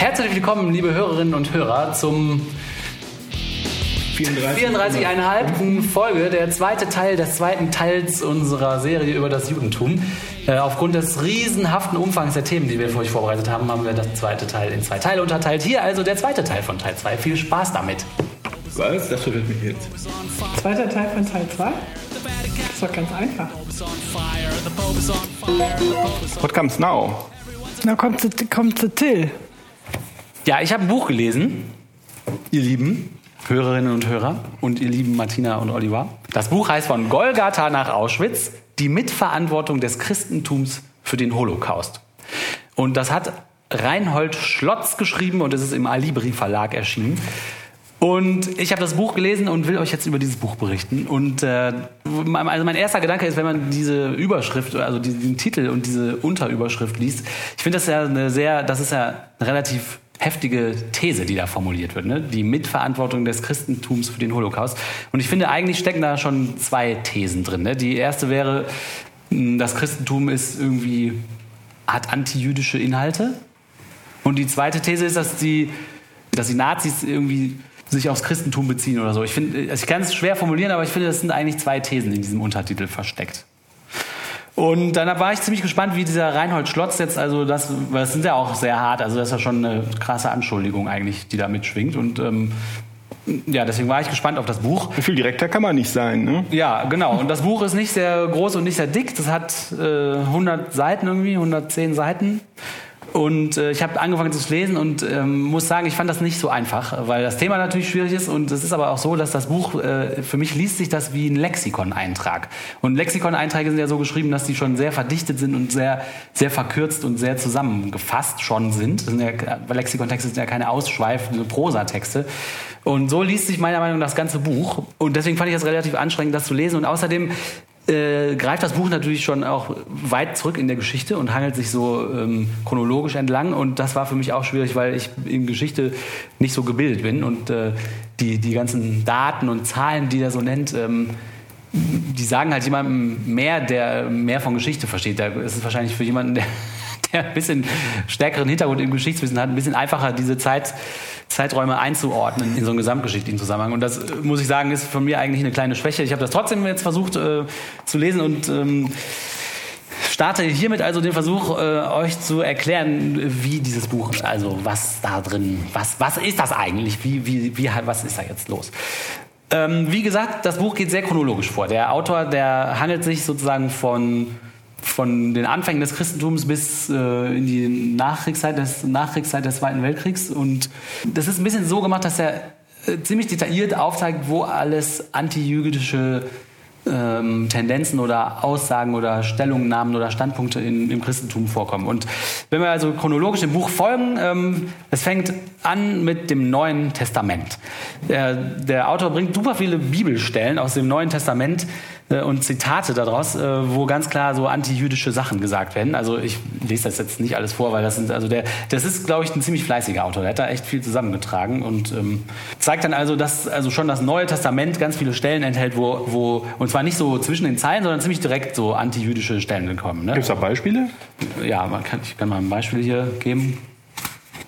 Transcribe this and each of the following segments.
Herzlich willkommen, liebe Hörerinnen und Hörer, zum 34,5. Folge, der zweite Teil des zweiten Teils unserer Serie über das Judentum. Äh, aufgrund des riesenhaften Umfangs der Themen, die wir für euch vorbereitet haben, haben wir das zweite Teil in zwei Teile unterteilt. Hier also der zweite Teil von Teil 2. Viel Spaß damit. Was? Das verwirrt mich jetzt. Zweiter Teil von Teil 2? Das ist doch ganz einfach. What comes now? Na, kommt zu, kommt zu Till. Ja, ich habe ein Buch gelesen, ihr Lieben Hörerinnen und Hörer und ihr lieben Martina und Oliver. Das Buch heißt von Golgatha nach Auschwitz, die Mitverantwortung des Christentums für den Holocaust. Und das hat Reinhold Schlotz geschrieben und es ist im Alibri Verlag erschienen. Und ich habe das Buch gelesen und will euch jetzt über dieses Buch berichten. Und äh, also mein erster Gedanke ist, wenn man diese Überschrift, also diesen Titel und diese Unterüberschrift liest, ich finde das ja eine sehr, das ist ja relativ heftige These, die da formuliert wird, ne? die Mitverantwortung des Christentums für den Holocaust. Und ich finde, eigentlich stecken da schon zwei Thesen drin. Ne? Die erste wäre, das Christentum ist irgendwie, hat antijüdische Inhalte. Und die zweite These ist, dass die, dass die Nazis irgendwie sich aufs Christentum beziehen oder so. Ich, finde, ich kann es schwer formulieren, aber ich finde, das sind eigentlich zwei Thesen in diesem Untertitel versteckt. Und dann war ich ziemlich gespannt, wie dieser Reinhold Schlotz jetzt, also das, weil das sind ja auch sehr hart, also das ist ja schon eine krasse Anschuldigung eigentlich, die da mitschwingt. Und ähm, ja, deswegen war ich gespannt auf das Buch. Viel direkter kann man nicht sein, ne? Ja, genau. Und das Buch ist nicht sehr groß und nicht sehr dick. Das hat äh, 100 Seiten irgendwie, 110 Seiten. Und äh, ich habe angefangen zu lesen und ähm, muss sagen, ich fand das nicht so einfach, weil das Thema natürlich schwierig ist und es ist aber auch so, dass das Buch, äh, für mich liest sich das wie ein Lexikon-Eintrag. Und Lexikon-Einträge sind ja so geschrieben, dass die schon sehr verdichtet sind und sehr, sehr verkürzt und sehr zusammengefasst schon sind. sind ja, Lexikon-Texte sind ja keine ausschweifende Prosatexte. Und so liest sich meiner Meinung nach das ganze Buch. Und deswegen fand ich es relativ anstrengend, das zu lesen. Und außerdem äh, greift das Buch natürlich schon auch weit zurück in der Geschichte und hangelt sich so ähm, chronologisch entlang. Und das war für mich auch schwierig, weil ich in Geschichte nicht so gebildet bin. Und äh, die, die ganzen Daten und Zahlen, die er so nennt, ähm, die sagen halt jemandem mehr, der mehr von Geschichte versteht. Da ist es wahrscheinlich für jemanden, der, der ein bisschen stärkeren Hintergrund im Geschichtswissen hat, ein bisschen einfacher, diese Zeit Zeiträume einzuordnen in so einen gesamtgeschichtlichen Zusammenhang. Und das, äh, muss ich sagen, ist von mir eigentlich eine kleine Schwäche. Ich habe das trotzdem jetzt versucht äh, zu lesen und ähm, starte hiermit also den Versuch, äh, euch zu erklären, wie dieses Buch, also was da drin, was, was ist das eigentlich, wie, wie, wie, was ist da jetzt los? Ähm, wie gesagt, das Buch geht sehr chronologisch vor. Der Autor, der handelt sich sozusagen von von den Anfängen des Christentums bis äh, in die Nachkriegszeit des, Nachkriegszeit des Zweiten Weltkriegs. Und das ist ein bisschen so gemacht, dass er äh, ziemlich detailliert aufzeigt, wo alles antijüdische ähm, Tendenzen oder Aussagen oder Stellungnahmen oder Standpunkte in, im Christentum vorkommen. Und wenn wir also chronologisch dem Buch folgen, ähm, es fängt an mit dem Neuen Testament. Der, der Autor bringt super viele Bibelstellen aus dem Neuen Testament, äh, und Zitate daraus, äh, wo ganz klar so antijüdische Sachen gesagt werden. Also ich lese das jetzt nicht alles vor, weil das sind also der, das ist glaube ich ein ziemlich fleißiger Autor. Der hat da echt viel zusammengetragen und ähm, zeigt dann also, dass also schon das Neue Testament ganz viele Stellen enthält, wo, wo und zwar nicht so zwischen den Zeilen, sondern ziemlich direkt so antijüdische Stellen kommen. Ne? Gibt es da Beispiele? Ja, man kann, ich kann mal ein Beispiel hier geben.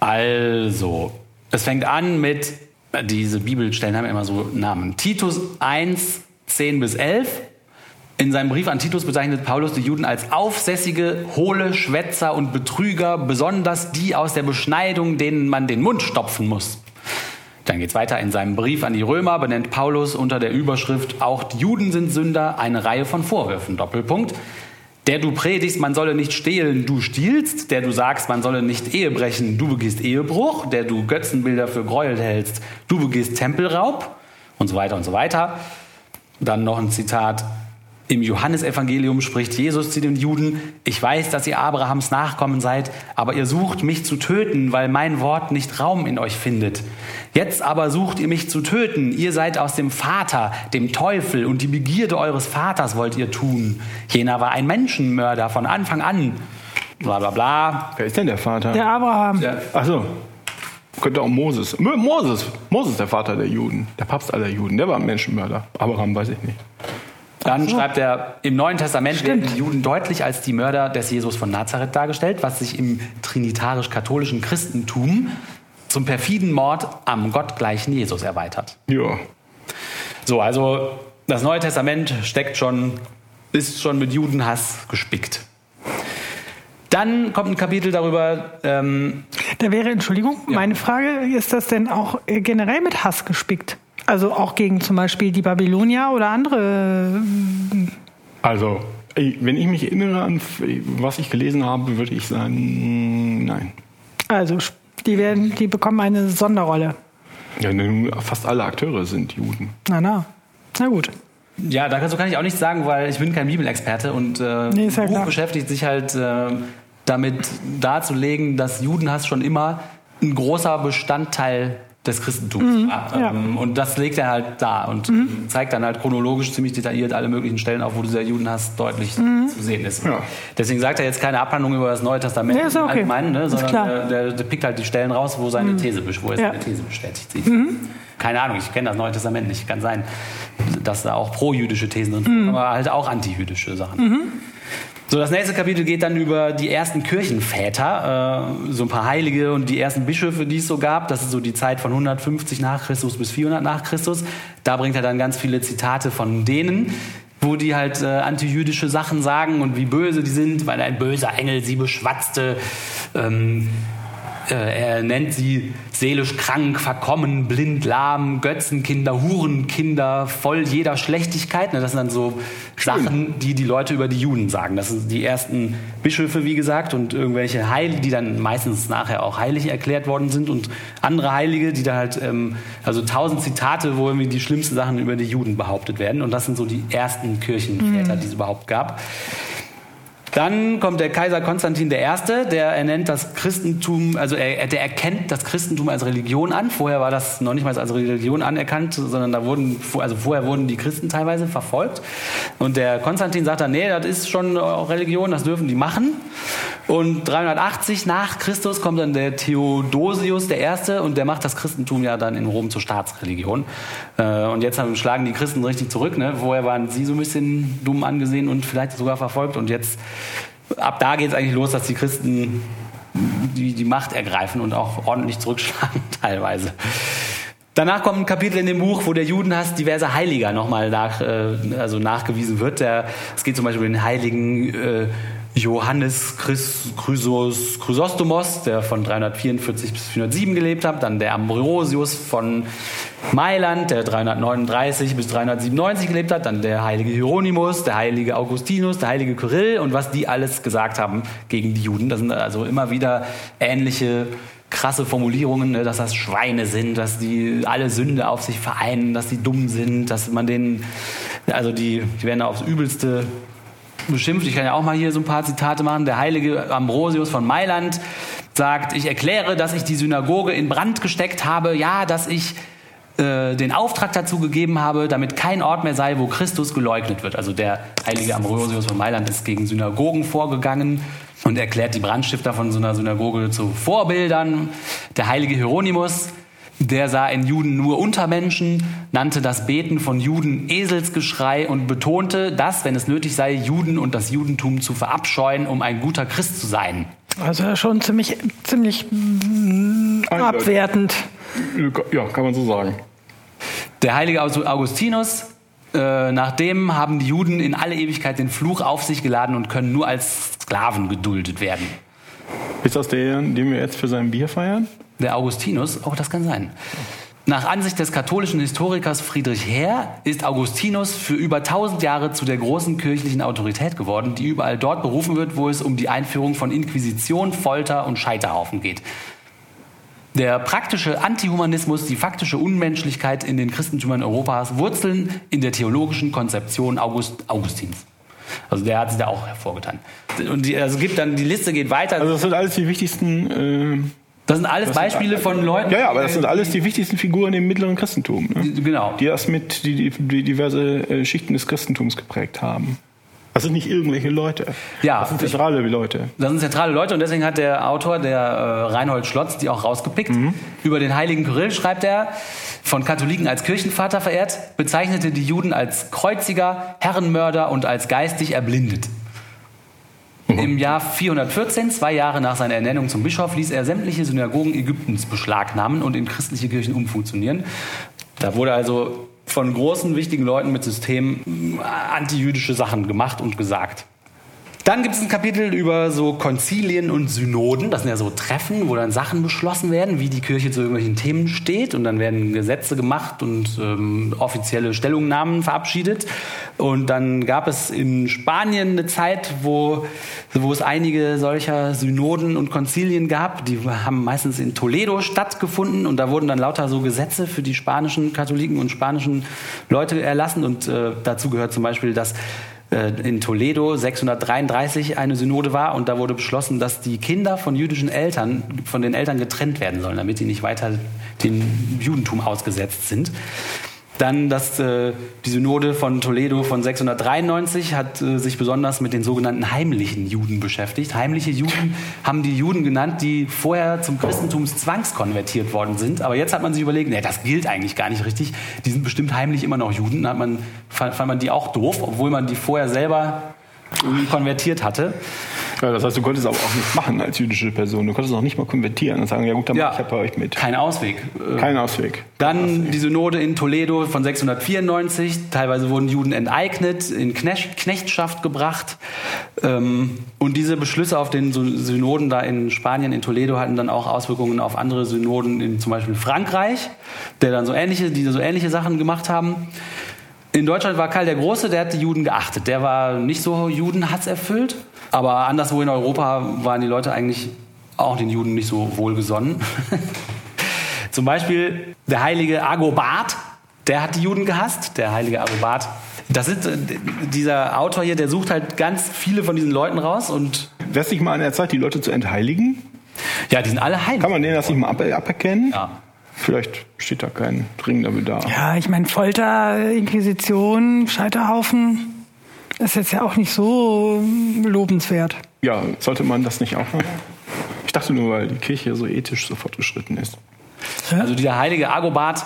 Also, es fängt an mit diese Bibelstellen haben immer so Namen. Titus 1, 10 bis 11 in seinem Brief an Titus bezeichnet Paulus die Juden als aufsässige, hohle Schwätzer und Betrüger, besonders die aus der Beschneidung, denen man den Mund stopfen muss. Dann geht es weiter. In seinem Brief an die Römer benennt Paulus unter der Überschrift Auch die Juden sind Sünder eine Reihe von Vorwürfen. Doppelpunkt. Der du predigst, man solle nicht stehlen, du stiehlst. Der du sagst, man solle nicht Ehe brechen, du begehst Ehebruch. Der du Götzenbilder für Gräuel hältst, du begehst Tempelraub. Und so weiter und so weiter. Dann noch ein Zitat. Im Johannesevangelium spricht Jesus zu den Juden, ich weiß, dass ihr Abrahams Nachkommen seid, aber ihr sucht mich zu töten, weil mein Wort nicht Raum in euch findet. Jetzt aber sucht ihr mich zu töten, ihr seid aus dem Vater, dem Teufel, und die Begierde eures Vaters wollt ihr tun. Jener war ein Menschenmörder von Anfang an. Bla bla bla. Wer ist denn der Vater? Der Abraham. Der, ach so. Könnte auch Moses. Moses. Moses, der Vater der Juden. Der Papst aller Juden. Der war ein Menschenmörder. Abraham weiß ich nicht. Dann schreibt er, im Neuen Testament Stimmt. werden die Juden deutlich als die Mörder des Jesus von Nazareth dargestellt, was sich im trinitarisch-katholischen Christentum zum perfiden Mord am gottgleichen Jesus erweitert. Ja. So, also das Neue Testament steckt schon, ist schon mit Judenhass gespickt. Dann kommt ein Kapitel darüber, ähm, Da wäre, Entschuldigung, meine Frage, ist das denn auch äh, generell mit Hass gespickt? Also auch gegen zum Beispiel die Babylonier oder andere? Also, wenn ich mich erinnere an was ich gelesen habe, würde ich sagen, nein. Also die werden, die bekommen eine Sonderrolle. Ja, nun, fast alle Akteure sind Juden. Na na, na gut. Ja, dazu kann ich auch nichts sagen, weil ich bin kein Bibelexperte und äh, Nee, ist ja das Buch klar. beschäftigt sich halt äh, damit darzulegen, dass Judenhass schon immer ein großer Bestandteil des Christentums. Mhm, ja. Ähm, und das legt er halt da und zeigt dann halt chronologisch ziemlich detailliert alle möglichen Stellen auf, wo dieser Judenhass deutlich Mhm. zu sehen ist. Ja. Deswegen sagt er jetzt keine Abhandlung über das Neue Testament Ja, ist okay. im Allgemeinen, ne, sondern der, der, der pickt halt die Stellen raus, wo seine These, wo er Ja. seine These bestätigt sieht. Keine Ahnung, ich kenne das Neue Testament nicht. Kann sein, dass da auch pro-jüdische Thesen drin sind, aber halt auch anti-jüdische Sachen. So, das nächste Kapitel geht dann über die ersten Kirchenväter, äh, so ein paar Heilige und die ersten Bischöfe, die es so gab. Das ist so die Zeit von 150 nach Christus bis 400 nach Christus. Da bringt er dann ganz viele Zitate von denen, wo die halt äh, antijüdische Sachen sagen und wie böse die sind, weil ein böser Engel sie beschwatzte. Ähm, äh, er nennt sie seelisch krank, verkommen, blind, lahm, Götzenkinder, Hurenkinder, voll jeder Schlechtigkeit. Das sind dann so Sachen, die die Leute über die Juden sagen. Das sind die ersten Bischöfe, wie gesagt, und irgendwelche Heilige, die dann meistens nachher auch heilig erklärt worden sind und andere Heilige, die da halt, ähm, also tausend Zitate, wo irgendwie die schlimmsten Sachen über die Juden behauptet werden. Und das sind so die ersten Kirchenväter, die es überhaupt gab. Dann kommt der Kaiser Konstantin I., der ernennt das Christentum, also er, der erkennt das Christentum als Religion an. Vorher war das noch nicht mal als Religion anerkannt, sondern da wurden, also vorher wurden die Christen teilweise verfolgt. Und der Konstantin sagt dann, nee, das ist schon Religion, das dürfen die machen. Und 380 nach Christus kommt dann der Theodosius I. und der macht das Christentum ja dann in Rom zur Staatsreligion. Äh, Und jetzt haben- schlagen die Christen richtig zurück. Ne? Vorher waren sie so ein bisschen dumm angesehen und vielleicht sogar verfolgt. Und jetzt, ab da geht es eigentlich los, dass die Christen die, die Macht ergreifen und auch ordentlich zurückschlagen teilweise. Danach kommt ein Kapitel in dem Buch, wo der Judenhass diverser Heiliger nochmal nach, äh, also nachgewiesen wird. Der, es geht zum Beispiel um den heiligen äh, Johannes Chrysos, Chrysostomos, der von 344 bis 407 gelebt hat. Dann der Ambrosius von Mailand, der 339 bis 397 gelebt hat. Dann der heilige Hieronymus, der heilige Augustinus, der heilige Kyrill und was die alles gesagt haben gegen die Juden. Das sind also immer wieder ähnliche krasse Formulierungen, ne, dass das Schweine sind, dass die alle Sünde auf sich vereinen, dass die dumm sind, dass man denen, also die, die werden aufs Übelste beschimpft. Ich kann ja auch mal hier so ein paar Zitate machen. Der heilige Ambrosius von Mailand sagt, ich erkläre, dass ich die Synagoge in Brand gesteckt habe, ja, dass ich äh, den Auftrag dazu gegeben habe, damit kein Ort mehr sei, wo Christus geleugnet wird. Also der heilige Ambrosius von Mailand ist gegen Synagogen vorgegangen und erklärt die Brandstifter von so einer Synagoge zu Vorbildern. Der heilige Hieronymus, der sah in Juden nur Untermenschen, nannte das Beten von Juden Eselsgeschrei und betonte, dass, wenn es nötig sei, Juden und das Judentum zu verabscheuen, um ein guter Christ zu sein. Also schon ziemlich, ziemlich mm, abwertend. Ja, kann man so sagen. Der heilige Augustinus, äh, nach dem haben die Juden in alle Ewigkeit den Fluch auf sich geladen und können nur als Sklaven geduldet werden. Ist das der, den wir jetzt für sein Bier feiern? Der Augustinus, oh, das kann sein. Nach Ansicht des katholischen Historikers Friedrich Herr ist Augustinus für über 1000 Jahre zu der großen kirchlichen Autorität geworden, die überall dort berufen wird, wo es um die Einführung von Inquisition, Folter und Scheiterhaufen geht. Der praktische Antihumanismus, die faktische Unmenschlichkeit in den Christentümern Europas wurzeln in der theologischen Konzeption August, Augustins. Also der hat sich da auch hervorgetan. Und die, also gibt dann die Liste geht weiter. Also das sind alles die wichtigsten. Äh, das sind alles Beispiele von Leuten. ja, ja, aber das sind alles die wichtigsten Figuren im mittleren Christentum, ne? Genau. die das mit die, die, die diverse äh, Schichten des Christentums geprägt haben. Das sind nicht irgendwelche Leute. Ja. Das sind zentrale Leute. Das sind zentrale Leute und deswegen hat der Autor, der äh, Reinhold Schlotz, die auch rausgepickt. Über den heiligen Kyrill schreibt er, von Katholiken als Kirchenvater verehrt, bezeichnete die Juden als Kreuziger, Herrenmörder und als geistig erblindet. Im Jahr 414, zwei Jahre nach seiner Ernennung zum Bischof, ließ er sämtliche Synagogen Ägyptens beschlagnahmen und in christliche Kirchen umfunktionieren. Da wurde also von großen, wichtigen Leuten mit System äh, antijüdische Sachen gemacht und gesagt. Dann gibt es ein Kapitel über so Konzilien und Synoden. Das sind ja so Treffen, wo dann Sachen beschlossen werden, wie die Kirche zu irgendwelchen Themen steht. Und dann werden Gesetze gemacht und ähm, offizielle Stellungnahmen verabschiedet. Und dann gab es in Spanien eine Zeit, wo, wo es einige solcher Synoden und Konzilien gab. Die haben meistens in Toledo stattgefunden. Und da wurden dann lauter so Gesetze für die spanischen Katholiken und spanischen Leute erlassen. Und äh, dazu gehört zum Beispiel, dass in Toledo 633 eine Synode war und da wurde beschlossen, dass die Kinder von jüdischen Eltern von den Eltern getrennt werden sollen, damit sie nicht weiter dem Judentum ausgesetzt sind. Dann das, äh, die Synode von Toledo von 693 hat äh, sich besonders mit den sogenannten heimlichen Juden beschäftigt. Heimliche Juden haben die Juden genannt, die vorher zum Christentum zwangskonvertiert worden sind. Aber jetzt hat man sich überlegt, nee, das gilt eigentlich gar nicht richtig. Die sind bestimmt heimlich immer noch Juden. Dann hat man, fand, man die auch doof, obwohl man die vorher selber konvertiert hatte. Ja, das heißt, du konntest aber auch nicht machen als jüdische Person. Du konntest auch nicht mal konvertieren und sagen, ja gut, dann Ja. mach ich ja bei euch mit. Kein Ausweg. Äh, Kein Ausweg. Dann die Synode in Toledo von 694. Teilweise wurden Juden enteignet, in Knecht Knechtschaft gebracht. Ähm, und diese Beschlüsse auf den Sy- Synoden da in Spanien, in Toledo, hatten dann auch Auswirkungen auf andere Synoden in zum Beispiel Frankreich, der dann so ähnliche, die so ähnliche Sachen gemacht haben. In Deutschland war Karl der Große, der hat die Juden geachtet. Der war nicht so judenhasserfüllt, aber anderswo in Europa waren die Leute eigentlich auch den Juden nicht so wohlgesonnen. Zum Beispiel der heilige Agobard, der hat die Juden gehasst, der heilige Agobard. Das ist, äh, dieser Autor hier, der sucht halt ganz viele von diesen Leuten raus und Wäre es nicht mal an der Zeit, die Leute zu entheiligen? ja, die sind alle heilig. Kann man denen das nicht mal ab aberkennen? Ja. Vielleicht steht da kein dringender Bedarf. Ja, ich meine, Folter, Inquisition, Scheiterhaufen ist jetzt ja auch nicht so lobenswert. Ja, sollte man das nicht auch machen? Ich dachte nur, weil die Kirche so ethisch so fortgeschritten ist. Also dieser heilige Agobard,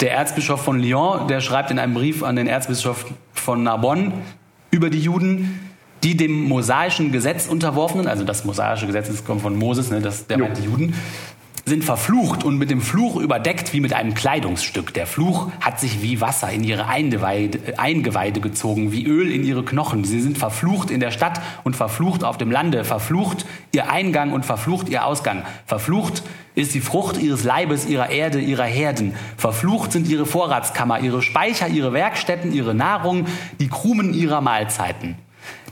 der Erzbischof von Lyon, der schreibt in einem Brief an den Erzbischof von Narbonne über die Juden, die dem mosaischen Gesetz unterworfenen, also das mosaische Gesetz das kommt von Moses, ne, das, der Jo. meint die Juden, sind verflucht und mit dem Fluch überdeckt wie mit einem Kleidungsstück. Der Fluch hat sich wie Wasser in ihre Eingeweide, Eingeweide gezogen, wie Öl in ihre Knochen. Sie sind verflucht in der Stadt und verflucht auf dem Lande, verflucht ihr Eingang und verflucht ihr Ausgang. Verflucht ist die Frucht ihres Leibes, ihrer Erde, ihrer Herden. Verflucht sind ihre Vorratskammer, ihre Speicher, ihre Werkstätten, ihre Nahrung, die Krumen ihrer Mahlzeiten.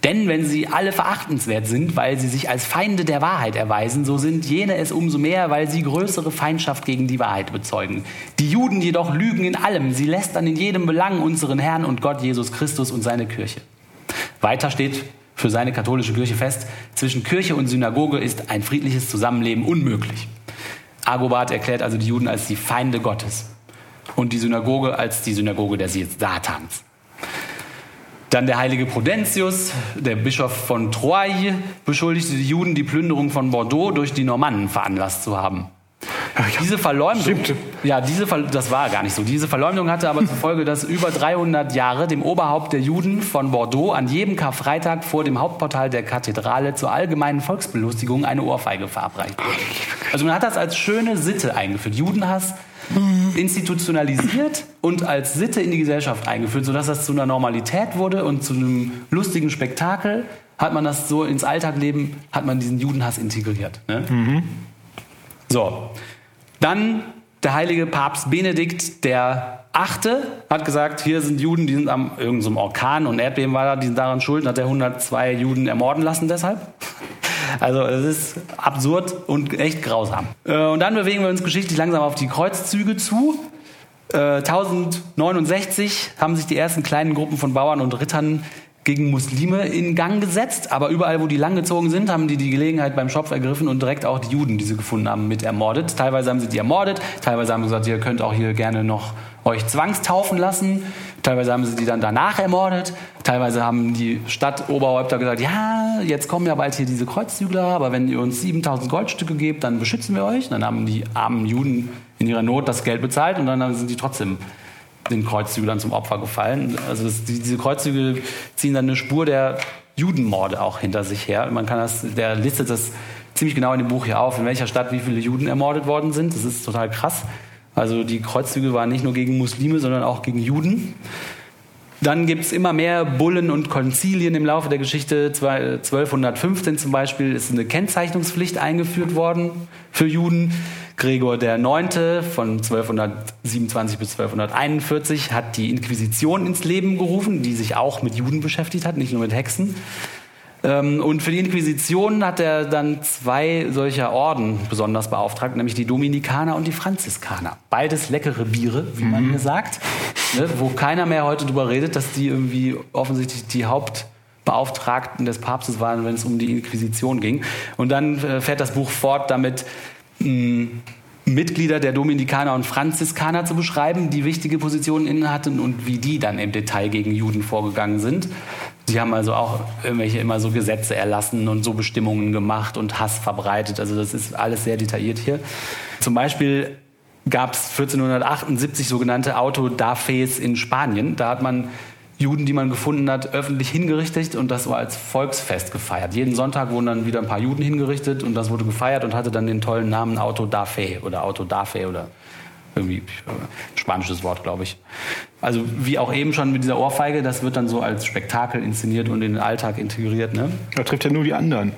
Denn wenn sie alle verachtenswert sind, weil sie sich als Feinde der Wahrheit erweisen, so sind jene es umso mehr, weil sie größere Feindschaft gegen die Wahrheit bezeugen. Die Juden jedoch lügen in allem, sie lästern in jedem Belang unseren Herrn und Gott Jesus Christus und seine Kirche. Weiter steht für seine katholische Kirche fest, zwischen Kirche und Synagoge ist ein friedliches Zusammenleben unmöglich. Agobard erklärt also die Juden als die Feinde Gottes und die Synagoge als die Synagoge des Satans. Dann der heilige Prudentius, der Bischof von Troyes, beschuldigte die Juden, die Plünderung von Bordeaux durch die Normannen veranlasst zu haben. Diese Verleumdung, ja, diese Ver das war gar nicht so. Diese Verleumdung hatte aber zur Folge, dass über 300 Jahre dem Oberhaupt der Juden von Bordeaux an jedem Karfreitag vor dem Hauptportal der Kathedrale zur allgemeinen Volksbelustigung eine Ohrfeige verabreicht wurde. Also man hat das als schöne Sitte eingeführt. Judenhass institutionalisiert und als Sitte in die Gesellschaft eingeführt, sodass das zu einer Normalität wurde und zu einem lustigen Spektakel. Hat man das so ins Alltagleben, hat man diesen Judenhass integriert. Ne? So, dann der heilige Papst Benedikt der Achte hat gesagt, hier sind Juden, die sind am irgendeinem Orkan und Erdbeben war da, die sind daran schuld, hat er 102 Juden ermorden lassen deshalb. Also es ist absurd und echt grausam. Äh, Und dann bewegen wir uns geschichtlich langsam auf die Kreuzzüge zu. Äh, 1069 haben sich die ersten kleinen Gruppen von Bauern und Rittern gegen Muslime in Gang gesetzt. Aber überall, wo die langgezogen sind, haben die die Gelegenheit beim Schopf ergriffen und direkt auch die Juden, die sie gefunden haben, mit ermordet. Teilweise haben sie die ermordet, teilweise haben sie gesagt, ihr könnt auch hier gerne noch euch zwangstaufen lassen. Teilweise haben sie die dann danach ermordet. Teilweise haben die Stadtoberhäupter gesagt, ja, jetzt kommen ja bald hier diese Kreuzzügler, aber wenn ihr uns 7000 Goldstücke gebt, dann beschützen wir euch. Dann haben die armen Juden in ihrer Not das Geld bezahlt und dann sind die trotzdem den Kreuzzüglern zum Opfer gefallen. Also das, diese Kreuzzüge ziehen dann eine Spur der Judenmorde auch hinter sich her. Man kann das, der listet das ziemlich genau in dem Buch hier auf, in welcher Stadt wie viele Juden ermordet worden sind. Das ist total krass. Also die Kreuzzüge waren nicht nur gegen Muslime, sondern auch gegen Juden. Dann gibt es immer mehr Bullen und Konzilien im Laufe der Geschichte. 1215 zum Beispiel ist eine Kennzeichnungspflicht eingeführt worden für Juden. Gregor IX. von 1227 bis 1241 hat die Inquisition ins Leben gerufen, die sich auch mit Juden beschäftigt hat, nicht nur mit Hexen. Ähm, und für die Inquisition hat er dann zwei solcher Orden besonders beauftragt, nämlich die Dominikaner und die Franziskaner. Beides leckere Biere, wie man hier sagt, ne, wo keiner mehr heute darüber redet, dass die irgendwie offensichtlich die Hauptbeauftragten des Papstes waren, wenn es um die Inquisition ging. Und dann äh, fährt das Buch fort damit, mh, Mitglieder der Dominikaner und Franziskaner zu beschreiben, die wichtige Positionen inne hatten und wie die dann im Detail gegen Juden vorgegangen sind. Sie haben also auch irgendwelche immer so Gesetze erlassen und so Bestimmungen gemacht und Hass verbreitet. Also das ist alles sehr detailliert hier. Zum Beispiel gab es 1478 sogenannte Autodafes in Spanien. Da hat man Juden, die man gefunden hat, öffentlich hingerichtet und das war als Volksfest gefeiert. Jeden Sonntag wurden dann wieder ein paar Juden hingerichtet und das wurde gefeiert und hatte dann den tollen Namen Auto da Fe oder Auto da Fe oder irgendwie äh, spanisches Wort, glaube ich. Also wie auch eben schon mit dieser Ohrfeige, das wird dann so als Spektakel inszeniert und in den Alltag integriert. Ne? Da trifft ja nur die anderen.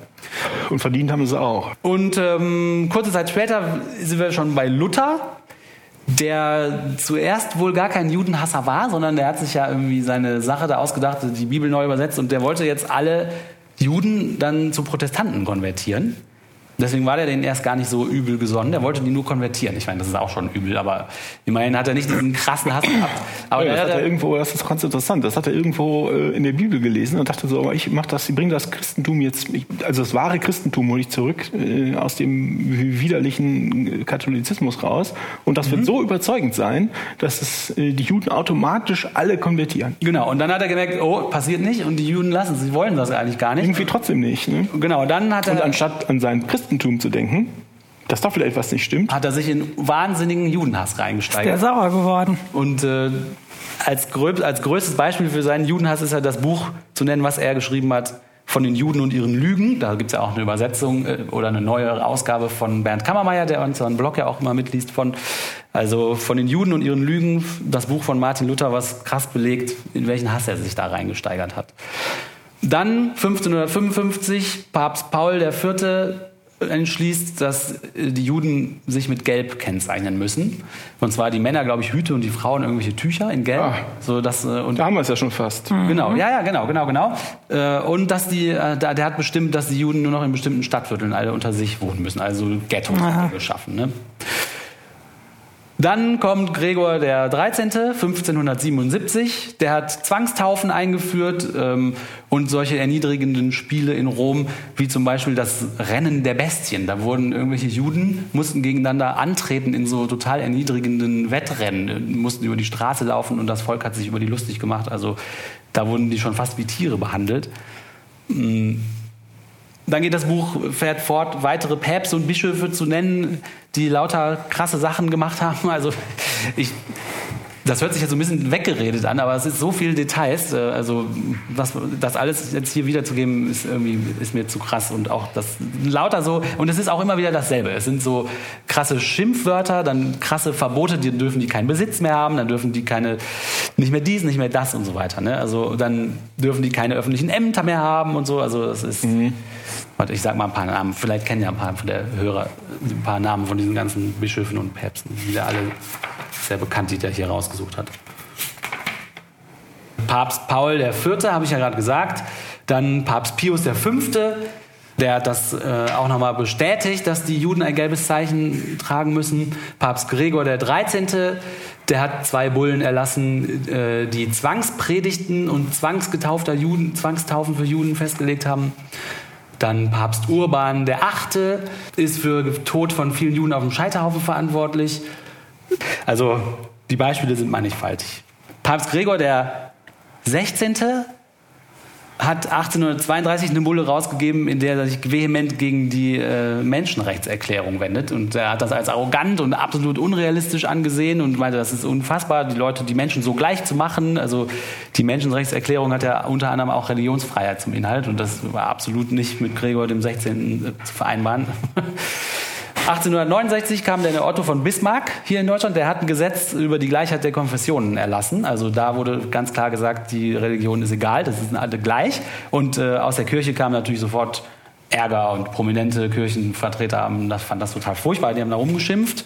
Und verdient haben sie auch. Und ähm, kurze Zeit später sind wir schon bei Luther der zuerst wohl gar kein Judenhasser war, sondern der hat sich ja irgendwie seine Sache da ausgedacht, die Bibel neu übersetzt und der wollte jetzt alle Juden dann zu Protestanten konvertieren. Deswegen war der denen erst gar nicht so übel gesonnen. Der wollte die nur konvertieren. Ich meine, das ist auch schon übel, aber immerhin hat er nicht diesen krassen Hass gehabt. Aber ja, das hat er irgendwo, das ist ganz interessant, das hat er irgendwo äh, in der Bibel gelesen und dachte so, aber ich mach das, ich bringe das Christentum jetzt, also das wahre Christentum hole ich zurück äh, aus dem widerlichen Katholizismus raus und das mhm. wird so überzeugend sein, dass es äh, die Juden automatisch alle konvertieren. Genau. Und dann hat er gemerkt, oh, passiert nicht und die Juden lassen, sie wollen das eigentlich gar nicht. Irgendwie trotzdem nicht. Ne? Genau. Dann hat er und anstatt an seinen Christen Christentum zu denken, dass da vielleicht was nicht stimmt. Hat er sich in wahnsinnigen Judenhass reingesteigert. Ist der sauer geworden. Und äh, als, als größtes Beispiel für seinen Judenhass ist ja das Buch zu nennen, was er geschrieben hat, von den Juden und ihren Lügen. Da gibt es ja auch eine Übersetzung äh, oder eine neue Ausgabe von Bernd Kammermeier, der unseren Blog ja auch immer mitliest von. Also von den Juden und ihren Lügen, das Buch von Martin Luther, was krass belegt, in welchen Hass er sich da reingesteigert hat. Dann 1555, Papst Paul IV entschließt, dass äh, die Juden sich mit Gelb kennzeichnen müssen. Und zwar die Männer, glaube ich, Hüte und die Frauen irgendwelche Tücher in Gelb. Ah, so dass, äh, und da haben wir es ja schon fast. Genau, ja, ja, genau, genau, genau. Äh, und dass die, der hat bestimmt, dass die Juden nur noch in bestimmten Stadtvierteln alle unter sich wohnen müssen, also Ghettos geschaffen. Ne? Dann kommt Gregor der 13. 1577. Der hat Zwangstaufen eingeführt ähm, und solche erniedrigenden Spiele in Rom, wie zum Beispiel das Rennen der Bestien. Da wurden irgendwelche Juden, mussten gegeneinander antreten in so total erniedrigenden Wettrennen, mussten über die Straße laufen und das Volk hat sich über die lustig gemacht. Also da wurden die schon fast wie Tiere behandelt. Dann geht das Buch, fährt fort, weitere Päpste und Bischöfe zu nennen, die lauter krasse Sachen gemacht haben. Also ich, das hört sich jetzt so ein bisschen weggeredet an, aber es ist so viel Details. Äh, also was, das alles jetzt hier wiederzugeben, ist irgendwie ist mir zu krass und auch das lauter so. Und es ist auch immer wieder dasselbe. Es sind so krasse Schimpfwörter, dann krasse Verbote, die dürfen die keinen Besitz mehr haben, dann dürfen die keine nicht mehr dies, nicht mehr das und so weiter. Ne? Also dann dürfen die keine öffentlichen Ämter mehr haben und so. Also es ist. Mhm. Warte, ich sag mal ein paar Namen. Vielleicht kennen ja ein paar von der Hörer ein paar Namen von diesen ganzen Bischöfen und Päpsten, die da alle sehr bekannt, die der hier rausgesucht hat. Papst Paul IV. habe ich ja gerade gesagt. Dann Papst Pius V. Der hat das äh, auch nochmal bestätigt, dass die Juden ein gelbes Zeichen tragen müssen. Papst Gregor 13. Der hat zwei Bullen erlassen, äh, die Zwangspredigten und zwangsgetaufter Juden, Zwangstaufen für Juden festgelegt haben. Dann Papst Urban der ist für Tod von vielen Juden auf dem Scheiterhaufen verantwortlich. Also die Beispiele sind mannigfaltig. Papst Gregor der 16. hat 1832 eine Bulle rausgegeben, in der er sich vehement gegen die äh, Menschenrechtserklärung wendet. Und er hat das als arrogant und absolut unrealistisch angesehen und meinte, das ist unfassbar, die Leute, die Menschen so gleich zu machen. Also die Menschenrechtserklärung hat ja unter anderem auch Religionsfreiheit zum Inhalt und das war absolut nicht mit Gregor dem 16. zu vereinbaren. 1869 kam der Otto von Bismarck hier in Deutschland. Der hat ein Gesetz über die Gleichheit der Konfessionen erlassen. Also da wurde ganz klar gesagt, die Religion ist egal, das sind alle gleich. Und äh, aus der Kirche kam natürlich sofort Ärger und prominente Kirchenvertreter haben, das fanden das total furchtbar. Die haben da rumgeschimpft.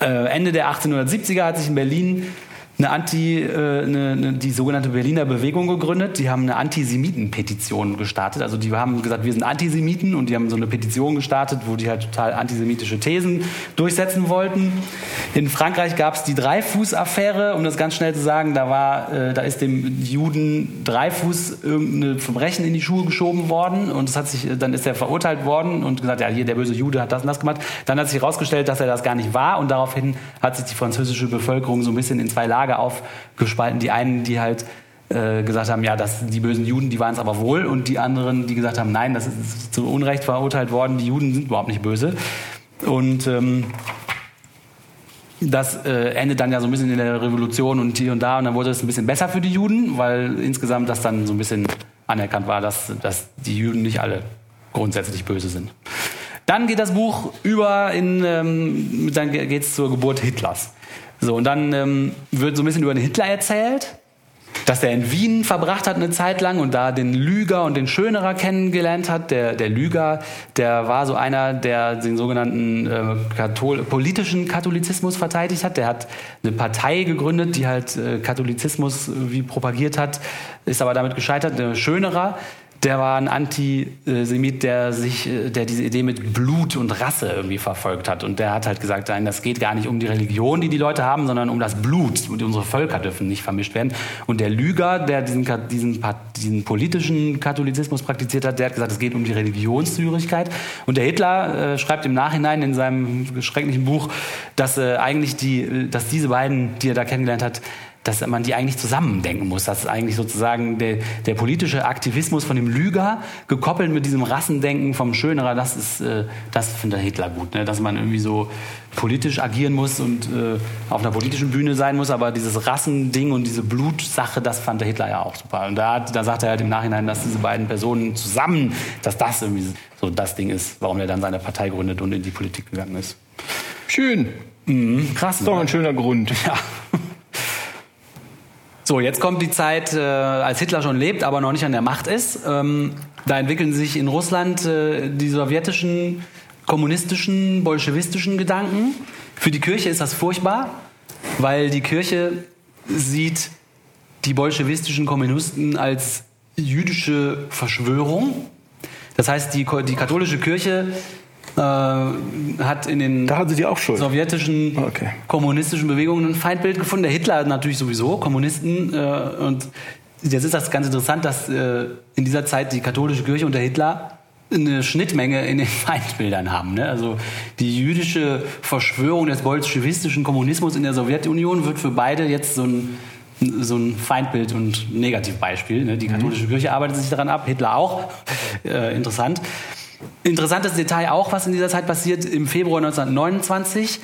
Äh, Ende der 1870er hat sich in Berlin eine Anti, äh, eine, eine, die sogenannte Berliner Bewegung gegründet. Die haben eine Antisemiten-Petition gestartet. Also die haben gesagt, wir sind Antisemiten und die haben so eine Petition gestartet, wo die halt total antisemitische Thesen durchsetzen wollten. In Frankreich gab es die Dreifuß-Affäre, um das ganz schnell zu sagen. Da war, äh, da ist dem Juden Dreifuß irgendein Verbrechen in die Schuhe geschoben worden und das hat sich, dann ist er verurteilt worden und gesagt, ja, hier der böse Jude hat das und das gemacht. Dann hat sich herausgestellt, dass er das gar nicht war und daraufhin hat sich die französische Bevölkerung so ein bisschen in zwei Lager Lager aufgespalten. Die einen, die halt äh, gesagt haben, ja, das, die bösen Juden, die waren es aber wohl. Und die anderen, die gesagt haben, nein, das ist zu Unrecht verurteilt worden, die Juden sind überhaupt nicht böse. Und ähm, das äh, endet dann ja so ein bisschen in der Revolution und hier und da. Und dann wurde es ein bisschen besser für die Juden, weil insgesamt das dann so ein bisschen anerkannt war, dass, dass die Juden nicht alle grundsätzlich böse sind. Dann geht das Buch über in, ähm, dann geht es zur Geburt Hitlers. So, und dann ähm, wird so ein bisschen über den Hitler erzählt, dass er in Wien verbracht hat eine Zeit lang und da den Lüger und den Schönerer kennengelernt hat. Der, der Lüger, der war so einer, der den sogenannten äh, Kathol politischen Katholizismus verteidigt hat. Der hat eine Partei gegründet, die halt äh, Katholizismus wie propagiert hat, ist aber damit gescheitert. Der Schönerer, der war ein Antisemit, der sich, äh, der diese Idee mit Blut und Rasse irgendwie verfolgt hat. Und der hat halt gesagt, nein, das geht gar nicht um die Religion, die die Leute haben, sondern um das Blut. Und unsere Völker dürfen nicht vermischt werden. Und der Lüger, der diesen, diesen, diesen politischen Katholizismus praktiziert hat, der hat gesagt, es geht um die Religionszürigkeit. Und der Hitler äh, schreibt im Nachhinein in seinem schrecklichen Buch, dass äh, eigentlich die, dass diese beiden, die er da kennengelernt hat, dass man die eigentlich zusammendenken muss. Dass eigentlich sozusagen der, der politische Aktivismus von dem Lüger gekoppelt mit diesem Rassendenken vom Schönerer, das ist, äh, das findet Hitler gut, ne? dass man irgendwie so politisch agieren muss und äh, auf einer politischen Bühne sein muss, aber dieses Rassending und diese Blutsache, das fand der Hitler ja auch super. Und da, da sagt er halt im Nachhinein, dass diese beiden Personen zusammen, dass das irgendwie so das Ding ist, warum er dann seine Partei gründet und in die Politik gegangen ist. Schön. Mhm, krass. Das ist doch ein schöner Grund. Ja. So, jetzt kommt die Zeit, äh, als Hitler schon lebt, aber noch nicht an der Macht ist. Ähm, da entwickeln sich in Russland äh, die sowjetischen, kommunistischen, bolschewistischen Gedanken. Für die Kirche ist das furchtbar, weil die Kirche sieht die bolschewistischen Kommunisten als jüdische Verschwörung. Das heißt, die, die katholische Kirche äh, hat in den sowjetischen okay. kommunistischen Bewegungen ein Feindbild gefunden. Der Hitler natürlich sowieso, Kommunisten. Äh, und jetzt ist das ganz interessant, dass äh, in dieser Zeit die katholische Kirche und der Hitler eine Schnittmenge in den Feindbildern haben. Ne? Also die jüdische Verschwörung des bolschewistischen Kommunismus in der Sowjetunion wird für beide jetzt so ein so ein Feindbild und Negativbeispiel. Ne? Die katholische Kirche arbeitet sich daran ab, Hitler auch. Äh, interessant. Interessantes Detail auch, was in dieser Zeit passiert. Im Februar 1929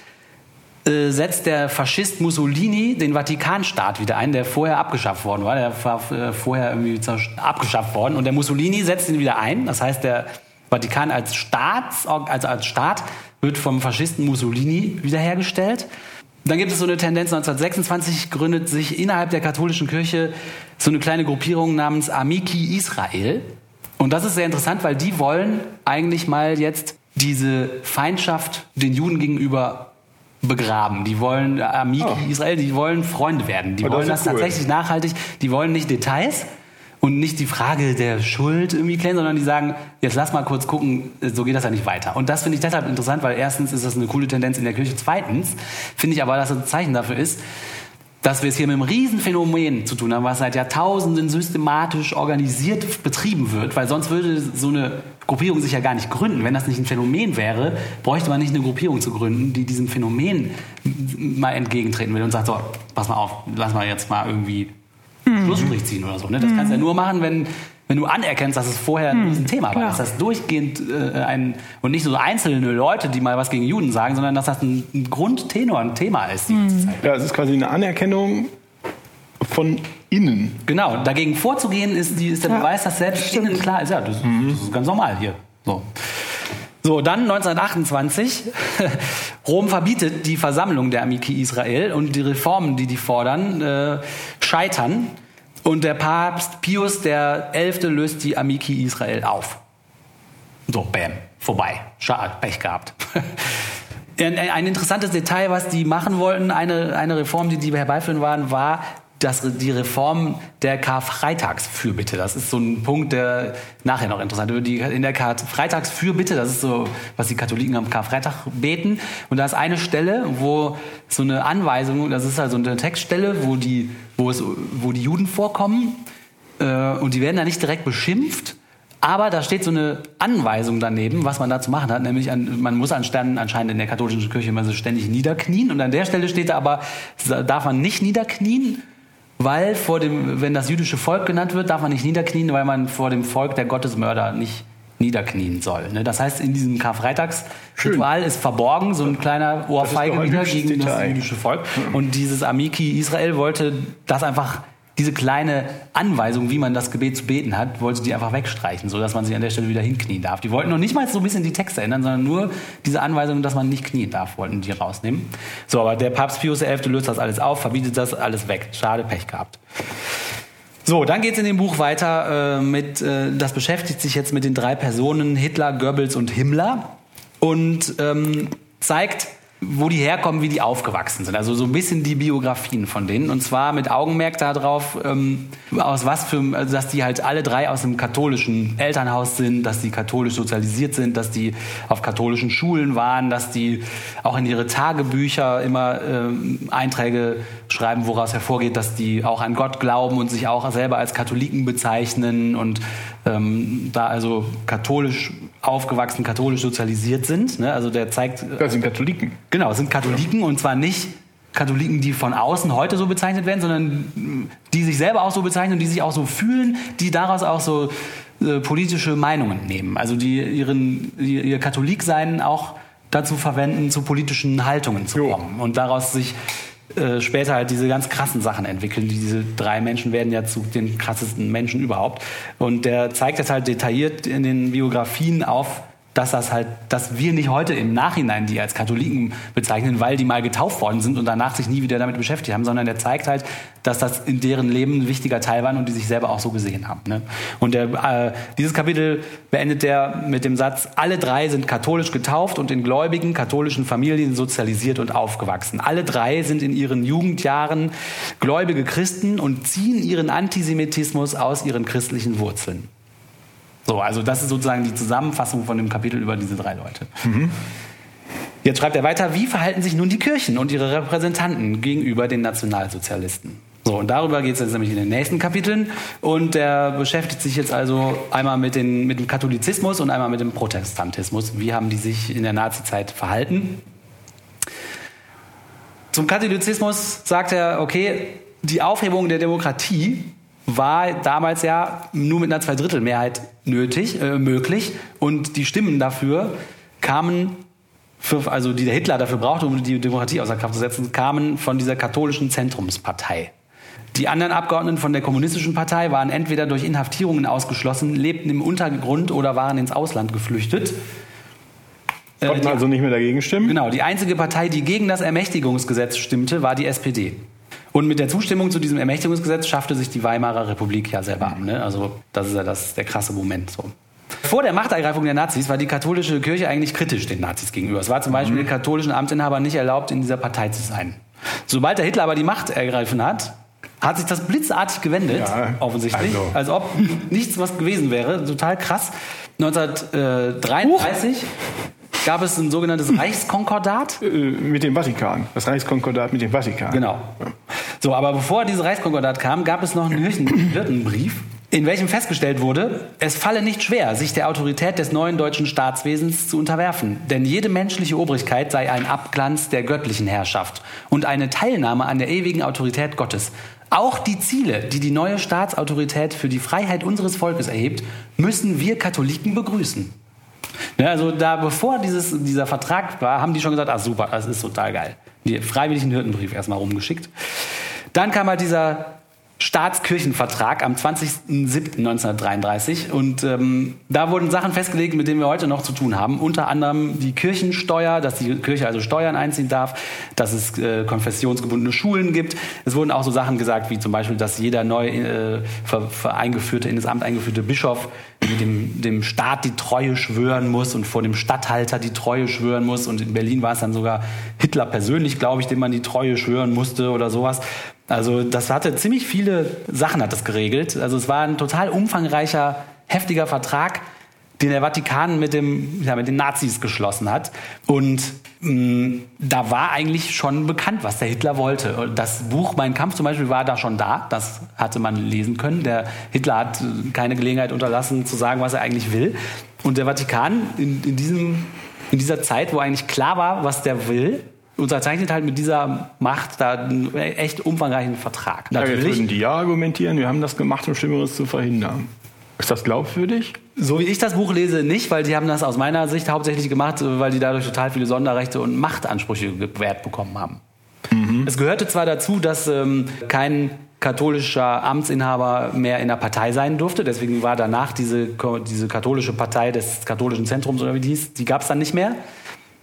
äh, setzt der Faschist Mussolini den Vatikanstaat wieder ein, der vorher abgeschafft worden war. Der war äh, vorher irgendwie abgeschafft worden. Und der Mussolini setzt ihn wieder ein. Das heißt, der Vatikan als, Staats, also als Staat wird vom Faschisten Mussolini wiederhergestellt. Dann gibt es so eine Tendenz, 1926 gründet sich innerhalb der katholischen Kirche so eine kleine Gruppierung namens Amiki Israel. Und das ist sehr interessant, weil die wollen eigentlich mal jetzt diese Feindschaft den Juden gegenüber begraben. Die wollen äh, Amiki oh. Israel, die wollen Freunde werden. Die oh, wollen das, das cool. tatsächlich nachhaltig. Die wollen nicht Details und nicht die Frage der Schuld irgendwie klären, sondern die sagen, jetzt lass mal kurz gucken, so geht das ja nicht weiter. Und das finde ich deshalb interessant, weil erstens ist das eine coole Tendenz in der Kirche. Zweitens finde ich aber, dass das ein Zeichen dafür ist, dass wir es hier mit einem Riesenphänomen zu tun haben, was seit Jahrtausenden systematisch organisiert betrieben wird, weil sonst würde so eine Gruppierung sich ja gar nicht gründen. Wenn das nicht ein Phänomen wäre, bräuchte man nicht eine Gruppierung zu gründen, die diesem Phänomen mal entgegentreten will und sagt, so, pass mal auf, lass mal jetzt mal irgendwie Schlussstrich ziehen oder so. Ne? Das kannst du ja nur machen, wenn, wenn du anerkennst, dass es vorher ein Thema war. Dass das durchgehend äh, ein, und nicht so einzelne Leute, die mal was gegen Juden sagen, sondern dass das ein, ein Grundtenor, ein Thema ist. Zeit. Ja, es ist quasi eine Anerkennung von innen. Genau, dagegen vorzugehen ist, die, ist der Ja, Beweis, dass selbst innen klar ist, ja, das, das ist ganz normal hier. So. So, dann 1928. Rom verbietet die Versammlung der Amici Israel und die Reformen, die die fordern, äh, scheitern. Und der Papst Pius der Elfte löst die Amici Israel auf. So, bam, vorbei. Schade, Pech gehabt. Ein, ein interessantes Detail, was die machen wollten, eine, eine Reform, die die herbeiführen waren, war das, die Reform der Karfreitagsfürbitte. Das ist so ein Punkt, der nachher noch interessant wird. In der Karfreitagsfürbitte, das ist so, was die Katholiken am Karfreitag beten. Und da ist eine Stelle, wo so eine Anweisung, das ist also eine Textstelle, wo die, wo es, wo die Juden vorkommen. Äh, und die werden da nicht direkt beschimpft, aber da steht so eine Anweisung daneben, was man da zu machen hat, nämlich an, man muss anstanden, anscheinend in der katholischen Kirche immer so ständig niederknien und an der Stelle steht da aber, darf man nicht niederknien, weil vor dem, wenn das jüdische Volk genannt wird, darf man nicht niederknien, weil man vor dem Volk der Gottesmörder nicht niederknien soll. ne? Das heißt, in diesem Karfreitagsritual ist verborgen so ein kleiner Ohrfeige wieder gegen das Detail. jüdische Volk. Und dieses Amiki Israel wollte das einfach diese kleine Anweisung, wie man das Gebet zu beten hat, wollte die einfach wegstreichen, sodass man sich an der Stelle wieder hinknien darf. Die wollten noch nicht mal so ein bisschen die Texte ändern, sondern nur diese Anweisung, dass man nicht knien darf, wollten die rausnehmen. So, aber der Papst Pius XI. löst das alles auf, verbietet das alles weg. Schade, Pech gehabt. So, dann geht's in dem Buch weiter äh, mit, äh, das beschäftigt sich jetzt mit den drei Personen Hitler, Goebbels und Himmler und ähm, zeigt, wo die herkommen, wie die aufgewachsen sind. Also so ein bisschen die Biografien von denen. Und zwar mit Augenmerk darauf, ähm, aus was für, also dass die halt alle drei aus einem katholischen Elternhaus sind, dass die katholisch sozialisiert sind, dass die auf katholischen Schulen waren, dass die auch in ihre Tagebücher immer ähm, Einträge schreiben, woraus hervorgeht, dass die auch an Gott glauben und sich auch selber als Katholiken bezeichnen und ähm, da also katholisch aufgewachsen, katholisch sozialisiert sind. Ne? Also der zeigt, Das sind Katholiken. Genau, es sind Katholiken und zwar nicht Katholiken, die von außen heute so bezeichnet werden, sondern die sich selber auch so bezeichnen und die sich auch so fühlen, die daraus auch so äh, politische Meinungen nehmen. Also die ihren, ihr, ihr Katholiksein auch dazu verwenden, zu politischen Haltungen zu Jo. kommen und daraus sich äh, später halt diese ganz krassen Sachen entwickeln. Diese drei Menschen werden ja zu den krassesten Menschen überhaupt. Und der zeigt das halt detailliert in den Biografien auf, dass das halt, dass wir nicht heute im Nachhinein die als Katholiken bezeichnen, weil die mal getauft worden sind und danach sich nie wieder damit beschäftigt haben, sondern der zeigt halt, dass das in deren Leben ein wichtiger Teil war und die sich selber auch so gesehen haben. Ne? Und der, äh, dieses Kapitel beendet er mit dem Satz: Alle drei sind katholisch getauft und in gläubigen katholischen Familien sozialisiert und aufgewachsen. Alle drei sind in ihren Jugendjahren gläubige Christen und ziehen ihren Antisemitismus aus ihren christlichen Wurzeln. So, also das ist sozusagen die Zusammenfassung von dem Kapitel über diese drei Leute. Jetzt schreibt er weiter, wie verhalten sich nun die Kirchen und ihre Repräsentanten gegenüber den Nationalsozialisten? So, und darüber geht es jetzt nämlich in den nächsten Kapiteln. Und er beschäftigt sich jetzt also einmal mit, den, mit dem Katholizismus und einmal mit dem Protestantismus. Wie haben die sich in der Nazizeit verhalten? Zum Katholizismus sagt er, okay, die Aufhebung der Demokratie war damals ja nur mit einer Zweidrittelmehrheit nötig, äh, möglich. Und die Stimmen dafür kamen, für, also die der Hitler dafür brauchte, um die Demokratie außer Kraft zu setzen, kamen von dieser katholischen Zentrumspartei. Die anderen Abgeordneten von der kommunistischen Partei waren entweder durch Inhaftierungen ausgeschlossen, lebten im Untergrund oder waren ins Ausland geflüchtet. Äh, Konnten die- also nicht mehr dagegen stimmen. Genau, die einzige Partei, die gegen das Ermächtigungsgesetz stimmte, war die SPD. Und mit der Zustimmung zu diesem Ermächtigungsgesetz schaffte sich die Weimarer Republik ja selber ab. Ne? Also das ist ja das, der krasse Moment. So. Vor der Machtergreifung der Nazis war die katholische Kirche eigentlich kritisch den Nazis gegenüber. Es war zum Beispiel den katholischen Amtsinhabern nicht erlaubt, in dieser Partei zu sein. Sobald der Hitler aber die Macht ergriffen hat, hat sich das blitzartig gewendet, Ja, offensichtlich, also. als ob nichts was gewesen wäre. Total krass. 1933 gab es ein sogenanntes Reichskonkordat. Äh, mit dem Vatikan. Das Reichskonkordat mit dem Vatikan. Genau. So, aber bevor dieses Reichskonkordat kam, gab es noch einen Hirtenbrief, in welchem festgestellt wurde, es falle nicht schwer, sich der Autorität des neuen deutschen Staatswesens zu unterwerfen, denn jede menschliche Obrigkeit sei ein Abglanz der göttlichen Herrschaft und eine Teilnahme an der ewigen Autorität Gottes. Auch die Ziele, die die neue Staatsautorität für die Freiheit unseres Volkes erhebt, müssen wir Katholiken begrüßen. Ja, also da bevor dieses, dieser Vertrag war, haben die schon gesagt, ah super, das ist total geil. Die freiwilligen Hirtenbrief erstmal rumgeschickt. Dann kam halt dieser Staatskirchenvertrag am 20.07.1933 und ähm, da wurden Sachen festgelegt, mit denen wir heute noch zu tun haben. Unter anderem die Kirchensteuer, dass die Kirche also Steuern einziehen darf, dass es äh, konfessionsgebundene Schulen gibt. Es wurden auch so Sachen gesagt, wie zum Beispiel, dass jeder neu äh, ver, eingeführte, in das Amt eingeführte Bischof dem, dem Staat die Treue schwören muss und vor dem Statthalter die Treue schwören muss. Und in Berlin war es dann sogar Hitler persönlich, glaube ich, dem man die Treue schwören musste oder sowas. Also das hatte ziemlich viele Sachen hat das geregelt. Also es war ein total umfangreicher, heftiger Vertrag, den der Vatikan mit, dem, ja, mit den Nazis geschlossen hat. Und mh, mm, da war eigentlich schon bekannt, was der Hitler wollte. Das Buch Mein Kampf zum Beispiel war da schon da. Das hatte man lesen können. Der Hitler hat keine Gelegenheit unterlassen, zu sagen, was er eigentlich will. Und der Vatikan in, in, diesem, in dieser Zeit, wo eigentlich klar war, was der will, unterzeichnet halt mit dieser Macht da einen echt umfangreichen Vertrag. Natürlich. Ja, jetzt würden die ja argumentieren, wir haben das gemacht, um Schlimmeres zu verhindern. Ist das glaubwürdig? So wie ich das Buch lese, nicht, weil die haben das aus meiner Sicht hauptsächlich gemacht, weil die dadurch total viele Sonderrechte und Machtansprüche gewährt bekommen haben. Mhm. Es gehörte zwar dazu, dass ähm, kein katholischer Amtsinhaber mehr in der Partei sein durfte. Deswegen war danach diese, diese katholische Partei des katholischen Zentrums oder wie die hieß, die gab es dann nicht mehr.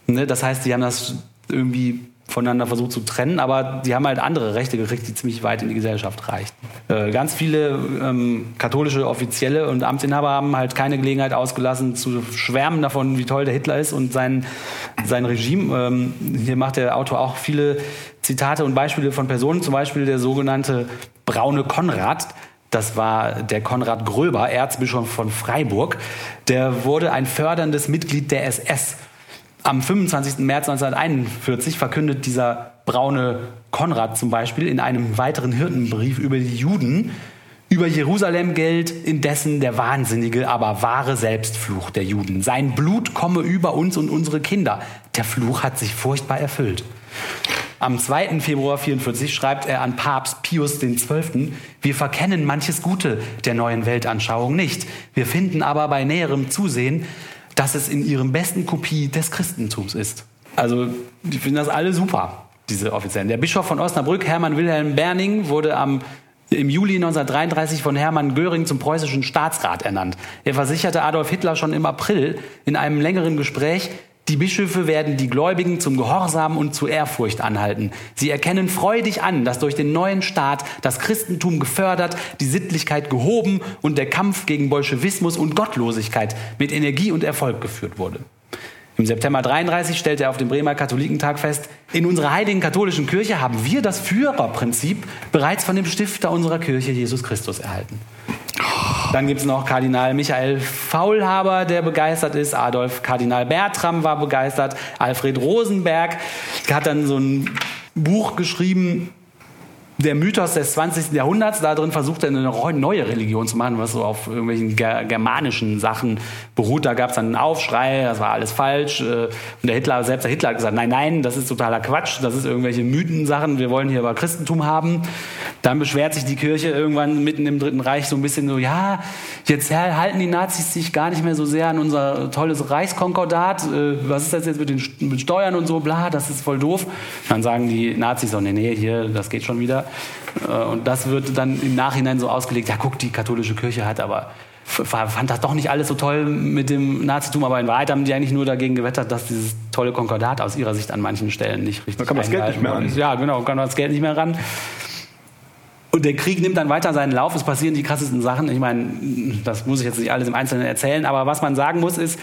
Ne? Das heißt, die haben das irgendwie voneinander versucht zu trennen, aber die haben halt andere Rechte gekriegt, die ziemlich weit in die Gesellschaft reichten. Äh, ganz viele ähm, katholische Offizielle und Amtsinhaber haben halt keine Gelegenheit ausgelassen, zu schwärmen davon, wie toll der Hitler ist und sein, sein Regime. Ähm, hier macht der Autor auch viele Zitate und Beispiele von Personen, zum Beispiel der sogenannte Braune Konrad, das war der Konrad Gröber, Erzbischof von Freiburg. Der wurde ein förderndes Mitglied der SS am 25. März 1941 verkündet dieser braune Konrad zum Beispiel in einem weiteren Hirtenbrief über die Juden, über Jerusalem gilt indessen der wahnsinnige, aber wahre Selbstfluch der Juden. Sein Blut komme über uns und unsere Kinder. Der Fluch hat sich furchtbar erfüllt. Am 2. Februar 1944 schreibt er an Papst Pius XII., wir verkennen manches Gute der neuen Weltanschauung nicht. Wir finden aber bei näherem Zusehen, dass es in ihrem besten Kopie des Christentums ist. Also, die finden das alle super, diese Offiziellen. Der Bischof von Osnabrück, Hermann Wilhelm Berning, wurde am im Juli 1933 von Hermann Göring zum preußischen Staatsrat ernannt. Er versicherte Adolf Hitler schon im April in einem längeren Gespräch, die Bischöfe werden die Gläubigen zum Gehorsam und zur Ehrfurcht anhalten. Sie erkennen freudig an, dass durch den neuen Staat das Christentum gefördert, die Sittlichkeit gehoben und der Kampf gegen Bolschewismus und Gottlosigkeit mit Energie und Erfolg geführt wurde. Im September 33 stellte er auf dem Bremer Katholikentag fest, in unserer heiligen katholischen Kirche haben wir das Führerprinzip bereits von dem Stifter unserer Kirche, Jesus Christus, erhalten. Dann gibt es noch Kardinal Michael Faulhaber, der begeistert ist. Adolf Kardinal Bertram war begeistert. Alfred Rosenberg hat dann so ein Buch geschrieben, der Mythos des 20. Jahrhunderts, da drin versucht er eine neue Religion zu machen, was so auf irgendwelchen germanischen Sachen beruht. Da gab es dann einen Aufschrei, das war alles falsch. Äh, und der Hitler, selbst der Hitler hat gesagt, nein, nein, das ist totaler Quatsch, das ist irgendwelche Mythensachen, wir wollen hier aber Christentum haben. Dann beschwert sich die Kirche irgendwann mitten im Dritten Reich so ein bisschen so, ja, jetzt halten die Nazis sich gar nicht mehr so sehr an unser tolles Reichskonkordat. Äh, was ist das jetzt mit den Steuern und so, bla, das ist voll doof. Dann sagen die Nazis so, nee, nee, hier, das geht schon wieder. Äh, und das wird dann im Nachhinein so ausgelegt, ja guck, die katholische Kirche hat aber fand das doch nicht alles so toll mit dem Nazitum, aber in Wahrheit haben die eigentlich nur dagegen gewettert, dass dieses tolle Konkordat aus ihrer Sicht an manchen Stellen nicht richtig Da kann man das Geld nicht mehr ran. Ja, genau, kann man das Geld nicht mehr ran. Und der Krieg nimmt dann weiter seinen Lauf. Es passieren die krassesten Sachen. Ich meine, das muss ich jetzt nicht alles im Einzelnen erzählen, aber was man sagen muss ist,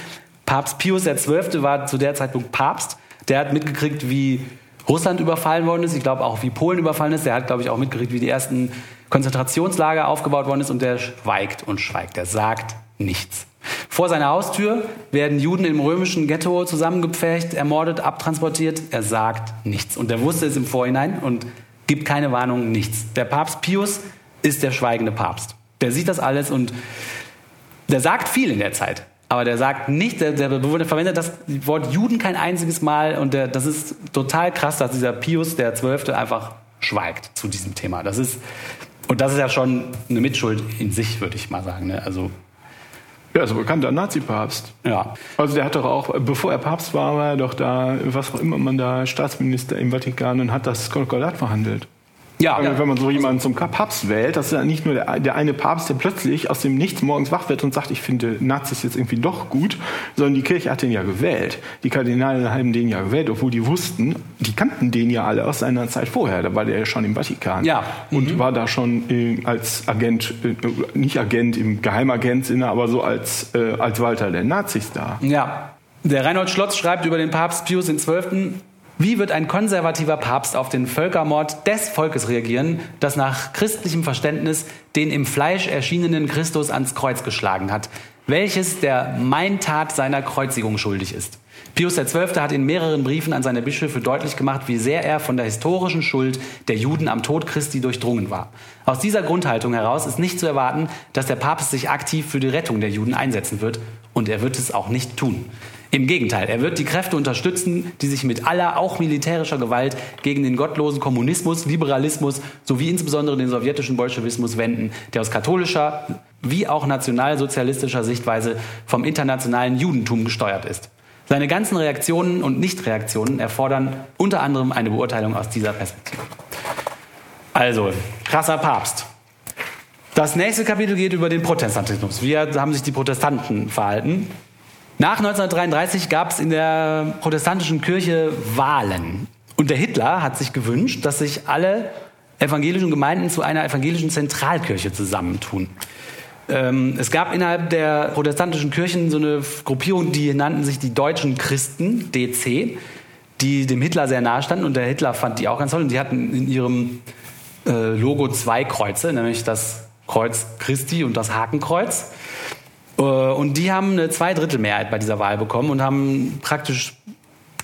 Papst Pius XII. war zu der Zeitpunkt Papst. Der hat mitgekriegt, wie Russland überfallen worden ist. Ich glaube auch, wie Polen überfallen ist. Der hat, glaube ich, auch mitgekriegt, wie die ersten Konzentrationslager aufgebaut worden ist. Und der schweigt und schweigt. Der sagt nichts. Vor seiner Haustür werden Juden im römischen Ghetto zusammengepfercht, ermordet, abtransportiert. Er sagt nichts. Und er wusste es im Vorhinein und gibt keine Warnung, nichts. Der Papst Pius ist der schweigende Papst. Der sieht das alles und der sagt viel in der Zeit. Aber der sagt nicht, der, der verwendet das Wort Juden kein einziges Mal und der, das ist total krass, dass dieser Pius, der Zwölfte, einfach schweigt zu diesem Thema. Das ist, und das ist ja schon eine Mitschuld in sich, würde ich mal sagen. Ne? Also ja, ist ein bekannter Nazi-Papst. Ja. Also der hat doch auch, bevor er Papst war, war er doch da, was auch immer man da, Staatsminister im Vatikan und hat das Konkordat verhandelt. Ja, wenn, ja. wenn man so jemanden zum Papst wählt, das ist ja nicht nur der, der eine Papst, der plötzlich aus dem Nichts morgens wach wird und sagt, ich finde Nazis jetzt irgendwie doch gut, sondern die Kirche hat den ja gewählt. Die Kardinale haben den ja gewählt, obwohl die wussten, die kannten den ja alle aus seiner Zeit vorher. Da war der ja schon im Vatikan. Ja. Und war da schon äh, als Agent, äh, nicht Agent im Geheimagent-Sinne, aber so als, äh, als Walter der Nazis da. Ja. Der Reinhold Schlotz schreibt über den Papst Pius XII., wie wird ein konservativer Papst auf den Völkermord des Volkes reagieren, das nach christlichem Verständnis den im Fleisch erschienenen Christus ans Kreuz geschlagen hat, welches der Meintat seiner Kreuzigung schuldig ist? Pius XII. hat in mehreren Briefen an seine Bischöfe deutlich gemacht, wie sehr er von der historischen Schuld der Juden am Tod Christi durchdrungen war. Aus dieser Grundhaltung heraus ist nicht zu erwarten, dass der Papst sich aktiv für die Rettung der Juden einsetzen wird, und er wird es auch nicht tun. Im Gegenteil, er wird die Kräfte unterstützen, die sich mit aller, auch militärischer Gewalt gegen den gottlosen Kommunismus, Liberalismus sowie insbesondere den sowjetischen Bolschewismus wenden, der aus katholischer wie auch nationalsozialistischer Sichtweise vom internationalen Judentum gesteuert ist. Seine ganzen Reaktionen und Nichtreaktionen erfordern unter anderem eine Beurteilung aus dieser Perspektive. Also, krasser Papst. Das nächste Kapitel geht über den Protestantismus. Wie haben sich die Protestanten verhalten? Nach 1933 gab es in der protestantischen Kirche Wahlen. Und der Hitler hat sich gewünscht, dass sich alle evangelischen Gemeinden zu einer evangelischen Zentralkirche zusammentun. Ähm, es gab innerhalb der protestantischen Kirchen so eine Gruppierung, die nannten sich die Deutschen Christen, DC, die dem Hitler sehr nahe standen. Und der Hitler fand die auch ganz toll. Und die hatten in ihrem äh, Logo zwei Kreuze, nämlich das Kreuz Christi und das Hakenkreuz. Äh, Und die haben eine Zweidrittelmehrheit bei dieser Wahl bekommen und haben praktisch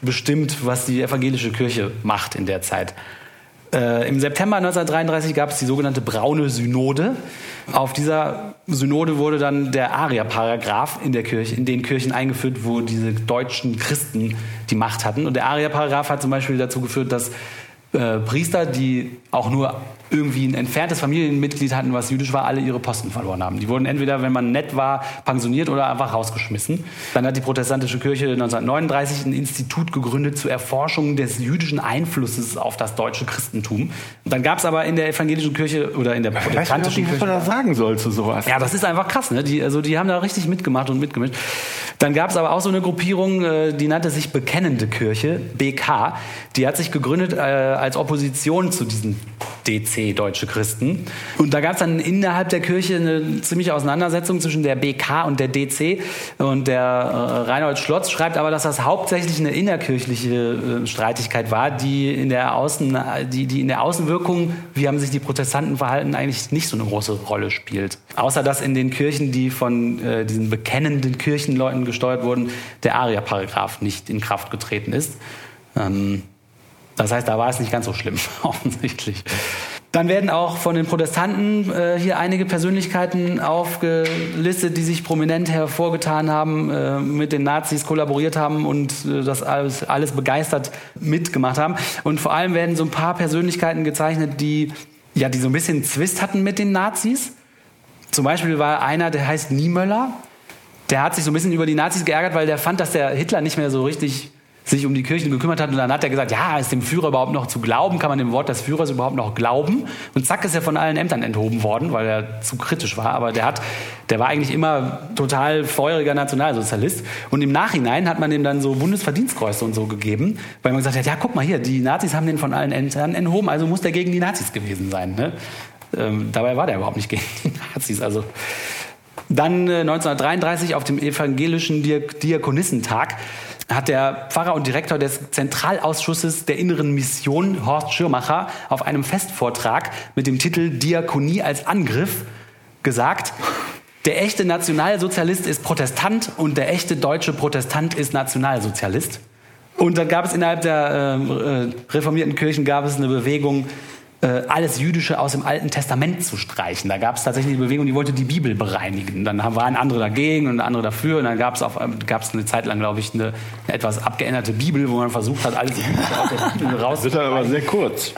bestimmt, was die evangelische Kirche macht in der Zeit. Äh, Im September 1933 gab es die sogenannte Braune Synode. Auf dieser Synode wurde dann der Aria-Paragraph in, in den Kirchen eingeführt, wo diese deutschen Christen die Macht hatten. Und der Aria-Paragraph hat zum Beispiel dazu geführt, dass äh, Priester, die auch nur irgendwie ein entferntes Familienmitglied hatten, was jüdisch war, alle ihre Posten verloren haben. Die wurden entweder, wenn man nett war, pensioniert oder einfach rausgeschmissen. Dann hat die protestantische Kirche 1939 ein Institut gegründet zur Erforschung des jüdischen Einflusses auf das deutsche Christentum. Und dann gab es aber in der evangelischen Kirche oder in der Ich weiß protestantischen nicht, was man Kirche... da sagen soll zu sowas. Ja, das ist einfach krass, ne? Die, also die haben da richtig mitgemacht und mitgemischt. Dann gab es aber auch so eine Gruppierung, äh, die nannte sich Bekennende Kirche, BK. Die hat sich gegründet äh, als Opposition zu diesen DC, Deutsche Christen. Und da gab es dann innerhalb der Kirche eine ziemliche Auseinandersetzung zwischen der BK und der DC. Und der äh, Reinhold Schlotz schreibt aber, dass das hauptsächlich eine innerkirchliche äh, Streitigkeit war, die in der Außen, die, die in der Außenwirkung, wie haben sich die Protestanten verhalten, eigentlich nicht so eine große Rolle spielt. Außer dass in den Kirchen, die von äh, diesen bekennenden Kirchenleuten gesteuert wurden, der Aria-Paragraph nicht in Kraft getreten ist. Ähm, das heißt, da war es nicht ganz so schlimm, offensichtlich. Dann werden auch von den Protestanten äh, hier einige Persönlichkeiten aufgelistet, die sich prominent hervorgetan haben, äh, mit den Nazis kollaboriert haben und äh, das alles, alles begeistert mitgemacht haben. Und vor allem werden so ein paar Persönlichkeiten gezeichnet, die ja, die so ein bisschen Zwist hatten mit den Nazis. Zum Beispiel war einer, der heißt Niemöller. Der hat sich so ein bisschen über die Nazis geärgert, weil der fand, dass der Hitler nicht mehr so richtig sich um die Kirchen gekümmert hat. Und dann hat er gesagt, ja, ist dem Führer überhaupt noch zu glauben? Kann man dem Wort des Führers überhaupt noch glauben? Und zack ist er von allen Ämtern enthoben worden, weil er zu kritisch war. Aber der hat, der war eigentlich immer total feuriger Nationalsozialist. Und im Nachhinein hat man ihm dann so Bundesverdienstkreuze und so gegeben, weil man gesagt hat, ja, guck mal hier, die Nazis haben den von allen Ämtern enthoben, also muss der gegen die Nazis gewesen sein. Ne? Ähm, dabei war der überhaupt nicht gegen die Nazis. Also dann äh, 1933 auf dem evangelischen Diak Diakonissentag hat der Pfarrer und Direktor des Zentralausschusses der inneren Mission, Horst Schirmacher, auf einem Festvortrag mit dem Titel Diakonie als Angriff gesagt, der echte Nationalsozialist ist Protestant und der echte deutsche Protestant ist Nationalsozialist. Und dann gab es innerhalb der äh, reformierten Kirchen gab es eine Bewegung, äh, alles Jüdische aus dem Alten Testament zu streichen. Da gab es tatsächlich eine Bewegung, die wollte die Bibel bereinigen. Dann waren andere dagegen und andere dafür. Und dann gab es gab's eine Zeit lang, glaube ich, eine, eine, etwas abgeänderte Bibel, wo man versucht hat, alles Jüdische aus der Bibel raus. Das wird aber sehr kurz.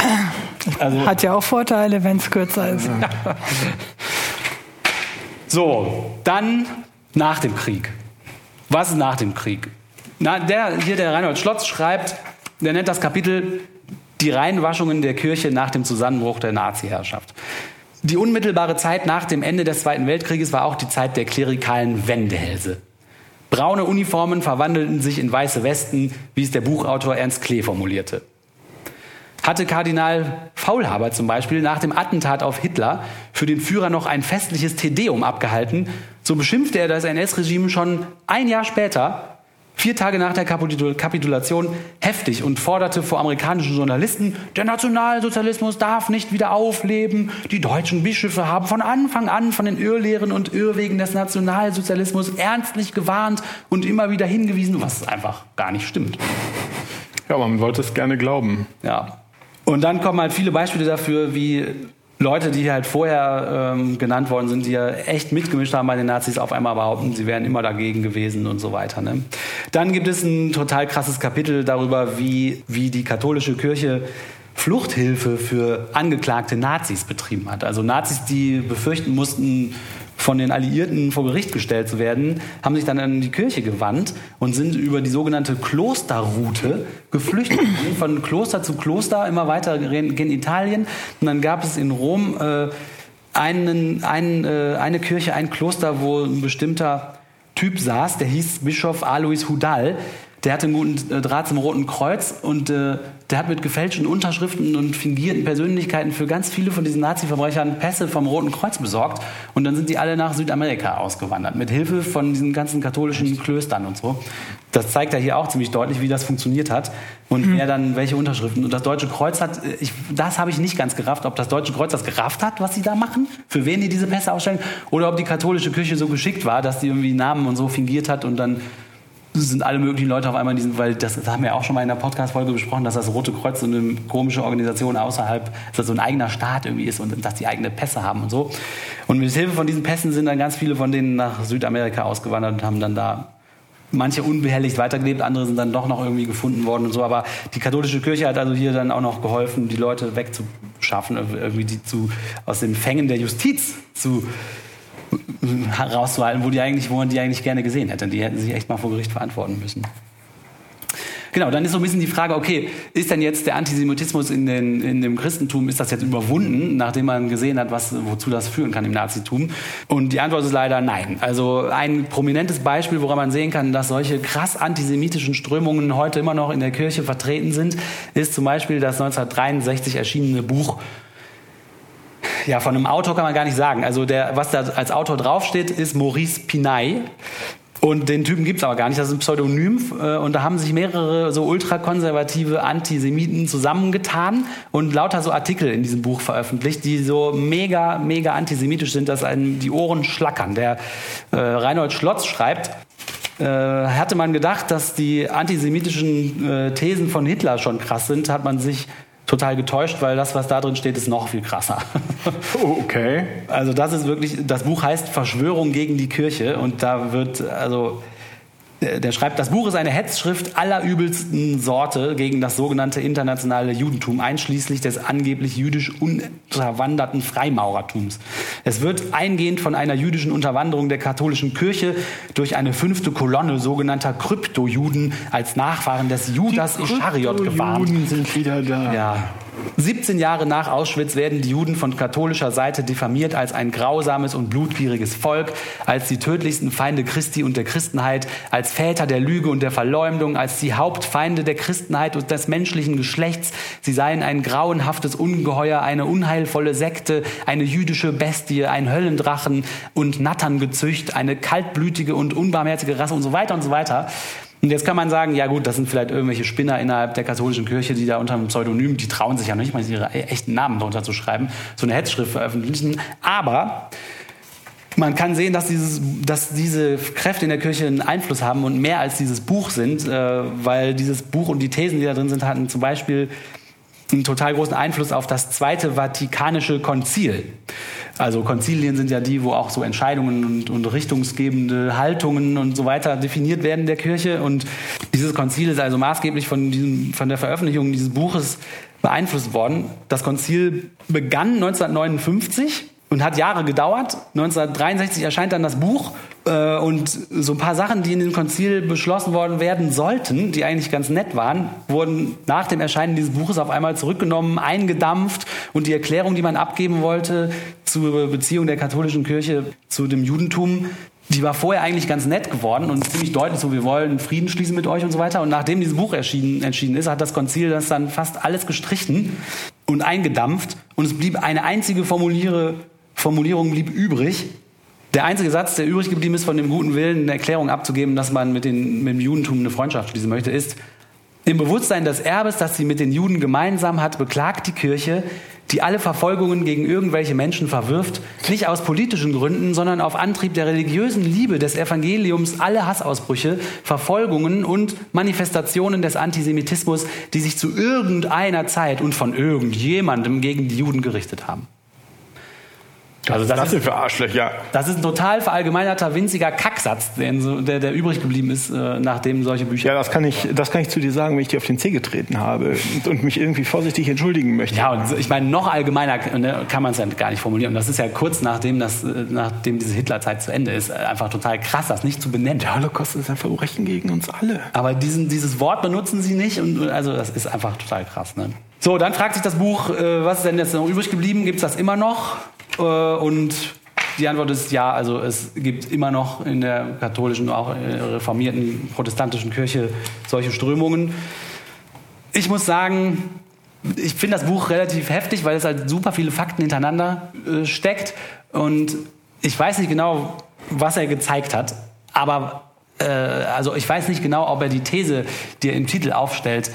Also, Hat ja auch Vorteile, wenn es kürzer ist. so, dann nach dem Krieg. Was ist nach dem Krieg? Na, der, hier der Reinhold Schlotz schreibt, der nennt das Kapitel die Reinwaschungen der Kirche nach dem Zusammenbruch der Nazi-Herrschaft. Die unmittelbare Zeit nach dem Ende des Zweiten Weltkrieges war auch die Zeit der klerikalen Wendehälse. Braune Uniformen verwandelten sich in weiße Westen, wie es der Buchautor Ernst Klee formulierte. Hatte Kardinal Faulhaber zum Beispiel nach dem Attentat auf Hitler für den Führer noch ein festliches Tedeum abgehalten, so beschimpfte er das NS-Regime schon ein Jahr später vier Tage nach der Kapitulation heftig und forderte vor amerikanischen Journalisten, der Nationalsozialismus darf nicht wieder aufleben. Die deutschen Bischöfe haben von Anfang an von den Irrlehren und Irrwegen des Nationalsozialismus ernstlich gewarnt und immer wieder hingewiesen, was einfach gar nicht stimmt. Ja, man wollte es gerne glauben. Ja. Und dann kommen halt viele Beispiele dafür, wie Leute, die halt vorher ähm, genannt worden sind, die ja echt mitgemischt haben bei den Nazis, auf einmal behaupten, sie wären immer dagegen gewesen und so weiter. Ne? Dann gibt es ein total krasses Kapitel darüber, wie, wie die katholische Kirche Fluchthilfe für angeklagte Nazis betrieben hat. Also Nazis, die befürchten mussten, von den Alliierten vor Gericht gestellt zu werden, haben sich dann an die Kirche gewandt und sind über die sogenannte Klosterroute geflüchtet. Von Kloster zu Kloster, immer weiter in Italien. Und dann gab es in Rom äh, einen, einen, äh, eine Kirche, ein Kloster, wo ein bestimmter Typ saß, der hieß Bischof Alois Hudal. Der hatte einen guten äh, Draht zum Roten Kreuz und äh, der hat mit gefälschten Unterschriften und fingierten Persönlichkeiten für ganz viele von diesen Nazi-Verbrechern Pässe vom Roten Kreuz besorgt. Und dann sind die alle nach Südamerika ausgewandert, mit Hilfe von diesen ganzen katholischen Klöstern und so. Das zeigt ja hier auch ziemlich deutlich, wie das funktioniert hat und mhm. wer dann welche Unterschriften. Und das Deutsche Kreuz hat, äh, ich, das habe ich nicht ganz gerafft, ob das Deutsche Kreuz das gerafft hat, was sie da machen, für wen die diese Pässe ausstellen, oder ob die katholische Kirche so geschickt war, dass die irgendwie Namen und so fingiert hat und dann sind alle möglichen Leute auf einmal in diesem, weil das, das haben wir auch schon mal in der Podcast-Folge besprochen, dass das Rote Kreuz so eine komische Organisation außerhalb, dass das so ein eigener Staat irgendwie ist und dass die eigene Pässe haben und so. Und mit Hilfe von diesen Pässen sind dann ganz viele von denen nach Südamerika ausgewandert und haben dann da manche unbehelligt weitergelebt, andere sind dann doch noch irgendwie gefunden worden und so. Aber die katholische Kirche hat also hier dann auch noch geholfen, die Leute wegzuschaffen, irgendwie die zu, aus den Fängen der Justiz zu herauszuhalten, wo, die eigentlich, wo man die eigentlich gerne gesehen hätte. Die hätten sich echt mal vor Gericht verantworten müssen. Genau, dann ist so ein bisschen die Frage, okay, ist denn jetzt der Antisemitismus in, den, in dem Christentum, ist das jetzt überwunden, nachdem man gesehen hat, was, wozu das führen kann im Nazitum? Und die Antwort ist leider nein. Also ein prominentes Beispiel, woran man sehen kann, dass solche krass antisemitischen Strömungen heute immer noch in der Kirche vertreten sind, ist zum Beispiel das 1963 erschienene Buch ja, von einem Autor kann man gar nicht sagen. Also der, was da als Autor draufsteht, ist Maurice Pinay. Und den Typen gibt's aber gar nicht, das ist ein Pseudonym. Äh, und da haben sich mehrere so ultrakonservative Antisemiten zusammengetan und lauter so Artikel in diesem Buch veröffentlicht, die so mega, mega antisemitisch sind, dass einem die Ohren schlackern. Der äh, Reinhold Schlotz schreibt, äh, hatte man gedacht, dass die antisemitischen äh, Thesen von Hitler schon krass sind, hat man sich total getäuscht, weil das, was da drin steht, ist noch viel krasser. Oh, okay. Also das ist wirklich, das Buch heißt Verschwörung gegen die Kirche und da wird, also der schreibt, das Buch ist eine Hetzschrift allerübelsten Sorte gegen das sogenannte internationale Judentum, einschließlich des angeblich jüdisch unterwanderten Freimaurertums. Es wird eingehend von einer jüdischen Unterwanderung der katholischen Kirche durch eine fünfte Kolonne sogenannter Kryptojuden als Nachfahren des Judas Ischariot gewarnt. Die sind wieder da. Ja, 17 Jahre nach Auschwitz werden die Juden von katholischer Seite diffamiert als ein grausames und blutgieriges Volk, als die tödlichsten Feinde Christi und der Christenheit, als Väter der Lüge und der Verleumdung, als die Hauptfeinde der Christenheit und des menschlichen Geschlechts. Sie seien ein grauenhaftes Ungeheuer, eine unheilvolle Sekte, eine jüdische Bestie, ein Höllendrachen und Natterngezücht, eine kaltblütige und unbarmherzige Rasse und so weiter und so weiter. Und jetzt kann man sagen, ja gut, das sind vielleicht irgendwelche Spinner innerhalb der katholischen Kirche, die da unter einem Pseudonym, die trauen sich ja nicht mal ihre echten Namen darunter zu schreiben, so eine Hetzschrift veröffentlichen. Aber man kann sehen, dass, dieses, dass diese Kräfte in der Kirche einen Einfluss haben und mehr als dieses Buch sind, äh, weil dieses Buch und die Thesen, die da drin sind, hatten zum Beispiel einen total großen Einfluss auf das Zweite Vatikanische Konzil. Also Konzilien sind ja die, wo auch so Entscheidungen und, und richtungsgebende Haltungen und so weiter definiert werden der Kirche. Und dieses Konzil ist also maßgeblich von, diesem, von der Veröffentlichung dieses Buches beeinflusst worden. Das Konzil begann 1959 und hat Jahre gedauert. 1963 erscheint dann das Buch äh, und so ein paar Sachen, die in dem Konzil beschlossen worden werden sollten, die eigentlich ganz nett waren, wurden nach dem Erscheinen dieses Buches auf einmal zurückgenommen, eingedampft und die Erklärung, die man abgeben wollte zur Beziehung der katholischen Kirche zu dem Judentum, die war vorher eigentlich ganz nett geworden und ziemlich deutlich so, wir wollen Frieden schließen mit euch und so weiter. Und nachdem dieses Buch erschienen, entschieden ist, hat das Konzil das dann fast alles gestrichen und eingedampft und es blieb eine einzige Formuliere, Formulierung blieb übrig. Der einzige Satz, der übrig geblieben ist, von dem guten Willen eine Erklärung abzugeben, dass man mit, den, mit dem Judentum eine Freundschaft schließen möchte, ist, im Bewusstsein des Erbes, das sie mit den Juden gemeinsam hat, beklagt die Kirche, die alle Verfolgungen gegen irgendwelche Menschen verwirft, nicht aus politischen Gründen, sondern auf Antrieb der religiösen Liebe des Evangeliums alle Hassausbrüche, Verfolgungen und Manifestationen des Antisemitismus, die sich zu irgendeiner Zeit und von irgendjemandem gegen die Juden gerichtet haben. Also das, das ist für Arschlöcher. Das ist ein total verallgemeinerter, winziger Kacksatz, der, der übrig geblieben ist, äh, nachdem solche Bücher. Ja, das kann ich, das kann ich zu dir sagen, wenn ich dir auf den Zeh getreten habe und, mich irgendwie vorsichtig entschuldigen möchte. Ja, und ich meine, noch allgemeiner ne, kann man es ja gar nicht formulieren. Und das ist ja kurz nachdem, das, äh, nachdem diese Hitlerzeit zu Ende ist, einfach total krass, das nicht zu benennen. Der Holocaust ist ein Verbrechen gegen uns alle. Aber diesen, dieses Wort benutzen sie nicht und also das ist einfach total krass. Ne? So, dann fragt sich das Buch, äh, was ist denn jetzt noch übrig geblieben? Gibt es das immer noch? Äh, und die Antwort ist ja, also es gibt immer noch in der katholischen, auch reformierten protestantischen Kirche solche Strömungen. Ich muss sagen, ich finde das Buch relativ heftig, weil es halt super viele Fakten hintereinander äh, steckt. Und ich weiß nicht genau, was er gezeigt hat, aber äh, also ich weiß nicht genau, ob er die These, die er im Titel aufstellt,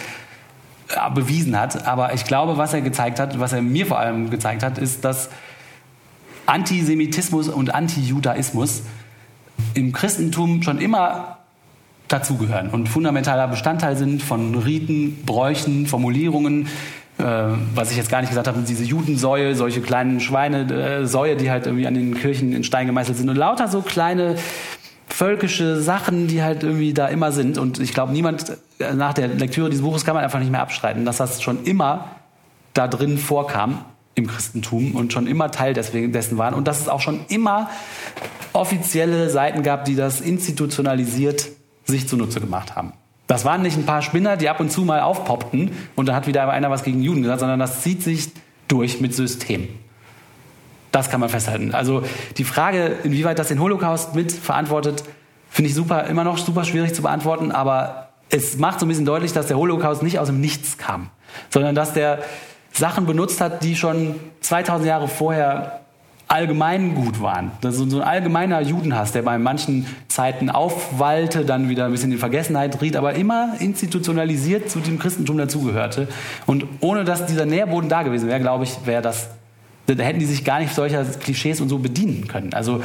bewiesen hat. Aber ich glaube, was er gezeigt hat, was er mir vor allem gezeigt hat, ist, dass Antisemitismus und Antijudaismus im Christentum schon immer dazugehören und fundamentaler Bestandteil sind von Riten, Bräuchen, Formulierungen. Äh, was ich jetzt gar nicht gesagt habe, diese Judensäue, solche kleinen Schweinesäue, die halt irgendwie an den Kirchen in Stein gemeißelt sind und lauter so kleine völkische Sachen, die halt irgendwie da immer sind. Und ich glaube, niemand äh, nach der Lektüre dieses Buches kann man einfach nicht mehr abstreiten, dass das schon immer da drin vorkam im Christentum und schon immer Teil deswegen, dessen waren und dass es auch schon immer offizielle Seiten gab, die das institutionalisiert sich zunutze gemacht haben. Das waren nicht ein paar Spinner, die ab und zu mal aufpoppten und dann hat wieder einer was gegen Juden gesagt, sondern das zieht sich durch mit System. Das kann man festhalten. Also die Frage, inwieweit das den Holocaust mit verantwortet, finde ich super, immer noch super schwierig zu beantworten, aber es macht so ein bisschen deutlich, dass der Holocaust nicht aus dem Nichts kam, sondern dass der Sachen benutzt hat, die schon 2000 Jahre vorher allgemein gut waren. Das ist so ein allgemeiner Judenhass, der bei manchen Zeiten aufwallte, dann wieder ein bisschen in Vergessenheit riet, aber immer institutionalisiert zu dem Christentum dazugehörte. Und ohne dass dieser Nährboden da gewesen wäre, glaube ich, wäre das, da hätten die sich gar nicht solcher Klischees und so bedienen können. Also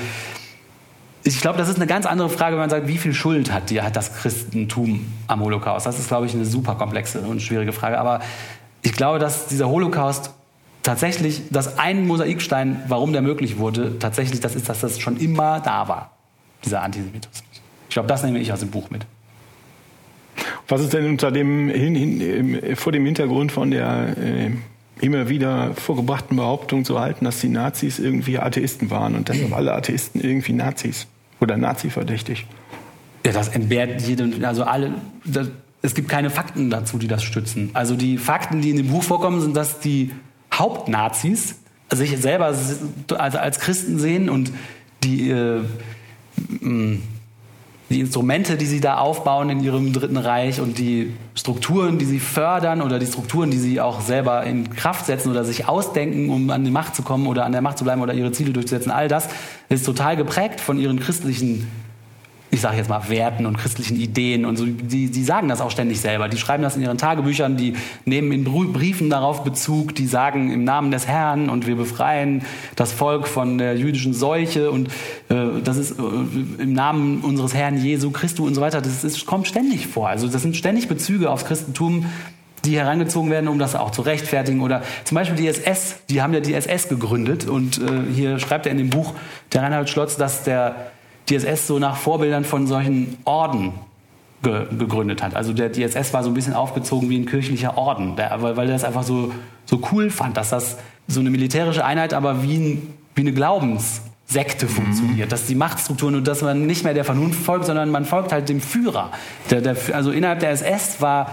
ich glaube, das ist eine ganz andere Frage, wenn man sagt, wie viel Schuld hat, die, hat das Christentum am Holocaust? Das ist, glaube ich, eine super komplexe und schwierige Frage. Aber ich glaube, dass dieser Holocaust tatsächlich, dass ein Mosaikstein, warum der möglich wurde, tatsächlich das ist, dass das schon immer da war, dieser Antisemitismus. Ich glaube, das nehme ich aus dem Buch mit. Was ist denn unter dem, hin, hin, vor dem Hintergrund von der äh, immer wieder vorgebrachten Behauptung zu halten, dass die Nazis irgendwie Atheisten waren und sind alle Atheisten irgendwie Nazis oder Nazi-verdächtig? Ja, das entbehrt jedem, also alle, das, es gibt keine Fakten dazu, die das stützen. Also die Fakten, die in dem Buch vorkommen, sind, dass die Hauptnazis sich selber als Christen sehen und die, äh, die Instrumente, die sie da aufbauen in ihrem Dritten Reich und die Strukturen, die sie fördern oder die Strukturen, die sie auch selber in Kraft setzen oder sich ausdenken, um an die Macht zu kommen oder an der Macht zu bleiben oder ihre Ziele durchzusetzen, all das ist total geprägt von ihren christlichen ich sage jetzt mal, Werten und christlichen Ideen und so. Die, die sagen das auch ständig selber. Die schreiben das in ihren Tagebüchern, die nehmen in Briefen darauf Bezug, die sagen im Namen des Herrn und wir befreien das Volk von der jüdischen Seuche und äh, das ist äh, im Namen unseres Herrn Jesu Christus und so weiter. Das ist, kommt ständig vor. Also das sind ständig Bezüge aufs Christentum die herangezogen werden, um das auch zu rechtfertigen. Oder zum Beispiel die SS, die haben ja die SS gegründet. Und äh, hier schreibt er in dem Buch, der Reinhard Schlotz, dass der die SS so nach Vorbildern von solchen Orden ge gegründet hat. Also der DSS war so ein bisschen aufgezogen wie ein kirchlicher Orden, der, weil, weil er das einfach so, so cool fand, dass das so eine militärische Einheit, aber wie, ein, wie eine Glaubenssekte funktioniert, dass die Machtstrukturen und dass man nicht mehr der Vernunft folgt, sondern man folgt halt dem Führer. Der, der, also innerhalb der SS war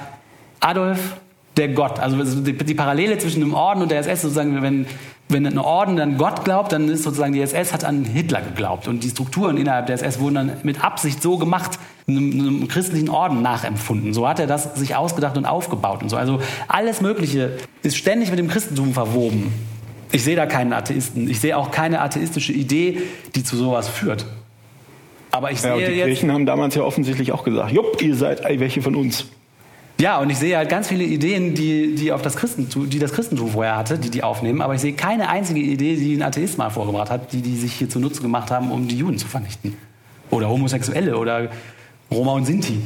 Adolf der Gott. Also die, die Parallele zwischen dem Orden und der SS sozusagen, wenn wenn ein Orden an Gott glaubt, dann ist sozusagen die SS hat an Hitler geglaubt. Und die Strukturen innerhalb der SS wurden dann mit Absicht so gemacht, einem, einem, christlichen Orden nachempfunden. So hat er das sich ausgedacht und aufgebaut und so. Also alles Mögliche ist ständig mit dem Christentum verwoben. Ich sehe da keinen Atheisten. Ich sehe auch keine atheistische Idee, die zu sowas führt. Aber ich sehe ja, und die jetzt, Kirchen haben damals ja offensichtlich auch gesagt, jupp, ihr seid welche von uns. Ja, und ich sehe halt ganz viele Ideen, die, die, auf das Christentum, die das Christentum vorher hatte, die die aufnehmen. Aber ich sehe keine einzige Idee, die ein Atheist mal vorgebracht hat, die die sich hier zunutze gemacht haben, um die Juden zu vernichten. Oder Homosexuelle oder Roma und Sinti.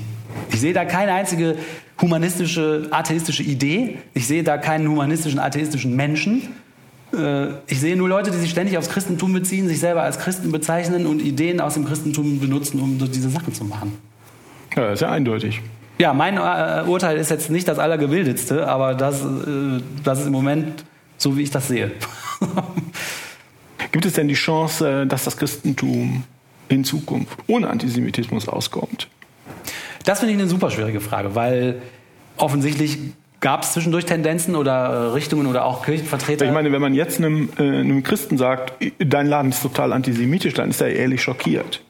Ich sehe da keine einzige humanistische, atheistische Idee. Ich sehe da keinen humanistischen, atheistischen Menschen. Äh, ich sehe nur Leute, die sich ständig aufs Christentum beziehen, sich selber als Christen bezeichnen und Ideen aus dem Christentum benutzen, um diese Sachen zu machen. Ja, das ist ja eindeutig. Ja, mein äh, Urteil ist jetzt nicht das allergebildetste, aber das, äh, das ist im Moment so, wie ich das sehe. Gibt es denn die Chance, äh, dass das Christentum in Zukunft ohne Antisemitismus auskommt? Das finde ich eine super schwierige Frage, weil offensichtlich gab es zwischendurch Tendenzen oder äh, Richtungen oder auch Kirchenvertreter. Ich meine, wenn man jetzt einem, äh, einem Christen sagt, dein Laden ist total antisemitisch, dann ist er ehrlich schockiert.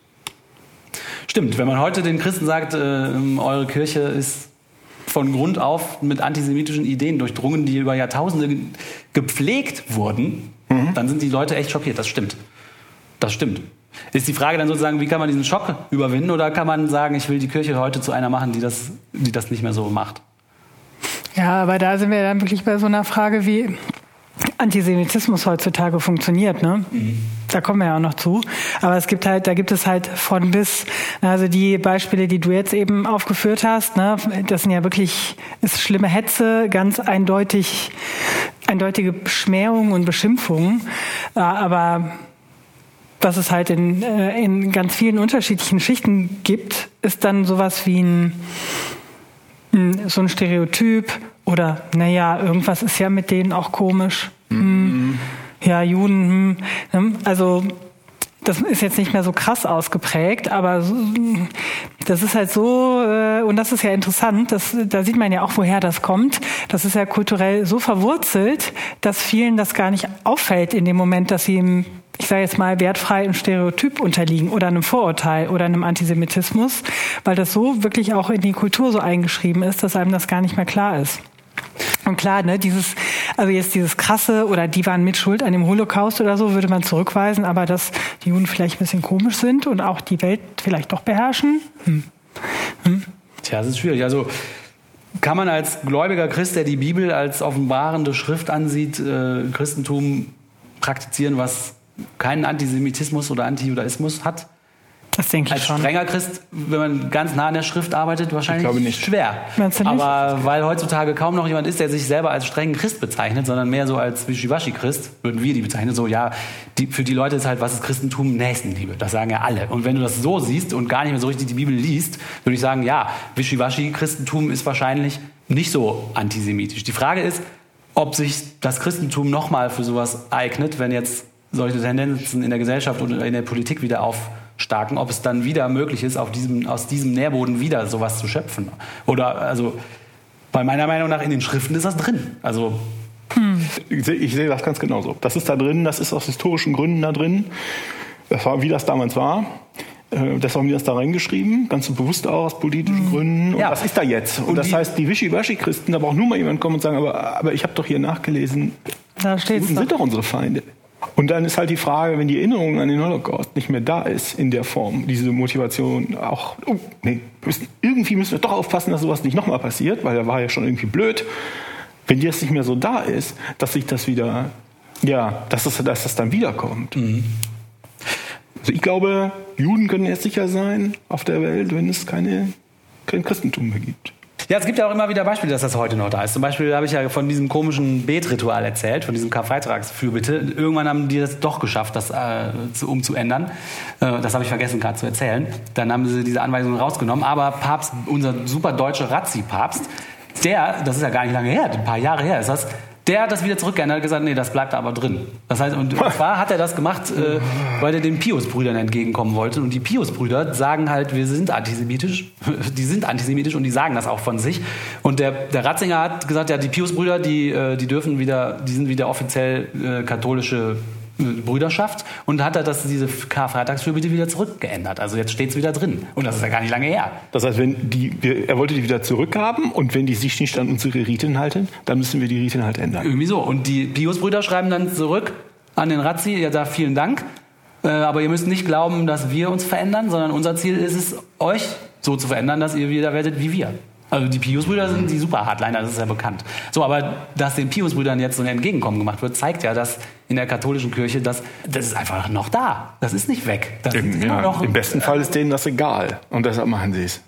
Stimmt, wenn man heute den Christen sagt, äh, eure Kirche ist von Grund auf mit antisemitischen Ideen durchdrungen, die über Jahrtausende gepflegt wurden, mhm. dann sind die Leute echt schockiert. Das stimmt. Das stimmt. Ist die Frage dann sozusagen, wie kann man diesen Schock überwinden oder kann man sagen, ich will die Kirche heute zu einer machen, die das, die das nicht mehr so macht? Ja, aber da sind wir dann wirklich bei so einer Frage, wie Antisemitismus heutzutage funktioniert. Ne? Mhm. Da kommen wir ja auch noch zu. Aber es gibt halt, da gibt es halt von bis. Also die Beispiele, die du jetzt eben aufgeführt hast, ne, das sind ja wirklich ist schlimme Hetze, ganz eindeutig, eindeutige Schmähungen und Beschimpfungen. Aber was es halt in, äh, in ganz vielen unterschiedlichen Schichten gibt, ist dann sowas wie ein, so ein Stereotyp oder, naja, irgendwas ist ja mit denen auch komisch. Mhm. Ja, Juden, hm. also das ist jetzt nicht mehr so krass ausgeprägt, aber das ist halt so, äh, und das ist ja interessant, das, da sieht man ja auch, woher das kommt. Das ist ja kulturell so verwurzelt, dass vielen das gar nicht auffällt in dem Moment, dass sie im, ich sage jetzt mal, wertfrei im Stereotyp unterliegen oder einem Vorurteil oder einem Antisemitismus, weil das so wirklich auch in die Kultur so eingeschrieben ist, dass einem das gar nicht mehr klar ist. Und klar, ne, dieses, also jetzt dieses krasse oder die waren mit Schuld an dem Holocaust oder so, würde man zurückweisen, aber dass die Juden vielleicht ein bisschen komisch sind und auch die Welt vielleicht doch beherrschen. Hm. Hm. Tja, das ist schwierig. Also kann man als gläubiger Christ, der die Bibel als offenbarende Schrift ansieht, äh, Christentum praktizieren, was keinen Antisemitismus oder Antijudaismus hat? Das denke ich Als schon. strenger Christ, wenn man ganz nah an der Schrift arbeitet, wahrscheinlich ich glaube nicht. schwer. Meinst du nicht? Aber weil heutzutage kaum noch jemand ist, der sich selber als strengen Christ bezeichnet, sondern mehr so als Wischiwaschi-Christ, würden wir die bezeichnen. So, ja, die, für die Leute ist halt, was ist Christentum? Nächstenliebe. Das sagen ja alle. Und wenn du das so siehst und gar nicht mehr so richtig die Bibel liest, würde ich sagen, ja, Wischiwaschi-Christentum ist wahrscheinlich nicht so antisemitisch. Die Frage ist, ob sich das Christentum nochmal für sowas eignet, wenn jetzt solche Tendenzen in der Gesellschaft oder in der Politik wieder auf starken, ob es dann wieder möglich ist, auf diesem, aus diesem Nährboden wieder sowas zu schöpfen. Oder also bei meiner Meinung nach in den Schriften ist das drin. Also hm. ich, sehe, ich sehe das ganz genauso. Das ist da drin, das ist aus historischen Gründen da drin. Das war, wie das damals war. Äh, das haben wir das da reingeschrieben, ganz bewusst auch aus politischen hm. Gründen. Und ja. was ist da jetzt? Und, und das heißt, die Wischiwaschi-Christen, da braucht nur mal jemand kommen und sagen, aber, aber ich habe doch hier nachgelesen, da steht's sind doch unsere Feinde. Und dann ist halt die Frage, wenn die Erinnerung an den Holocaust nicht mehr da ist in der Form, diese Motivation auch, oh, nee, müssen, irgendwie müssen wir doch aufpassen, dass sowas nicht nochmal passiert, weil er war ja schon irgendwie blöd. Wenn das nicht mehr so da ist, dass sich das wieder, ja, dass das, dass das dann wiederkommt. Mhm. Also ich glaube, Juden können jetzt sicher sein auf der Welt, wenn es keine, kein Christentum mehr gibt. Ja, es gibt ja auch immer wieder Beispiele, dass das heute noch da ist. Zum Beispiel habe ich ja von diesem komischen Betritual erzählt, von diesem Karfreitagsfürbitte. Irgendwann haben die das doch geschafft, das äh, zu, umzuändern. Äh, das habe ich vergessen gerade zu erzählen. Dann haben sie diese Anweisungen rausgenommen. Aber Papst, unser super deutscher Razzi-Papst, der, das ist ja gar nicht lange her, ein paar Jahre her ist das, der hat das wieder zurückgeändert und gesagt, nee, das bleibt aber drin. Das heißt, und zwar hat er das gemacht, äh, weil er den Pius-Brüdern entgegenkommen wollte. Und die Pius-Brüder sagen halt, wir sind antisemitisch. Die sind antisemitisch und die sagen das auch von sich. Und der, der Ratzinger hat gesagt, ja, die Pius-Brüder, die, äh, die dürfen wieder, die sind wieder offiziell äh, katholische Brüderschaft und hat er das, diese Karfreitagsfürbitte wieder zurückgeändert. Also jetzt steht es wieder drin. Und das ist ja gar nicht lange her. Das heißt, wenn die, er wollte die wieder zurückhaben und wenn die sich nicht an unsere Riten halten, dann müssen wir die Riten halt ändern. Irgendwie so. Und die Pius-Brüder schreiben dann zurück an den Razzi, ja, da vielen Dank. Äh, aber ihr müsst nicht glauben, dass wir uns verändern, sondern unser Ziel ist es, euch so zu verändern, dass ihr wieder werdet wie wir. Also die Pius-Brüder sind die super Hardliner, das ist ja bekannt. So, aber dass den Pius-Brüdern jetzt so ein Entgegenkommen gemacht wird, zeigt ja, dass in der katholischen Kirche das, das ist einfach noch da. Das ist nicht weg. Das Im, ja, noch, Im besten Fall ist denen das egal. Und deshalb machen sie es.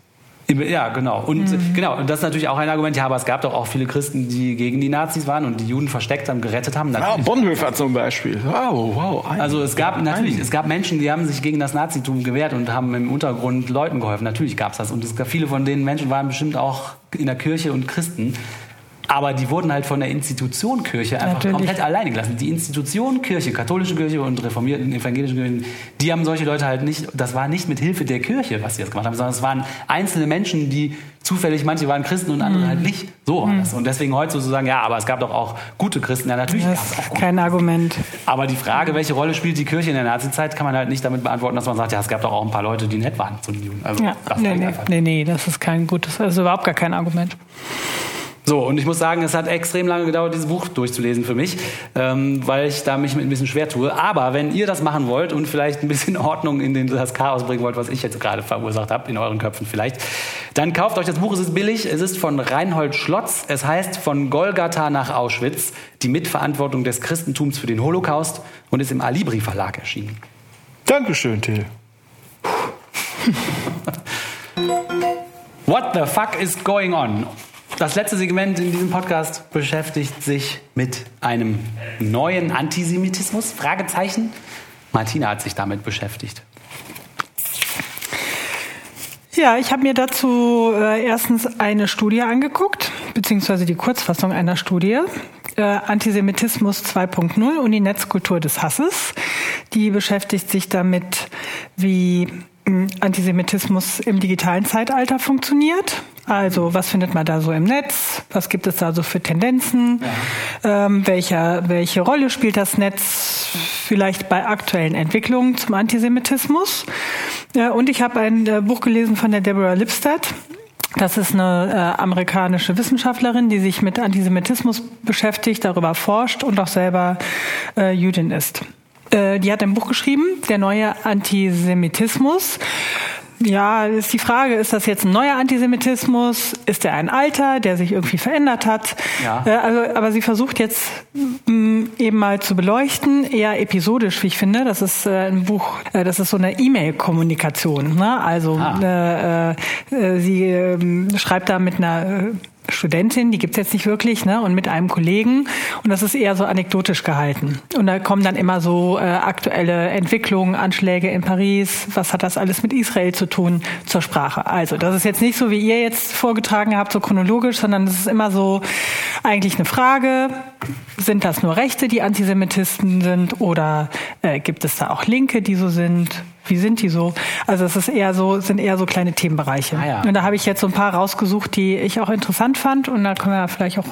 Ja, genau. Und genau, und das ist natürlich auch ein Argument. Ja, aber es gab doch auch viele Christen, die gegen die Nazis waren und die Juden versteckt haben, gerettet haben. Ja, Natürlich- Bonhoeffer zum Beispiel. Wow, wow. ein- Also es gab natürlich, ein- es gab Menschen, die haben sich gegen das Nazitum gewehrt und haben im Untergrund Leuten geholfen. Natürlich gab es das. Und es gab viele von den Menschen waren bestimmt auch in der Kirche und Christen. Aber die wurden halt von der Institution Kirche einfach Natürlich. komplett alleine gelassen. Die Institution Kirche, katholische Kirche und reformierten evangelischen Kirchen, die haben solche Leute halt nicht, das war nicht mit Hilfe der Kirche, was sie das gemacht haben, sondern es waren einzelne Menschen, die zufällig, manche waren Christen und andere halt nicht. So war das. Und deswegen heute sozusagen, ja, aber es gab doch auch gute Christen. Ja, natürlich gab Das es auch ist gute kein Argument. aber die Frage, welche Rolle spielt die Kirche in der Nazizeit, kann man halt nicht damit beantworten, dass man sagt, ja, es gab doch auch ein paar Leute, die nett waren zu den Juden. Also, Ja, das nee, nee, nee, nee, das ist kein gutes, also überhaupt gar kein Argument. So, und ich muss sagen, es hat extrem lange gedauert, dieses Buch durchzulesen für mich, ähm, weil ich da mich mit ein bisschen schwer tue. Aber wenn ihr das machen wollt und vielleicht ein bisschen Ordnung in den, das Chaos bringen wollt, was ich jetzt gerade verursacht habe, in euren Köpfen vielleicht, dann kauft euch das Buch. Es ist billig. Es ist von Reinhold Schlotz. Es heißt Von Golgatha nach Auschwitz, die Mitverantwortung des Christentums für den Holocaust und ist im Alibri Verlag erschienen. Dankeschön, Till. What the fuck is going on? Das letzte Segment in diesem Podcast beschäftigt sich mit einem neuen Antisemitismus? Fragezeichen. Martina hat sich damit beschäftigt. Ja, ich habe mir dazu äh, erstens eine Studie angeguckt, beziehungsweise die Kurzfassung einer Studie. Äh, Antisemitismus 2.0 und die Netzkultur des Hasses. Die beschäftigt sich damit, wie mh, Antisemitismus im digitalen Zeitalter funktioniert. Also was findet man da so im Netz? Was gibt es da so für Tendenzen? Ähm, welcher, welche Rolle spielt das Netz vielleicht bei aktuellen Entwicklungen zum Antisemitismus? Ja, und ich habe ein äh, Buch gelesen von der Deborah Lipstadt. Das ist eine äh, amerikanische Wissenschaftlerin, die sich mit Antisemitismus beschäftigt, darüber forscht und auch selber äh, Jüdin ist. Äh, die hat ein Buch geschrieben, Der neue Antisemitismus. Ja, ist die Frage, ist das jetzt ein neuer Antisemitismus? Ist er ein alter, der sich irgendwie verändert hat? Ja. Äh, also, aber sie versucht jetzt mh, eben mal zu beleuchten, eher episodisch, wie ich finde. Das ist äh, ein Buch, äh, das ist so eine E-Mail-Kommunikation. Ne? Also Ah. äh, äh, sie ähm, schreibt da mit einer äh, Studentin, die gibt's jetzt nicht wirklich, ne, und mit einem Kollegen. Und das ist eher so anekdotisch gehalten. Und da kommen dann immer so äh, aktuelle Entwicklungen, Anschläge in Paris. Was hat das alles mit Israel zu tun zur Sprache? Also, das ist jetzt nicht so, wie ihr jetzt vorgetragen habt, so chronologisch, sondern es ist immer so eigentlich eine Frage. Sind das nur Rechte, die Antisemitisten sind, oder äh, gibt es da auch Linke, die so sind? Wie sind die so? Also es ist eher so, sind eher so kleine Themenbereiche. Ah ja. Und da habe ich jetzt so ein paar rausgesucht, die ich auch interessant fand. Und da können wir vielleicht auch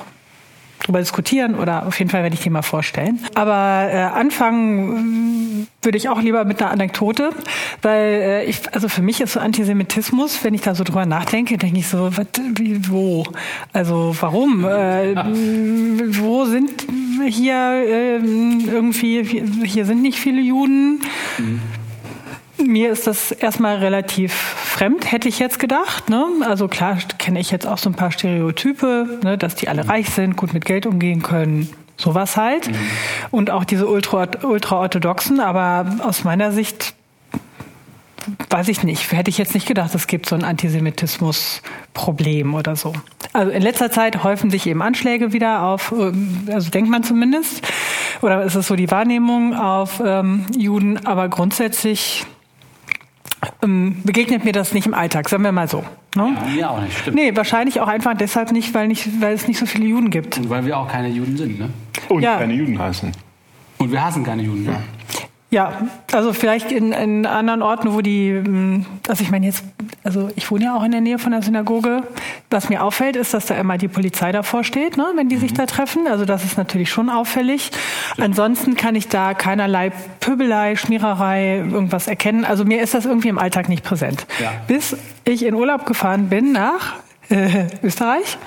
drüber diskutieren oder auf jeden Fall werde ich die mal vorstellen. Aber äh, anfangen äh, würde ich auch lieber mit einer Anekdote, weil äh, ich, also für mich ist so Antisemitismus, wenn ich da so drüber nachdenke, denke ich so, wat, wie, wo? Also warum? Äh, wo sind hier äh, irgendwie, hier sind nicht viele Juden? Mir ist das erstmal relativ fremd, hätte ich jetzt gedacht. Ne? Also klar kenne ich jetzt auch so ein paar Stereotype, ne? dass die alle reich sind, gut mit Geld umgehen können, sowas halt. Und auch diese ultra- ultra-orthodoxen, aber aus meiner Sicht weiß ich nicht, hätte ich jetzt nicht gedacht, es gibt so ein Antisemitismus-Problem oder so. Also in letzter Zeit häufen sich eben Anschläge wieder auf, ähm, also denkt man zumindest, oder ist es so die Wahrnehmung auf ähm, Juden, aber grundsätzlich ähm, begegnet mir das nicht im Alltag, sagen wir mal so. Ne? Ja, mir auch nicht, stimmt. Nee, wahrscheinlich auch einfach deshalb nicht, weil, nicht, weil es nicht so viele Juden gibt. Und weil wir auch keine Juden sind, ne? Und ja. keine Juden heißen. Und wir hassen keine Juden, ja. Ja, also vielleicht in, in anderen Orten, wo die, also ich meine jetzt, also ich wohne ja auch in der Nähe von der Synagoge. Was mir auffällt, ist, dass da immer die Polizei davor steht, ne, wenn die mhm. sich da treffen. Also das ist natürlich schon auffällig. Ansonsten kann ich da keinerlei Pöbelei, Schmiererei, irgendwas erkennen. Also mir ist das irgendwie im Alltag nicht präsent. Ja. Bis ich in Urlaub gefahren bin nach äh, Österreich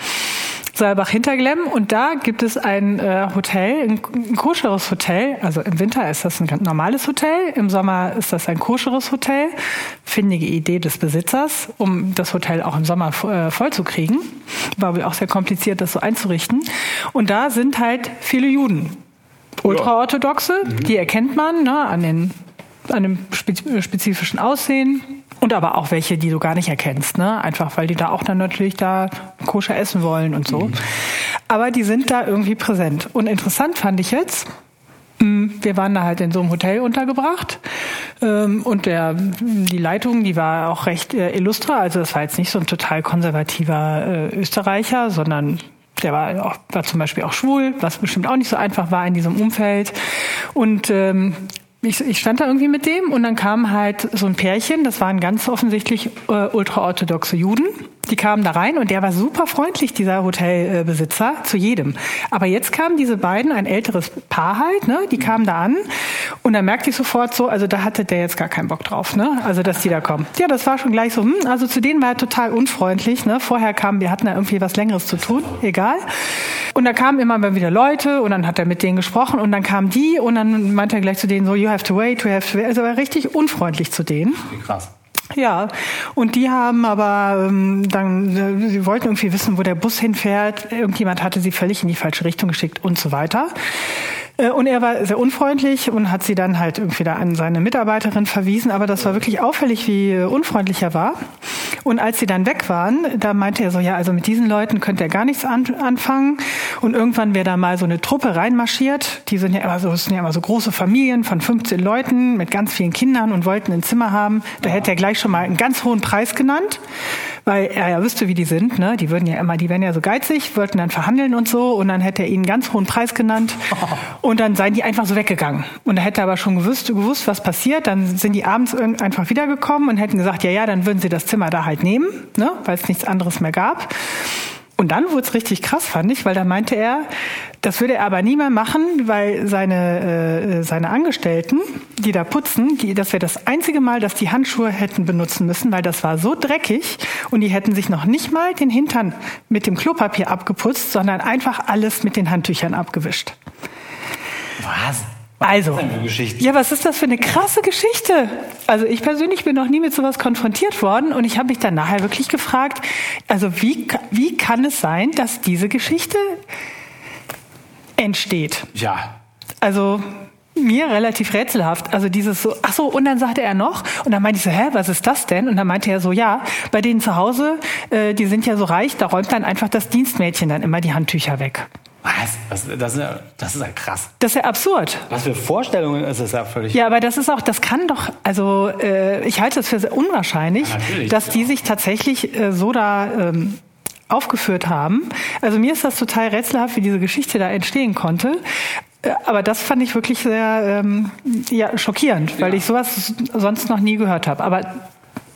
Saalbach-Hinterglemm und da gibt es ein äh, Hotel, ein, koscheres Hotel. Also im Winter ist das ein ganz normales Hotel, im Sommer ist das ein koscheres Hotel. Findige Idee des Besitzers, um das Hotel auch im Sommer äh, voll zu kriegen. War wohl auch sehr kompliziert, das so einzurichten. Und da sind halt viele Juden. Ultraorthodoxe, mhm. die erkennt man ne, an den an dem spezifischen Aussehen und aber auch welche, die du gar nicht erkennst, ne? Einfach weil die da auch dann natürlich da koscher essen wollen und so. Mhm. Aber die sind da irgendwie präsent. Und interessant fand ich jetzt, hm, wir waren da halt in so einem Hotel untergebracht ähm, und der, die Leitung, die war auch recht äh, illustra. Also das war jetzt nicht so ein total konservativer äh, Österreicher, sondern der war, auch, war zum Beispiel auch schwul, was bestimmt auch nicht so einfach war in diesem Umfeld. Und ähm, ich, ich stand da irgendwie mit dem und dann kam halt so ein Pärchen, das waren ganz offensichtlich äh, ultraorthodoxe Juden. Die kamen da rein und der war super freundlich, dieser Hotelbesitzer, zu jedem. Aber jetzt kamen diese beiden, ein älteres Paar halt, ne, die kamen da an und dann merkte ich sofort so, also da hatte der jetzt gar keinen Bock drauf, ne, also dass die da kommen. Ja, das war schon gleich so, hm, also zu denen war er total unfreundlich, ne, vorher kamen, wir hatten da irgendwie was Längeres zu tun, egal. Und da kamen immer mal wieder Leute und dann hat er mit denen gesprochen und dann kamen die und dann meinte er gleich zu denen so, you have to wait, you have to wait. Also er war richtig unfreundlich zu denen. Krass. Ja, und die haben aber ähm, dann, äh, sie wollten irgendwie wissen, wo der Bus hinfährt. Irgendjemand hatte sie völlig in die falsche Richtung geschickt und so weiter. Äh, und er war sehr unfreundlich und hat sie dann halt irgendwie da an seine Mitarbeiterin verwiesen. Aber das war wirklich auffällig, wie unfreundlich er war. Und als sie dann weg waren, da meinte er so, ja, also mit diesen Leuten könnte er gar nichts an, anfangen. Und irgendwann wäre da mal so eine Truppe reinmarschiert. Die sind ja immer so, sind ja immer so große Familien von 15 Leuten mit ganz vielen Kindern und wollten ein Zimmer haben. Da hätte er gleich schon mal einen ganz hohen Preis genannt weil er ja wüsste, wie die sind. Ne? Die würden ja immer, die wären ja so geizig, wollten dann verhandeln und so und dann hätte er ihnen einen ganz hohen Preis genannt und dann seien die einfach so weggegangen. Und er hätte aber schon gewusst, gewusst, was passiert. Dann sind die abends einfach wiedergekommen und hätten gesagt, ja, ja, dann würden sie das Zimmer da halt nehmen, ne? weil es nichts anderes mehr gab. Und dann wurde es richtig krass, fand ich, weil da meinte er, das würde er aber nie mehr machen, weil seine, äh, seine Angestellten, die da putzen, die, das wäre das einzige Mal, dass die Handschuhe hätten benutzen müssen, weil das war so dreckig und die hätten sich noch nicht mal den Hintern mit dem Klopapier abgeputzt, sondern einfach alles mit den Handtüchern abgewischt. Was? Also, ja, was ist das für eine krasse Geschichte? Also ich persönlich bin noch nie mit sowas konfrontiert worden und ich habe mich dann nachher wirklich gefragt, also wie, wie kann es sein, dass diese Geschichte entsteht? Ja. Also mir relativ rätselhaft. Also dieses so, ach so, und dann sagte er noch, und dann meinte ich so, hä, was ist das denn? Und dann meinte er so, ja, bei denen zu Hause, äh, die sind ja so reich, da räumt dann einfach das Dienstmädchen dann immer die Handtücher weg. Was? Das, ist ja, das ist ja krass. Das ist ja absurd. Was für Vorstellungen ist das ja völlig. Ja, aber das ist auch, das kann doch, also äh, ich halte es für sehr unwahrscheinlich, ja, dass die sich tatsächlich äh, so da ähm, aufgeführt haben. Also mir ist das total rätselhaft, wie diese Geschichte da entstehen konnte. Äh, aber das fand ich wirklich sehr ähm, ja, schockierend, weil ja. ich sowas sonst noch nie gehört habe. Aber